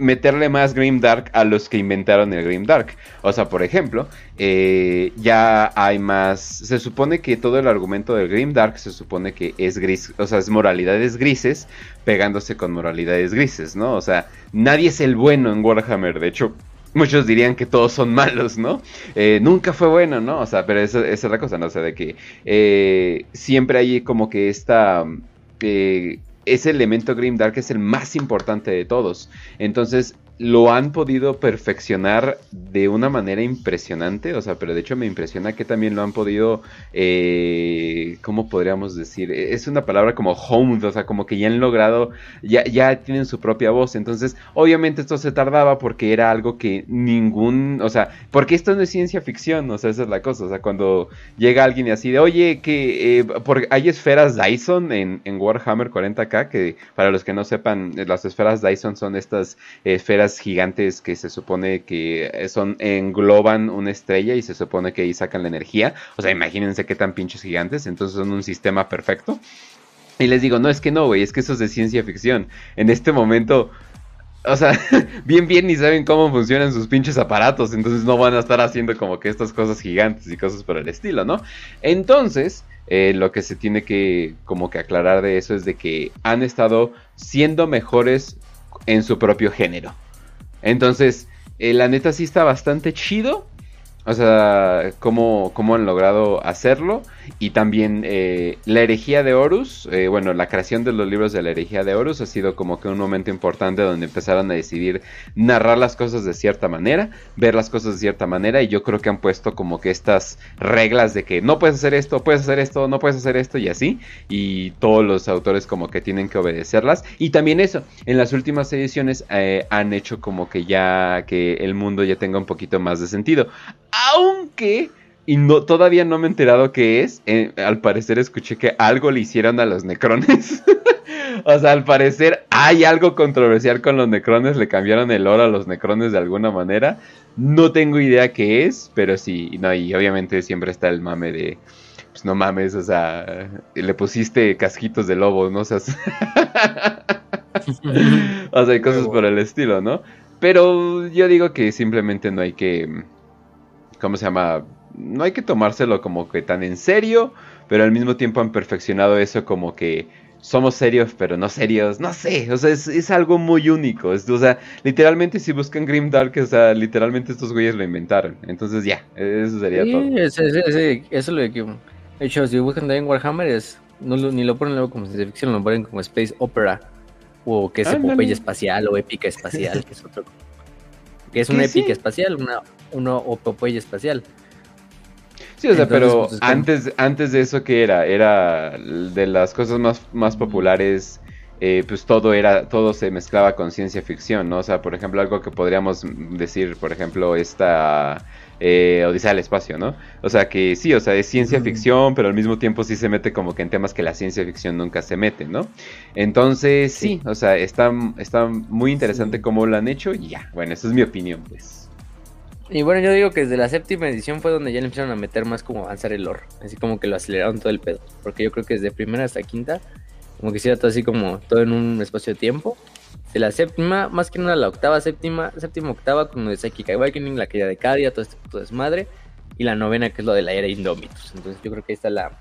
meterle más Grim Dark a los que inventaron el Grim Dark. O sea, por ejemplo, eh, ya hay más. Se supone que todo el argumento del Grim Dark se supone que es gris, o sea, es moralidades grises pegándose con moralidades grises, ¿no? O sea, nadie es el bueno en Warhammer. De hecho, muchos dirían que todos son malos, ¿no? Eh, nunca fue bueno, ¿no? O sea, pero esa, es la cosa, ¿no? O sea, de que eh, siempre hay como que esta ese elemento Grimdark es el más importante de todos. Entonces, lo han podido perfeccionar de una manera impresionante, o sea, pero de hecho me impresiona que también lo han podido, eh, ¿cómo podríamos decir? Es una palabra como home, o sea, como que ya han logrado, ya, ya tienen su propia voz, entonces obviamente esto se tardaba porque era algo que ningún, o sea, porque esto no es ciencia ficción, o sea, esa es la cosa, o sea, cuando llega alguien y así de, oye, que eh, hay esferas Dyson en Warhammer 40k, que para los que no sepan, las esferas Dyson son estas esferas gigantes que se supone que son engloban una estrella y se supone que ahí sacan la energía. O sea, imagínense qué tan pinches gigantes. Entonces son un sistema perfecto. Y les digo, no, es que no, güey, es que eso es de ciencia ficción. En este momento, o sea, bien, bien ni saben cómo funcionan sus pinches aparatos. Entonces no van a estar haciendo como que estas cosas gigantes y cosas por el estilo, ¿no? Entonces, eh, lo que se tiene que como que aclarar de eso es de que han estado siendo mejores en su propio género. Entonces, eh, la neta sí está bastante chido. O sea, cómo, cómo han logrado hacerlo. Y también eh, la herejía de Horus, eh, bueno, la creación de los libros de la herejía de Horus ha sido como que un momento importante donde empezaron a decidir narrar las cosas de cierta manera, ver las cosas de cierta manera. Y yo creo que han puesto como que estas reglas de que no puedes hacer esto, puedes hacer esto, no puedes hacer esto y así. Y todos los autores como que tienen que obedecerlas. Y también eso, en las últimas ediciones han hecho como que ya que el mundo ya tenga un poquito más de sentido aunque y no todavía no me he enterado qué es. Eh, al parecer escuché que algo le hicieron a los necrones. o sea, al parecer hay algo controversial con los necrones. Le cambiaron el oro a los necrones de alguna manera. No tengo idea qué es, pero sí, no, y obviamente siempre está el mame de. Pues no mames, o sea, le pusiste casquitos de lobo, ¿no? O sea, o sea hay cosas por el estilo, ¿no? Pero yo digo que simplemente no hay que ¿cómo se llama? No hay que tomárselo como que tan en serio, pero al mismo tiempo han perfeccionado eso como que somos serios, pero no serios, no sé, o sea, es, algo muy único, o sea, literalmente si buscan Grim Dark, o sea, literalmente estos güeyes lo inventaron, entonces ya, eso sería todo. eso es lo que, de hecho, si buscan también Warhammer, es, no, ni lo ponen luego como ciencia ficción, lo ponen como Space Opera, o que es epopeya espacial, o épica espacial, que es otro, que es una épica espacial, una, una epopeya espacial. Sí, o sea, pero pues, antes, antes de eso, ¿qué era? Era de las cosas más, más populares, eh, pues todo era, todo se mezclaba con ciencia ficción, ¿no? O sea, por ejemplo, algo que podríamos decir, por ejemplo, esta eh, Odisea del Espacio, ¿no? O sea, que sí, o sea, es ciencia ficción, pero al mismo tiempo sí se mete como que en temas que la ciencia ficción nunca se mete, ¿no? Entonces, sí, o sea, está, está muy interesante cómo lo han hecho y ya, bueno, esa es mi opinión, pues. Y bueno, yo digo que desde la séptima edición fue donde ya le empezaron a meter más como avanzar el lore. Así como que lo aceleraron todo el pedo. Porque yo creo que desde primera hasta quinta, como que hiciera todo así como todo en un espacio de tiempo. De la séptima, más que nada la octava, séptima, séptima, octava, como de Psychic Awakening, la caída de Cadia, todo este puto desmadre. Y la novena, que es lo de la era Indomitus. Entonces yo creo que ahí está la.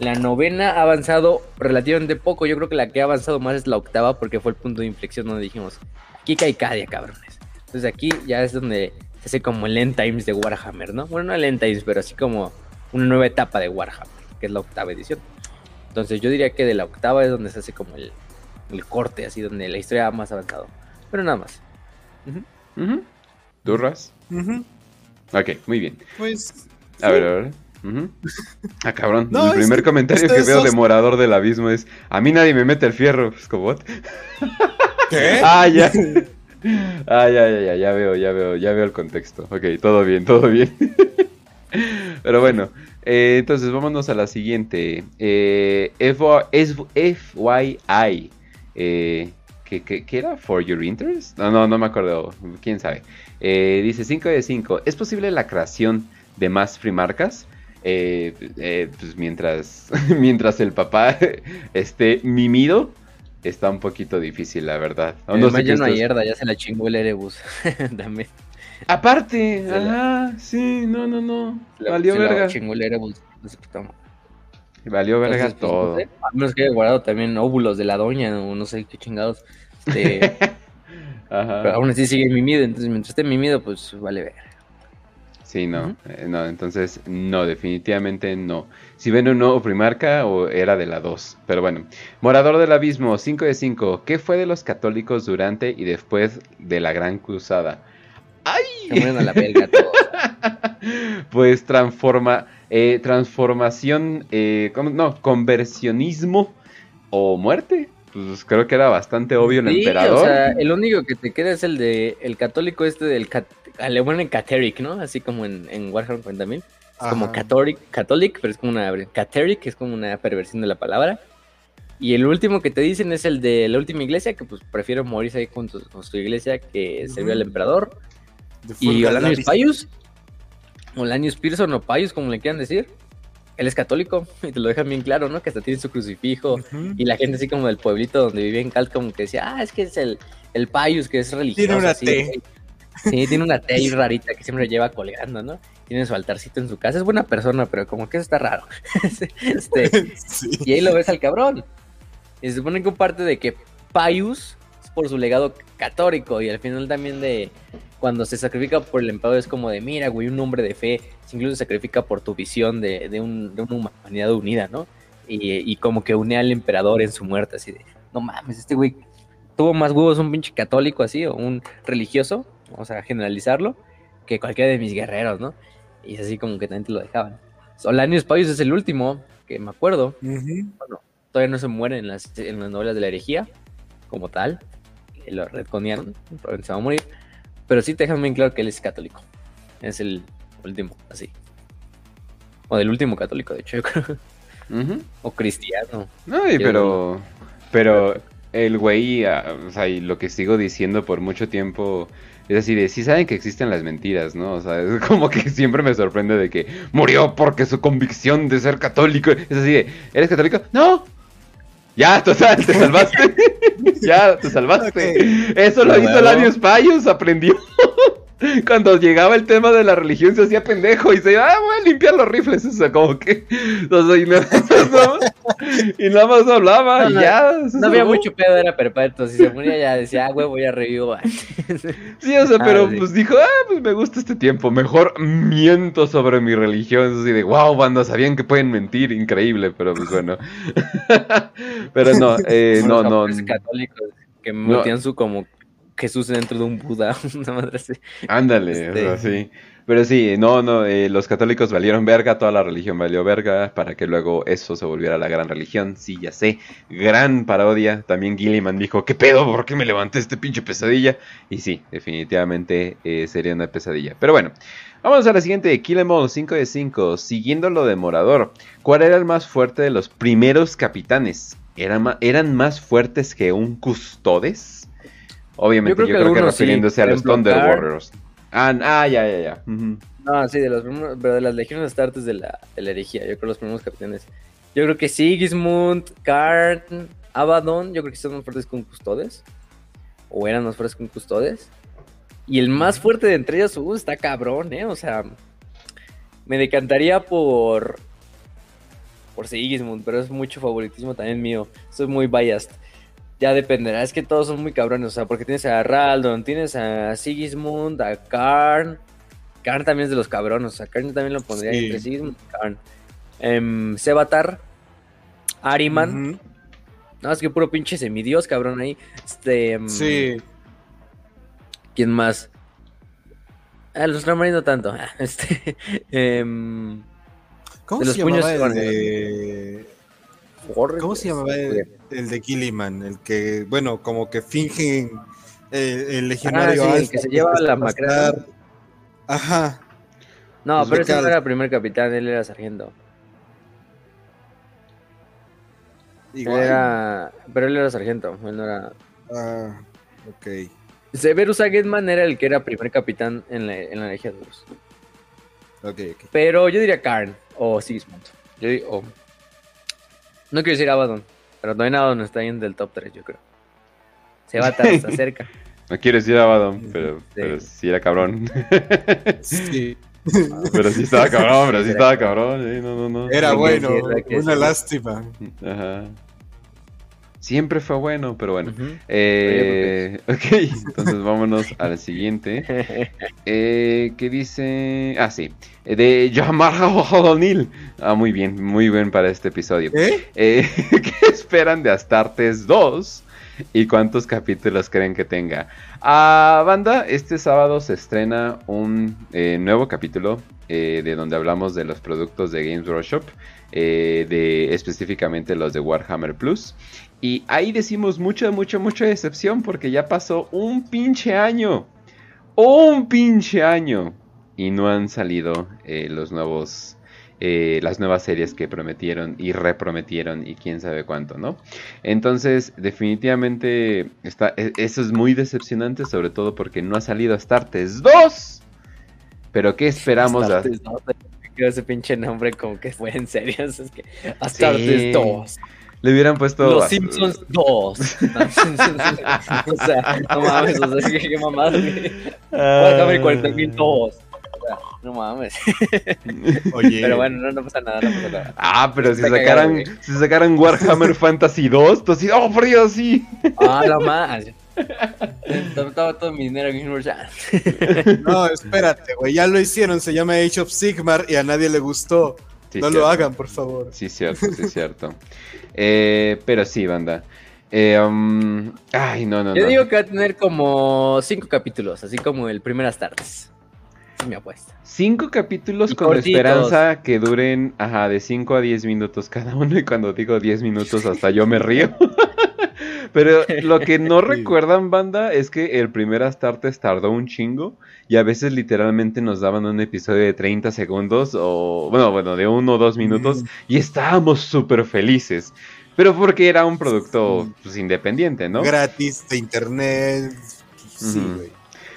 La novena ha avanzado relativamente poco. Yo creo que la que ha avanzado más es la octava, porque fue el punto de inflexión donde dijimos: aquí cae Cadia, cabrones. Entonces aquí ya es donde ese como el End Times de Warhammer, ¿no? Bueno, no el End Times, pero así como una nueva etapa de Warhammer, que es la octava edición. Entonces yo diría que de la octava es donde se hace como el, corte, así donde la historia ha más avanzado. Pero nada más. ¿Durras? Ok, muy bien. Pues. A ver, a ver. Ah, cabrón. el primer comentario que veo de Morador del Abismo es: A mí nadie me mete el fierro. Es como, ¿Qué? ah, ya. Ah, ya, ya, ya, ya veo, ya veo, ya veo el contexto. Ok, todo bien, todo bien. Pero bueno, eh, entonces vámonos a la siguiente. Eh, FYI. Eh, ¿qué, qué, era? ¿For your interest? No, no, no me acuerdo. ¿Quién sabe? Eh, dice 5 de 5. ¿Es posible la creación de más free marcas? Eh, pues mientras, mientras el papá esté mimido está un poquito difícil, la verdad. No, sé ya no hay herda, ya se la chingó el Erebus. También. Aparte, ajá, sí, no, no, no. Valió se verga. La chingó el Erebus. Valió verga pues, todo. a menos que haya guardado también óvulos de la doña o no sé qué chingados. Este, Ajá. Pero aún así sigue mimido, entonces mientras esté mimido, pues vale ver. Sí, no, eh, no, entonces no, definitivamente no. Si ven un nuevo primarca o era de la 2. Pero bueno, Morador del Abismo, 5 de 5. ¿Qué fue de los católicos durante y después de la Gran Cruzada? ¡Ay! Se a la todos. pues transforma, eh, transformación, eh, no, conversionismo o muerte. Pues creo que era bastante obvio el emperador. O sea, el único que te queda es el de el católico este del le ponen Cateric, ¿no? Así como en, en Warhammer 40.000. Es como Catholic, Catholic, pero es como una. Cateric, es como una perversión de la palabra. Y el último que te dicen es el de la última iglesia, que pues prefiero morirse ahí con tu, iglesia que servir al emperador. Y Olanius Paius, Olanius Pearson o Paius, como le quieran decir. Él es católico y te lo dejan bien claro, ¿no? Que hasta tiene su crucifijo. Y la gente así como del pueblito donde vivía en Cal, como que decía, ah, es que es el, el Paius, que es religioso. Tiene una T. Sí, tiene una T rarita que siempre lleva colgando, ¿no? Tiene su altarcito en su casa. Es buena persona, pero como que eso está raro. este, Y ahí lo ves al cabrón. Y se supone que parte de que Pius es por su legado católico y al final también de cuando se sacrifica por el emperador es como de, mira, güey, un hombre de fe incluso se sacrifica por tu visión de, de, un, de una humanidad unida, ¿no? Y, y, como que une al emperador en su muerte, así de, no mames, este güey tuvo más huevos un pinche católico así o un religioso vamos a generalizarlo, que cualquiera de mis guerreros, ¿no? Y es así como que también te lo dejaban. Solanius Paius es el último, que me acuerdo. Bueno, todavía no se muere en las, en las novelas de la herejía, como tal. Lo retconearon, probablemente se va a morir. Pero sí te dejan bien claro que él es católico. Es el último, así. O del último católico, de hecho, yo creo. O cristiano. No, pero. Pero el güey, ah, o sea, y lo que sigo diciendo por mucho tiempo es así de, sí saben que existen las mentiras, ¿no? O sea, es como que siempre me sorprende de que murió porque su convicción de ser católico. Es así de, ¿eres católico? No. Ya, total, te salvaste. ya, te salvaste. Eso lo hizo Lanius Payos, aprendió. Cuando llegaba el tema de la religión se hacía pendejo y se ah, voy a limpiar los rifles. O sea, como que. y, nada más, hablaba y ya. No había mucho pedo, era perpetuo. Si se ponía ya decía, ah, güey, voy a revivir. sí, o sea, pero pues dijo, ah, pues me gusta este tiempo. Mejor miento sobre mi religión. Así de, wow, banda, sabían que pueden mentir. Increíble, pero pues bueno. pero no, eh, no, no. católicos que metían su como Jesús dentro de un Buda, una madre así. Ándale, este... sí. Pero sí, no, no, eh, los católicos valieron verga, toda la religión valió verga, para que luego eso se volviera la gran religión. Sí, ya sé, gran parodia. También Gilliman dijo, ¿qué pedo? ¿Por qué me levanté este pinche pesadilla? Y sí, definitivamente eh, sería una pesadilla. Pero bueno, vamos a la siguiente, Kill Em All 5 de 5, siguiendo lo de Morador. ¿Cuál era el más fuerte de los primeros capitanes? ¿Eran, más fuertes que un Custodes? Obviamente, yo creo, que, refiriéndose a los Thunder Warriors. Ah, ah, ya, ya, ya. No, sí, de los primeros, pero de las legiones astartes de la, de la herejía, yo creo los primeros capitanes. Yo creo que Sigismund, Karn, Abaddon, yo creo que son más fuertes con Custodes. O eran más fuertes con Custodes. Y el más fuerte de entre ellos, uh, está cabrón, ¿eh? O sea, me decantaría por. Por Sigismund, pero es mucho favoritismo también mío. Soy muy biased ya dependerá. Es que todos son muy cabrones, o sea, porque tienes a Raldon, tienes a Sigismund, a Karn. Karn también es de los cabrones, o sea, Karn también lo pondría entre Sigismund y Karn. Em, Sebatar, Ariman. No, es que puro pinche semidios, cabrón, ahí. Este. Em, sí. ¿Quién más? Ah, los Ramarines no tanto. Este. Em, ¿Cómo se llamaba el de... ¿Cómo se llamaba el, de Gilliman? El que, bueno, como que fingen eh, el legionario ah, el que se lleva la macra. Ajá. No, pero ese no era el primer capitán, él era sargento. Igual. era... Pero él era sargento, él no era. Ah, ok. Severus Agedman era el que era primer capitán en la, en la Legión Ok, ok. Pero yo diría Karn o Sigismund. Yo digo, no quiero decir Abaddon, pero no hay nada donde está en del top 3, yo creo. Se va a estar hasta cerca. No quiero decir Abaddon, pero, sí. pero sí era cabrón. Sí. Pero sí estaba cabrón, pero sí estaba cabrón. no, no, no. Era bueno, una lástima. Ajá. Siempre fue bueno, pero bueno. eh, ok, entonces vámonos a la siguiente. Eh, ¿Qué dice? Ah, sí. De Yamar O'Neill. Ah, muy bien, muy bien para este episodio. ¿Eh? eh qué esperan de Astartes 2? ¿Y cuántos capítulos creen que tenga? Ah, banda, este sábado se estrena un eh, nuevo capítulo eh, de donde hablamos de los productos de Games Workshop, de específicamente los de Warhammer Plus. Y ahí decimos mucha, mucha, mucha decepción porque ya pasó un pinche año. Un pinche año. Y no han salido eh, los nuevos, eh, las nuevas series que prometieron y reprometieron y quién sabe cuánto, ¿no? Entonces, definitivamente, está, e, eso es muy decepcionante, sobre todo porque no ha salido Astartes 2. Pero ¿qué esperamos? Astartes 2, ese pinche nombre como que fue en serio. Es que Astartes 2. Le hubieran puesto. Los Simpsons 2. o sea, no mames, o sea, qué, qué mamada. Warhammer 40.000 2. No mames. Oye. Pero bueno, no, no, pasa nada, no pasa nada. Ah, pero si sacaran, si sacaran Warhammer Fantasy 2, tú así, oh, por Dios, sí. Ah, la madre. Estaba todo mi dinero en No, espérate, güey. Ya lo hicieron. Se llama Age of Sigmar y a nadie le gustó. No lo hagan, por favor. Sí, cierto, sí, cierto. Eh, pero sí, banda. Eh, um, ay, no, no, Yo digo que va a tener como cinco capítulos, así como el Primeras Tardes. Es mi apuesta. Cinco capítulos con esperanza que duren, ajá, de cinco a diez minutos cada uno. Y cuando digo diez minutos, hasta yo me río. Pero lo que no recuerdan, banda, es que el primer Astartes tardó un chingo y a veces literalmente nos daban un episodio de 30 segundos o, bueno, bueno, de uno o dos minutos y estábamos súper felices. Pero porque era un producto pues, independiente, ¿no? Gratis de internet. Sí, güey.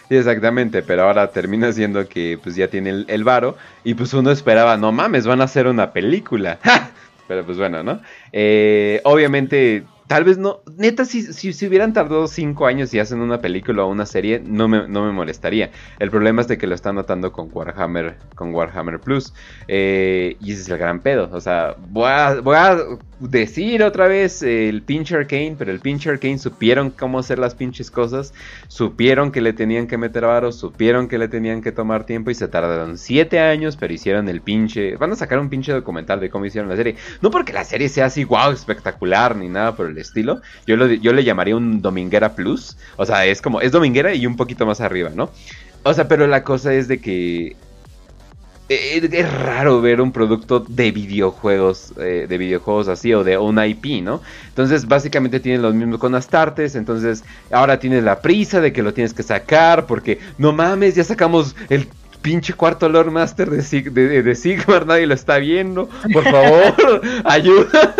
Sí, exactamente, pero ahora termina siendo que pues ya tiene el, el, varo y pues uno esperaba, no mames, van a hacer una película. pero pues bueno, ¿no? Eh, obviamente tal vez no, neta, si, si, hubieran tardado cinco años y hacen una película o una serie, no me, no me molestaría. El problema es de que lo están notando con Warhammer, con Warhammer Plus. Eh, y ese es el gran pedo. O sea, voy a, voy a decir otra vez el pinche Arcane, pero el pinche Arcane supieron cómo hacer las pinches cosas, supieron que le tenían que meter varos, supieron que le tenían que tomar tiempo y se tardaron siete años, pero hicieron el pinche, van a sacar un pinche documental de cómo hicieron la serie. No porque la serie sea así, wow, espectacular, ni nada por el estilo, yo, lo, yo le llamaría un Dominguera Plus, o sea, es como, es Dominguera y un poquito más arriba, ¿no? O sea, pero la cosa es de que es, raro ver un producto de videojuegos, eh, de videojuegos así, o de un IP, ¿no? Entonces, básicamente tienen lo mismo con Astartes, entonces ahora tienes la prisa de que lo tienes que sacar, porque no mames, ya sacamos el pinche cuarto Lord Master de, Sig de, Sigmar, nadie lo está viendo, por favor, ayuda.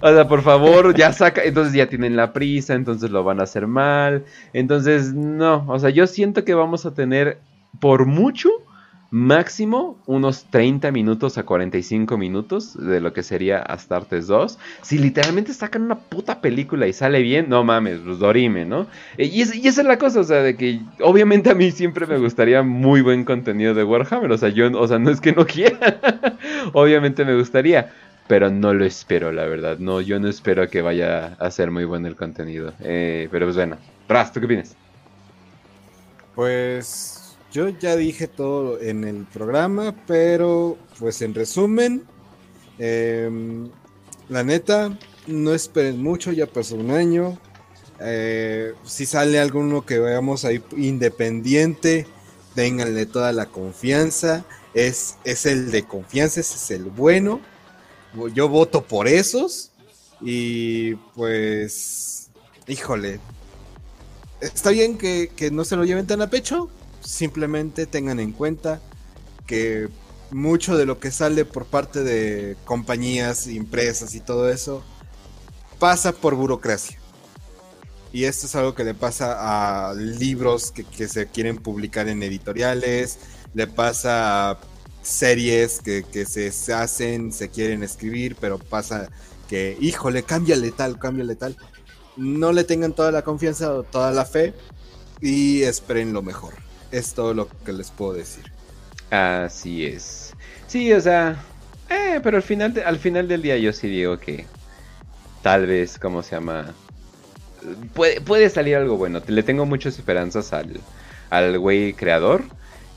O sea, por favor, ya saca. Entonces ya tienen la prisa, entonces lo van a hacer mal. Entonces, no. O sea, yo siento que vamos a tener por mucho máximo unos 30 minutos a 45 minutos de lo que sería Astartes 2. Si literalmente sacan una puta película y sale bien, no mames, pues dorime, ¿no? Eh, y, esa es la cosa, o sea, de que obviamente a mí siempre me gustaría muy buen contenido de Warhammer, o sea, yo, o sea, no es que no quiera, obviamente me gustaría. Pero no lo espero, la verdad. No, yo no espero que vaya a ser muy bueno el contenido. Eh, pero pues bueno. Raz, ¿tú qué opinas? Pues yo ya dije todo en el programa, pero pues en resumen, em, la neta, no esperen mucho, ya pasó un año. Eh, si sale alguno que veamos ahí independiente, ténganle toda la confianza. Es, es el de confianza, ese es el bueno. Yo voto por esos. Y pues, híjole, está bien que, que no se lo lleven tan a pecho, simplemente tengan en cuenta que mucho de lo que sale por parte de compañías, empresas y todo eso pasa por burocracia. Y esto es algo que le pasa a libros que, se quieren publicar en editoriales, le pasa a series que, se, hacen, se quieren escribir, pero pasa que, híjole, cámbiale tal, cámbiale tal. No le tengan toda la confianza o toda la fe y esperen lo mejor. Es todo lo que les puedo decir. Así es. Sí, o sea, eh, pero al final, al final del día yo sí digo que tal vez, ¿cómo se llama? Puede, puede salir algo bueno. Le tengo muchas esperanzas al, al güey creador.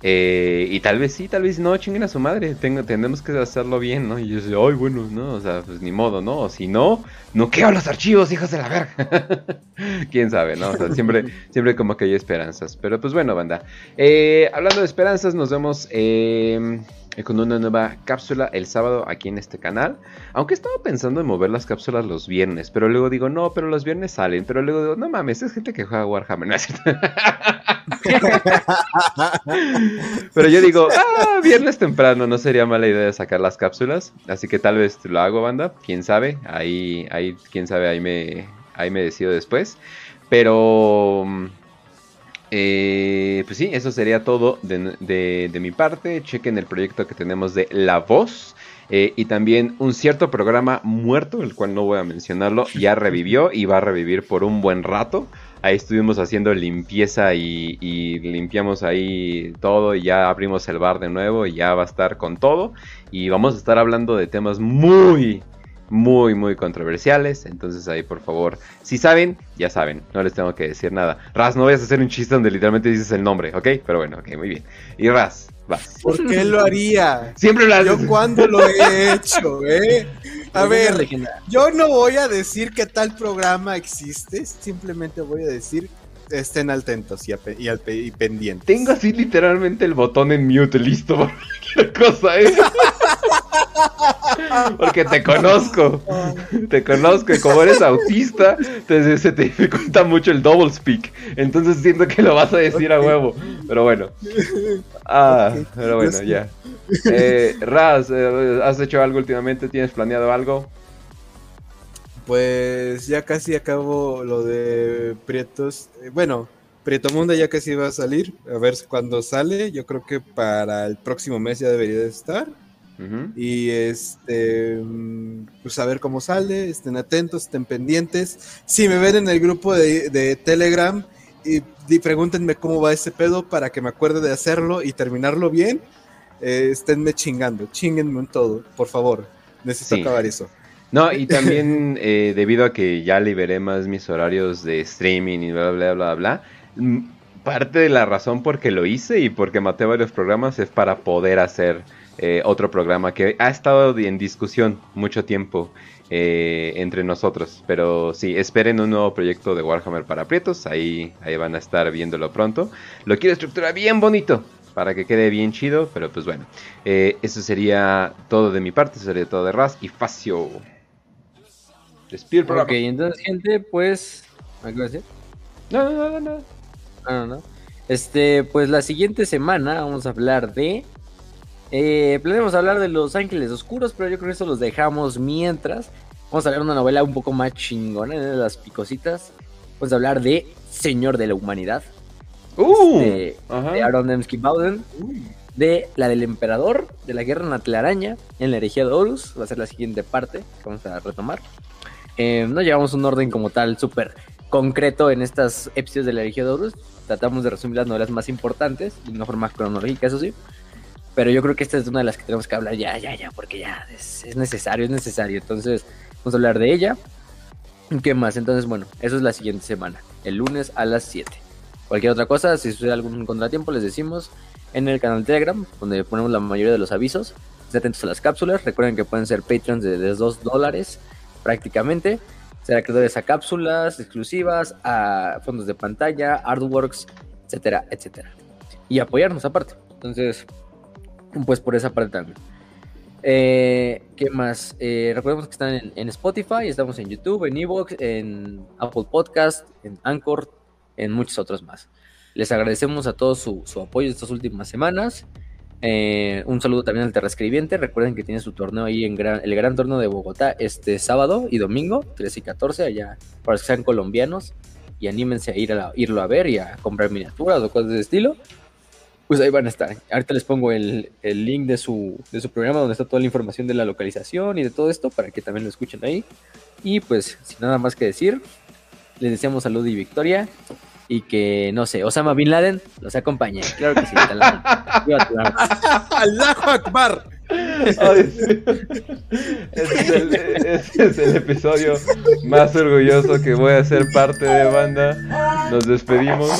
Eh, y tal vez sí, tal vez no, chinguen a su madre. Tengo, tenemos que hacerlo bien, ¿no? Y yo sé, ay, bueno, no, o sea, pues ni modo, ¿no? O si no, no quedo los archivos, hijos de la verga. Quién sabe, ¿no? O sea, siempre, siempre como que hay esperanzas. Pero pues bueno, banda. Eh, hablando de esperanzas, nos vemos. Eh, con una nueva cápsula el sábado aquí en este canal. Aunque estaba pensando en mover las cápsulas los viernes, pero luego digo, no, pero los viernes salen. Pero luego digo, no mames, es gente que juega Warhammer, ¿no pero yo digo, ah, viernes temprano, no sería mala idea sacar las cápsulas. Así que tal vez lo hago, banda. Quién sabe, ahí, ahí, quién sabe, ahí me, ahí me decido después. Pero eh, pues sí, eso sería todo de, mi parte. Chequen el proyecto que tenemos de La Voz. Eh, y también un cierto programa muerto, el cual no voy a mencionarlo, ya revivió y va a revivir por un buen rato. Ahí estuvimos haciendo limpieza y, y, limpiamos ahí todo y ya abrimos el bar de nuevo y ya va a estar con todo. Y vamos a estar hablando de temas muy, muy, muy controversiales. Entonces ahí, por favor, si saben, ya saben, no les tengo que decir nada. Raz, no vayas a hacer un chiste donde literalmente dices el nombre, ¿ok? Pero bueno, ok, muy bien. Y Raz, vas. ¿Por qué lo haría? Siempre lo haces. Yo cuando lo he hecho, ¿eh? A ver, yo no voy a decir que tal programa existe, simplemente voy a decir estén atentos y, y, pendientes. Tengo así literalmente el botón en mute listo por cualquier cosa, ¿eh? Porque te conozco. Te conozco y como eres autista, te, se te dificulta mucho el double speak. Entonces siento que lo vas a decir a huevo. Pero bueno. Ah, pero bueno, ya. Eh, Raz, eh, ¿has hecho algo últimamente? ¿Tienes planeado algo? Pues ya casi acabo lo de Prietos. Eh, bueno, Prieto Munda ya casi va a salir. A ver cuándo sale. Yo creo que para el próximo mes ya debería de. Y este, pues a ver cómo sale, estén atentos, estén pendientes. Si me ven en el grupo de, Telegram y, pregúntenme cómo va ese pedo para que me acuerde de hacerlo y terminarlo bien, eh, esténme chingando, chinguenme en todo, por favor. Necesito acabar eso. No, y también eh, debido a que ya liberé más mis horarios de streaming y bla, bla, bla, bla, mm, parte de la razón por que lo hice y porque maté varios programas es para poder hacer eh, otro programa que ha estado en discusión mucho tiempo eh, entre nosotros. Pero sí, esperen un nuevo proyecto de Warhammer para Prietos, ahí, ahí van a estar viéndolo pronto. Lo quiero estructurar bien bonito, para que quede bien chido, pero pues bueno, eso sería todo de mi parte, eso sería todo de Raz y Facio. Ok, entonces, gente, pues. ¿Qué va a decir? No, no, no, no. No, no, no. Este, pues la siguiente semana vamos a hablar de. Eh, planeamos hablar de Los Ángeles Oscuros, pero yo creo que eso los dejamos mientras. Vamos a hablar de una novela un poco más chingona de las picositas. Vamos a hablar de Señor de la Humanidad. Uh, de, de Aaron Dembski Bowden. De la del Emperador, de la Guerra en la Telaraña, en la herejía de Horus. Va a ser la siguiente parte que vamos a retomar. Eh, no llevamos un orden como tal súper concreto en estas episodios de la Legión de Horus. Tratamos de resumir las novelas más importantes de una forma cronológica, eso sí. Pero yo creo que esta es una de las que tenemos que hablar ya, ya, ya, porque ya es, necesario, es necesario. Entonces, vamos a hablar de ella. ¿Qué más? Entonces, bueno, eso es la siguiente semana, el lunes a las 7. Cualquier otra cosa, si sucede algún contratiempo, les decimos en el canal Telegram, donde ponemos la mayoría de los avisos. Estén atentos a las cápsulas. Recuerden que pueden ser Patreons de, de 2 dólares prácticamente. Será creadores a cápsulas exclusivas, a fondos de pantalla, artworks, etcétera, etcétera. Y apoyarnos aparte. Entonces, pues por esa parte también. Eh, ¿Qué más? Eh, recordemos que están en, Spotify, estamos en YouTube, en Evox, en Apple Podcast, en Anchor, en muchos otros más. Les agradecemos a todos su, su apoyo estas últimas semanas. Eh, un saludo también al Terrescribiente. Recuerden que tiene su torneo ahí en el Gran Torneo de Bogotá este sábado y domingo, 13 y 14, allá para los que sean colombianos y anímense a, ir a irlo a ver y a comprar miniaturas o cosas de estilo. Pues ahí van a estar. Ahorita les pongo el, link de su, de su programa donde está toda la información de la localización y de todo esto para que también lo escuchen ahí. Y pues, sin nada más que decir, les deseamos salud y victoria y que, no sé, Osama Bin Laden los acompañe. Claro que sí. ¡Allahu Akbar! Ay, es el, este es el episodio más orgulloso que voy a ser parte de banda. Nos despedimos.